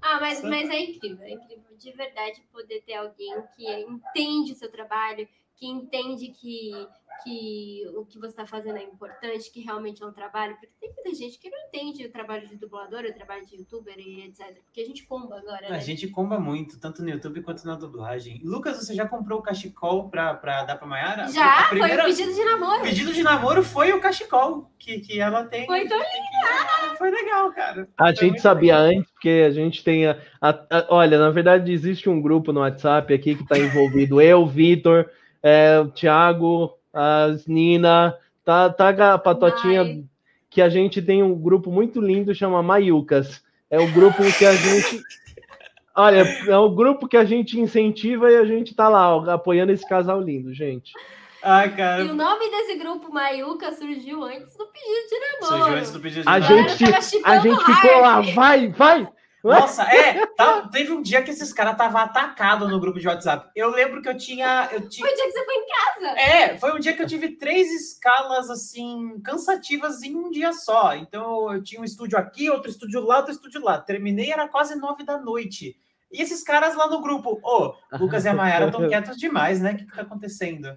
Ah, mas, mas é incrível, é incrível de verdade poder ter alguém que entende o seu trabalho, que entende que que o que você está fazendo é importante, que realmente é um trabalho, porque tem muita gente que não entende o trabalho de dublador, o trabalho de youtuber e etc. Porque a gente comba agora. Né? A gente comba muito, tanto no YouTube quanto na dublagem. Lucas, você já comprou o cachecol para dar para Mayara? Já, primeira... foi o pedido de namoro. O pedido de namoro foi o cachecol que, que ela tem. Foi tão legal. Foi legal, cara. A foi gente sabia legal. antes, porque a gente tem. A, a, a, olha, na verdade, existe um grupo no WhatsApp aqui que está envolvido eu, Vitor, é, o Thiago, as Nina, tá, tá a Patotinha, Ai. que a gente tem um grupo muito lindo, chama Maiucas. É o grupo que a gente. Olha, é o grupo que a gente incentiva e a gente tá lá, apoiando esse casal lindo, gente. Ai, cara. E o nome desse grupo Maiuca surgiu antes do pedido de namoro. Surgiu antes do pedido de namoro. A gente, a gente ficou lá, vai, vai, nossa, é, tá, teve um dia que esses caras estavam atacados no grupo de WhatsApp. Eu lembro que eu tinha, eu tinha. Foi o dia que você foi em casa? É, foi um dia que eu tive três escalas, assim, cansativas em um dia só. Então eu tinha um estúdio aqui, outro estúdio lá, outro estúdio lá. Terminei, era quase nove da noite. E esses caras lá no grupo, ô, oh, Lucas e a Mayara estão quietos demais, né? O que, que tá acontecendo?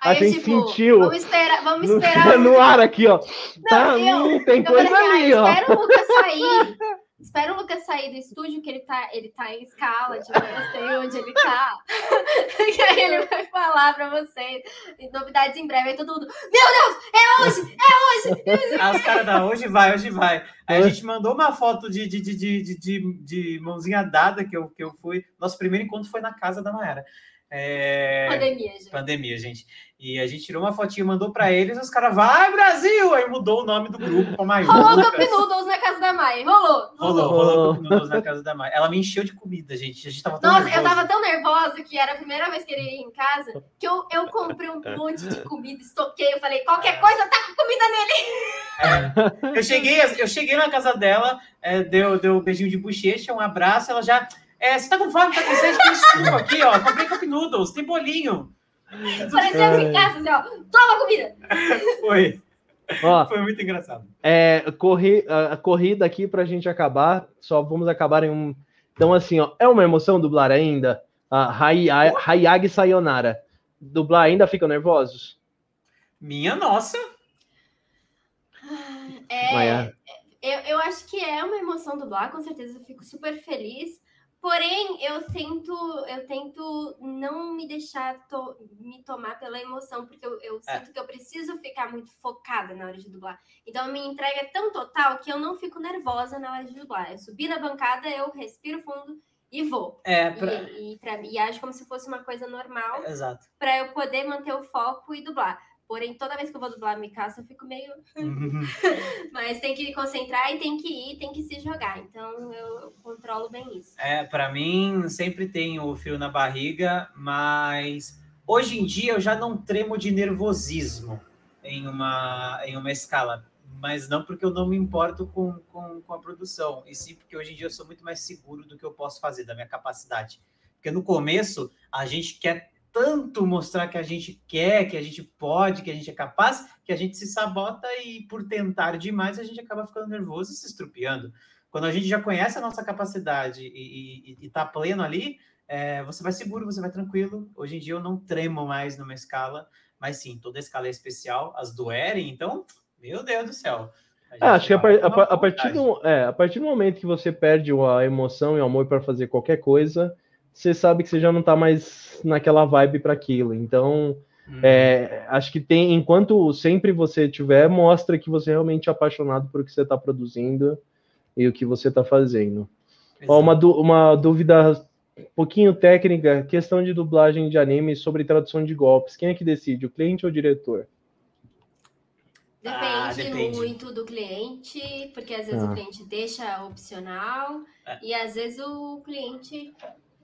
Aí, a gente tipo, sentiu. Vamos esperar, vamos esperar. No, no ar aqui, ó. Não, tá, eu, hum, tem coisa assim, ali, ó. Espera o Lucas sair. Espera o Lucas sair do estúdio, que ele tá, ele tá em escala, tipo, eu sei onde ele tá. que aí ele vai falar pra vocês. Novidades em breve. Aí todo mundo, meu Deus, é hoje, é hoje! Aí os caras da hoje vai, hoje vai. Aí a gente mandou uma foto de, de, de, de, de, de mãozinha dada que eu, que eu fui. Nosso primeiro encontro foi na casa da Maera. É... Pandemia, gente. Pandemia, gente. E a gente tirou uma fotinha, mandou para eles, os caras, vai Brasil! Aí mudou o nome do grupo para maiúsculo. Rolou Cup Noodles na casa da Maia, rolou. Rolou, rolou Cup Noodles na casa da Maia. Ela me encheu de comida, gente. A gente tava tão Nossa, nervoso. eu tava tão nervosa que era a primeira vez que ele ia em casa, que eu, eu comprei um monte de comida, estoquei, eu falei, qualquer coisa, tá com comida nele. É. Eu, cheguei, eu cheguei na casa dela, é, deu, deu um beijinho de bochecha, um abraço, ela já... É, você tá com fome, tá com sede, tem suco aqui, ó. Comprei Cup Noodles, tem bolinho. Parecia em casa, assim, ó, toma comida. Foi. Ó, Foi muito engraçado. é, corri, a, a corrida aqui pra gente acabar, só vamos acabar em um. Então, assim, ó, é uma emoção dublar ainda? A Hayai- Hayagi Sayonara. Dublar ainda ficam nervosos? Minha nossa. É, Maia. eu, eu acho que é uma emoção dublar, com certeza eu fico super feliz. Porém, eu tento, eu tento não me deixar to- me tomar pela emoção, porque eu, eu É. sinto que eu preciso ficar muito focada na hora de dublar. Então, a minha entrega é tão total que eu não fico nervosa na hora de dublar. Eu subi na bancada, eu respiro fundo e vou. É, pra... E, e, pra, e acho como se fosse uma coisa normal Exato. para eu poder manter o foco e dublar. Porém, toda vez que eu vou dublar a Mikasa, eu fico meio Uhum. mas tem que concentrar e tem que ir, tem que se jogar. Então eu, eu controlo bem isso. É, para mim sempre tem o fio na barriga, mas hoje em dia eu já não tremo de nervosismo em uma, em uma escala. Mas não porque eu não me importo com, com, com a produção, e sim porque hoje em dia eu sou muito mais seguro do que eu posso fazer, da minha capacidade. Porque no começo a gente quer tanto mostrar que a gente quer, que a gente pode, que a gente é capaz, que a gente se sabota e por tentar demais a gente acaba ficando nervoso e se estrupiando quando a gente já conhece a nossa capacidade e, e, e tá pleno ali, é, você vai seguro, você vai tranquilo. Hoje em dia eu não tremo mais numa escala, mas sim, toda escala é especial. As do Eren, então, meu Deus do céu. A gente É, acho que a, par- a a partir do, é, a partir do momento que você perde a emoção e o amor para fazer qualquer coisa, você sabe que você já não tá mais naquela vibe para aquilo. Então, Hum, é, acho que tem, enquanto sempre você tiver, mostra que você realmente é apaixonado por o que você está produzindo e o que você está fazendo. Ó, uma, uma dúvida um pouquinho técnica, questão de dublagem de anime sobre tradução de golpes. Quem é que decide, o cliente ou o diretor? Depende, Ah, depende. muito do cliente, porque às vezes Ah. o cliente deixa opcional É. e às vezes o cliente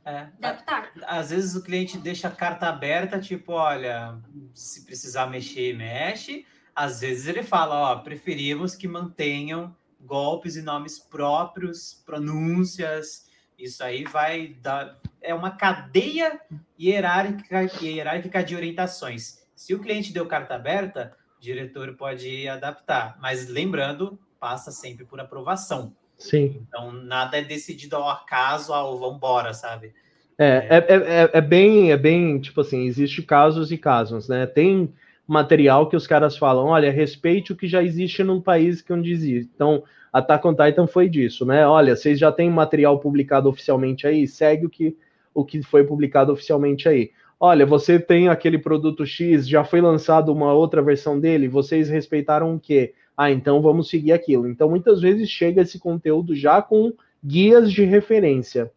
é, pitaco. às vezes o cliente deixa a carta aberta, tipo, olha, se precisar mexer, mexe. Às vezes ele fala, ó, preferimos que mantenham golpes e nomes próprios, pronúncias. Isso aí vai dar. É uma cadeia hierárquica, hierárquica de orientações. Se o cliente deu carta aberta, o diretor pode adaptar. Mas lembrando, passa sempre por aprovação. Sim. Então, nada é decidido ao acaso, ao vambora, sabe? É, é, é, é- é bem, é bem, tipo assim, existe casos e casos, né? Tem material que os caras falam, olha, respeite o que já existe no país que onde existe. Então, Attack on Titan foi disso, né? Olha, vocês já têm material publicado oficialmente aí, segue o que, o que foi publicado oficialmente aí. Olha, você tem aquele produto X, já foi lançado uma outra versão dele, vocês respeitaram o quê? Ah, então vamos seguir aquilo. Então, muitas vezes chega esse conteúdo já com guias de referência.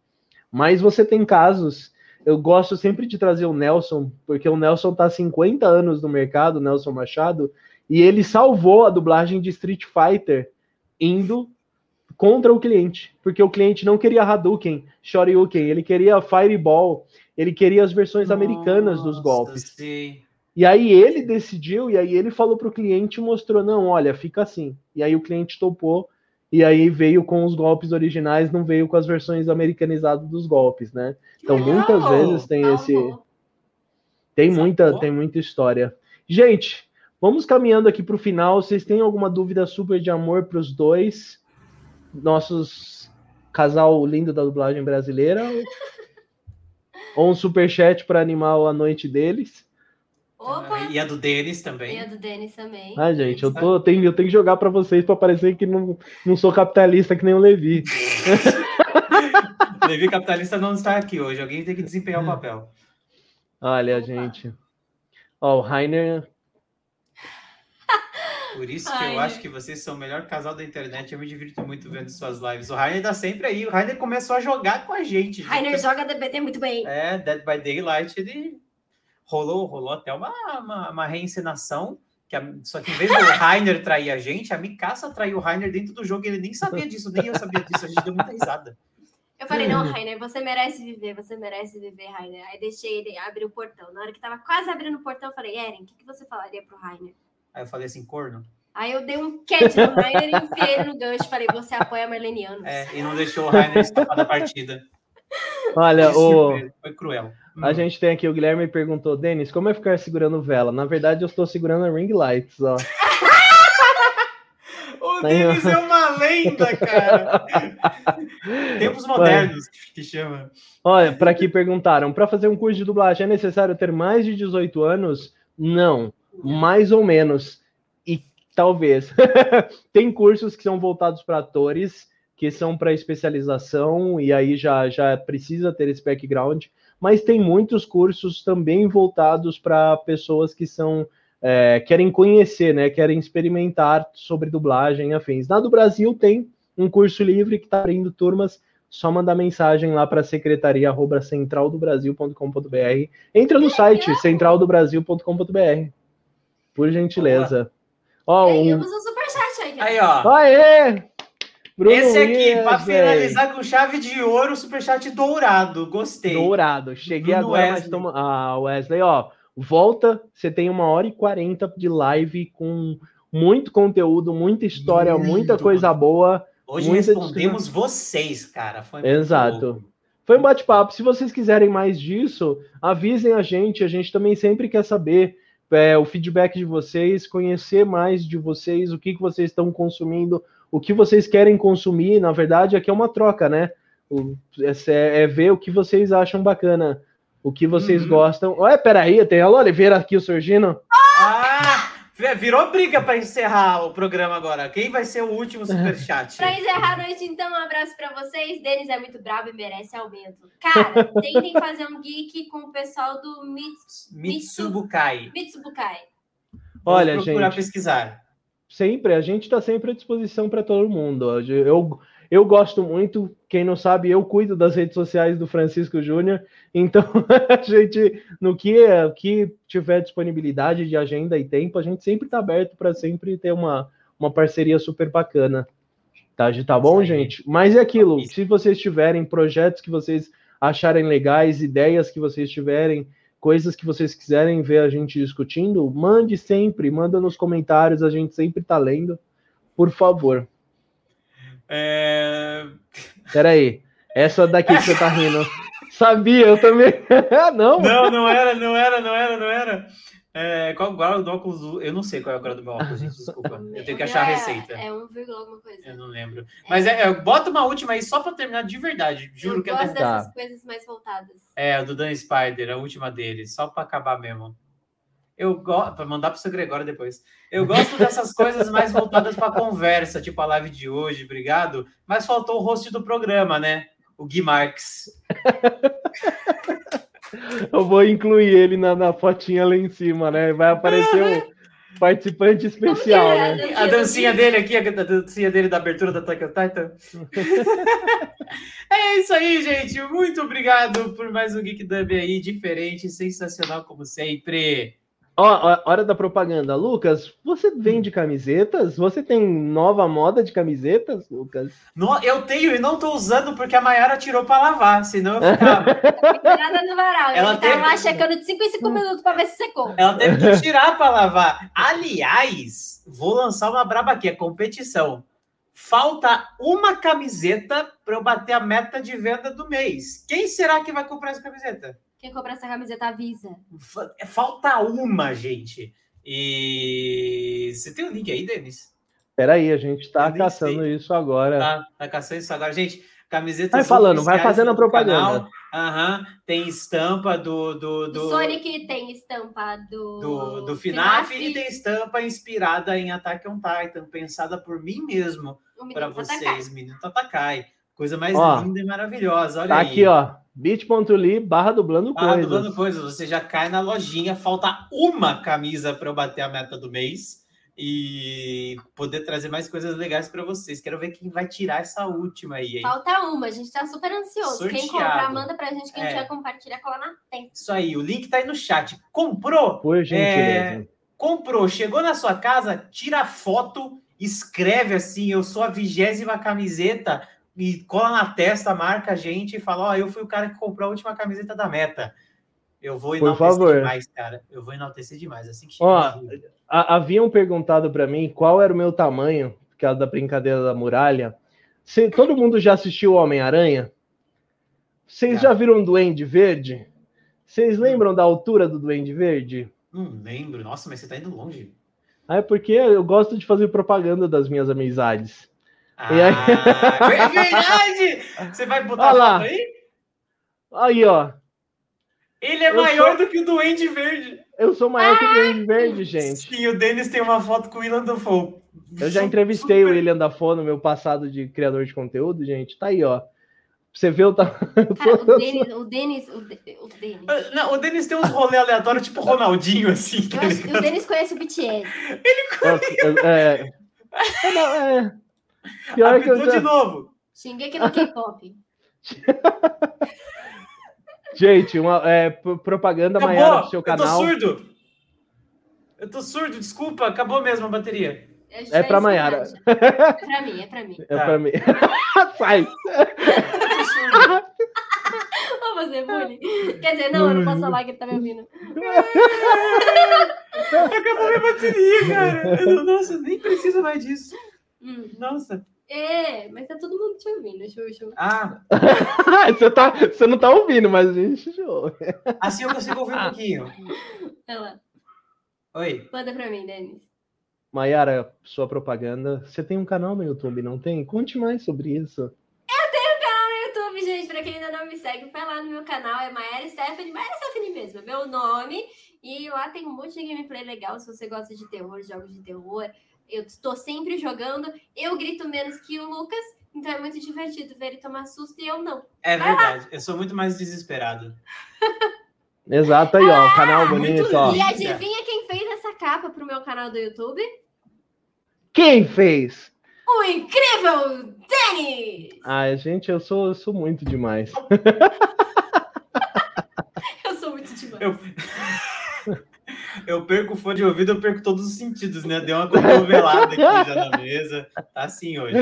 Mas você tem casos, eu gosto sempre de trazer o Nelson, porque o Nelson tá há 50 anos no mercado, o Nelson Machado, e ele salvou a dublagem de Street Fighter indo contra o cliente, porque o cliente não queria Hadouken, Shoryuken, ele queria Fireball, ele queria as versões americanas dos Nossa, golpes. sei. E aí ele decidiu, e aí ele falou pro cliente e mostrou, não, olha, fica assim. E aí o cliente topou, e aí veio com os golpes originais, não veio com as versões americanizadas dos golpes, né? Então muitas vezes tem esse, Salvou. tem Sacou? muita, tem muita história. Gente, vamos caminhando aqui para o final. Vocês têm alguma dúvida super de amor para os dois? Nossos casal lindo da dublagem brasileira? Ou um super chat para animar a noite deles? Opa! E a do Denis E também. a do Denis também. Ah, gente, eu, tô, eu, tenho, eu tenho que jogar para vocês para parecer que não, não sou capitalista que nem o Levi. Levi Capitalista não está aqui hoje. Alguém tem que desempenhar o papel. Olha, gente. Ó, o Rainer. Por isso que Ai, eu acho que vocês são o melhor casal da internet. Eu me divirto muito vendo suas lives. O Rainer tá sempre aí. O Rainer começou a jogar com a gente. Rainer gente. joga DBT muito bem. É, Dead by Daylight, ele rolou, rolou até uma, uma, uma reencenação. Que a... Só que em vez do Rainer trair a gente, a Mikasa traiu o Rainer dentro do jogo. Ele nem sabia disso, nem eu sabia disso. A gente deu muita risada. Eu falei, não, Rainer, você merece viver, você merece viver, Rainer. Aí deixei ele abrir o portão. Na hora que tava quase abrindo o portão, eu falei, Eren, o que, que você falaria pro Rainer? Aí eu falei assim, corno. Aí eu dei um cat no Rainer e enfiei ele no gancho. Falei, você apoia Marlenianos. É, e não deixou o Rainer escapar da partida. Olha, o... foi cruel. A hum. gente tem aqui, o Guilherme perguntou, Denis, como é ficar segurando vela? Na verdade, eu estou segurando a ring lights, ó. O Denis é uma lenda, cara. Tempos modernos que chama. Olha, para que perguntaram, para fazer um curso de dublagem é necessário ter mais de 18 anos? Não, mais ou menos. E talvez. Tem cursos que são voltados para atores, que são para especialização, e aí já, já precisa ter esse background. Mas tem muitos cursos também voltados para pessoas que são é, querem conhecer, né? Querem experimentar sobre dublagem e afins. Na do Brasil tem um curso livre que está abrindo turmas. Só mandar mensagem lá para a secretaria centraldobrasil.com.br. Entra no site centraldobrasil.com.br. Por gentileza. Ó, Ganhamos um... um superchat aí. Aí, ó. Aê! Bruno Esse aqui, para finalizar com chave de ouro, superchat dourado. Gostei. Dourado. Cheguei Bruno agora, Wesley. mas. Ah, Wesley, ó. Volta, você tem uma hora e quarenta de live com muito conteúdo, muita história, muito. muita coisa boa. Hoje respondemos vocês, cara. Foi Exato. Foi um bate-papo. Se vocês quiserem mais disso, avisem a gente. A gente também sempre quer saber é, o feedback de vocês, conhecer mais de vocês, o que, que vocês estão consumindo, o que vocês querem consumir. Na verdade, aqui é uma troca, né? O, é, é ver o que vocês acham bacana o que vocês uhum. gostam. Olha, peraí, tem a Oliveira aqui surgindo. Ah! Virou briga para encerrar o programa agora. Quem vai ser o último superchat? para encerrar a noite, então, um abraço para vocês. Denis é muito bravo e merece aumento. Cara, tentem fazer um geek com o pessoal do Mits... Mitsubukai. Mitsubukai. Olha, gente. procurar pesquisar. Sempre, a gente está sempre à disposição para todo mundo. Eu, eu gosto muito, quem não sabe, eu cuido das redes sociais do Francisco Júnior, então a gente, no que, que tiver disponibilidade de agenda e tempo, a gente sempre está aberto para sempre ter uma, uma parceria super bacana. Tá, tá bom, gente? Mas é aquilo, se vocês tiverem projetos que vocês acharem legais, ideias que vocês tiverem, coisas que vocês quiserem ver a gente discutindo, mande sempre, manda nos comentários, a gente sempre está lendo, por favor. É... Peraí, essa daqui que você tá rindo. Sabia, eu também. não. Não, não era, não era, não era, não era. É, qual o grau do óculos? Eu não sei qual é o grau do meu óculos, gente, desculpa. Eu tenho que achar a receita. É 1, alguma coisa. Eu não lembro. Mas é, é, bota uma última aí só para terminar de verdade. Juro eu que é gosto dessas tá. coisas mais voltadas. É, a do Dan Spider, a última dele, só para acabar mesmo. Eu gosto, para mandar para o seu Gregório depois. Eu gosto dessas coisas mais voltadas para conversa, tipo a live de hoje, obrigado. Mas faltou o host do programa, né? O Gui Marques. Eu vou incluir ele na, na fotinha lá em cima, né? Vai aparecer o participante especial, é? né? A dancinha dele aqui, a dancinha dele da abertura da Attack Titan. é isso aí, gente. Muito obrigado por mais um Geek Dub aí, diferente, sensacional como sempre. Ó, hora da propaganda. Lucas, você vende hum. camisetas? Você tem nova moda de camisetas, Lucas? No, eu tenho e não tô usando porque a Mayara tirou para lavar, senão eu ficava. Nada no varal. Ela teve... tava lá checando de 5 em 5 minutos para ver se secou. Ela teve que tirar para lavar. Aliás, vou lançar uma braba aqui, a competição. Falta uma camiseta para eu bater a meta de venda do mês. Quem será que vai comprar essa camiseta? Quem comprar essa camiseta avisa. É, falta uma, gente. E você tem o um link aí, Denis? Peraí, a gente está caçando isso agora. Tá, tá caçando isso agora. Gente, camiseta. Vai falando, vai fazendo a propaganda. Aham, uhum, tem estampa do, do, do. Sonic tem estampa do. Do, do FNAF, FNAF, e tem estampa inspirada em Attack on Titan, pensada por mim mesmo para vocês, menino Tatakai. Coisa mais ó, linda e maravilhosa. Olha tá aí. aqui, ó bit.ly barra dublando barra coisas. dublando coisas. Você já cai na lojinha, falta uma camisa para eu bater a meta do mês. e poder trazer mais coisas legais para vocês. Quero ver quem vai tirar essa última aí, hein? Falta uma, a gente tá super ansioso. Sorteado. Quem comprar, manda pra gente, quem É. tiver compartilha, cola na testa. Isso aí, o link tá aí no chat. Comprou? Por gentileza. Comprou, chegou na sua casa, tira a foto, escreve assim, eu sou a vigésima camiseta e cola na testa, marca a gente e fala, ó, eu fui o cara que comprou a última camiseta da meta. Eu vou Por enaltecer favor. demais, cara. Eu vou enaltecer demais, assim que. Ó, A- haviam perguntado para mim qual era o meu tamanho, por causa da brincadeira da muralha. Se, todo mundo já assistiu Homem-Aranha? Vocês Já. viram o Duende Verde? Vocês lembram da altura do Duende Verde? Não lembro. Nossa, mas você tá indo longe. Ah, é porque eu gosto de fazer propaganda das minhas amizades. Ah, E aí? é verdade! Você vai botar Olha a lá. foto aí? Aí, ó. Ele é Eu maior sou- do que o Duende Verde. Eu sou maior que o Duende Verde, gente. Sim, o Denis tem uma foto com o Willan Dafoe. Eu já entrevistei o William Dafoe no meu passado de criador de conteúdo, gente. Tá aí, ó. Você vê o tamanho. Cara, o Denis, o Denis, o. Ah, Não, o Denis tem uns rolê aleatórios, tipo Ronaldinho, assim, tá o? Denis conhece o BTS. É, é, não, é. Pior que eu Apitou já... de novo. Xinguei aqui no K-pop. Gente, uma é, propaganda Acabou! maior do seu Eu canal. tô surdo. Eu tô surdo, desculpa. Acabou mesmo a bateria. É É pra Maiara. É pra mim, é pra mim. É Tá. pra mim. Sai! Eu. Vou fazer bullying. Quer dizer, não, eu não posso falar que ele tá me ouvindo. Acabou minha bateria, cara. Eu- Nossa, nem precisa mais disso. Hum. Nossa. É, mas tá todo mundo te ouvindo, Xuxu. Ah, você, tá, você não tá ouvindo, mas a gente ouve. assim eu consigo ouvir um pouquinho. Olha lá. Oi. Manda pra mim, Denis. Mayara, sua propaganda. Você tem um canal no YouTube, não tem? Conte mais sobre isso. no YouTube, gente, pra quem ainda não me segue, vai lá no meu canal, é Maera Stephanie, Maera Stephanie mesmo, é meu nome. E lá tem um monte de gameplay legal, se você gosta de terror, jogos de terror. Eu estou sempre jogando, eu grito menos que o Lucas, então é muito divertido ver ele tomar susto e eu não. É verdade. Eu sou muito mais desesperado. Exato aí, ó. Canal muito bonito, ó. E adivinha quem fez essa capa pro meu canal do YouTube? Quem fez? O incrível Denis! Ai, gente, eu sou, eu sou muito demais. Eu sou muito demais. Eu... eu perco o fone de ouvido, eu perco todos os sentidos, né? Deu uma cotovelada aqui já na mesa. Tá assim hoje.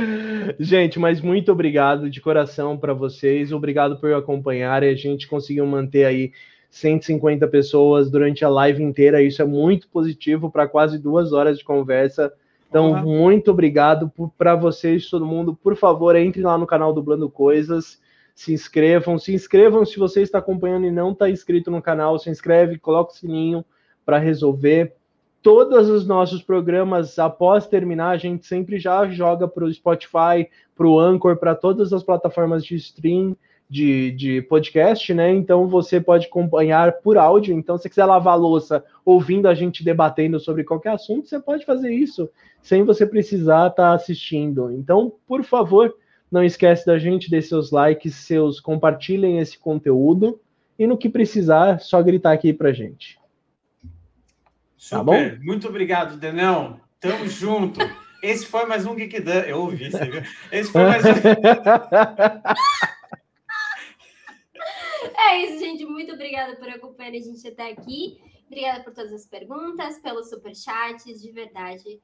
Gente, mas muito obrigado de coração para vocês. Obrigado por acompanhar. A gente conseguiu manter aí 150 pessoas durante a live inteira. Isso é muito positivo para quase duas horas de conversa. Então, Porra. muito obrigado para vocês, todo mundo. Por favor, entre lá no canal Dublando Coisas. Se inscrevam. Se inscrevam se você está acompanhando e não está inscrito no canal. Se inscreve, coloca o sininho para resolver. Todos os nossos programas, após terminar, a gente sempre já joga para o Spotify, para o Anchor, para todas as plataformas de stream de, de podcast, né? Então você pode acompanhar por áudio. Então, se quiser lavar louça ouvindo a gente debatendo sobre qualquer assunto, você pode fazer isso sem você precisar estar assistindo. Então, por favor, não esquece da gente, dê seus likes, seus compartilhem esse conteúdo. E no que precisar, só gritar aqui pra gente. Super. Tá bom? Muito obrigado, Denão. Tamo junto. Esse foi mais um Geek Dan. Eu ouvi, você viu? Esse foi mais um. É isso, gente. Muito obrigada por acompanhar a gente até aqui. Obrigada por todas as perguntas, pelos superchats. De verdade,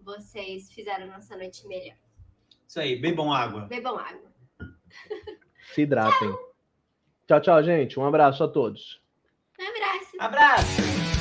vocês fizeram a nossa noite melhor. Isso aí, bebam água. Bebam água. Se hidratem. Tchau, tchau, gente. Um abraço a todos. Um abraço. Abraço!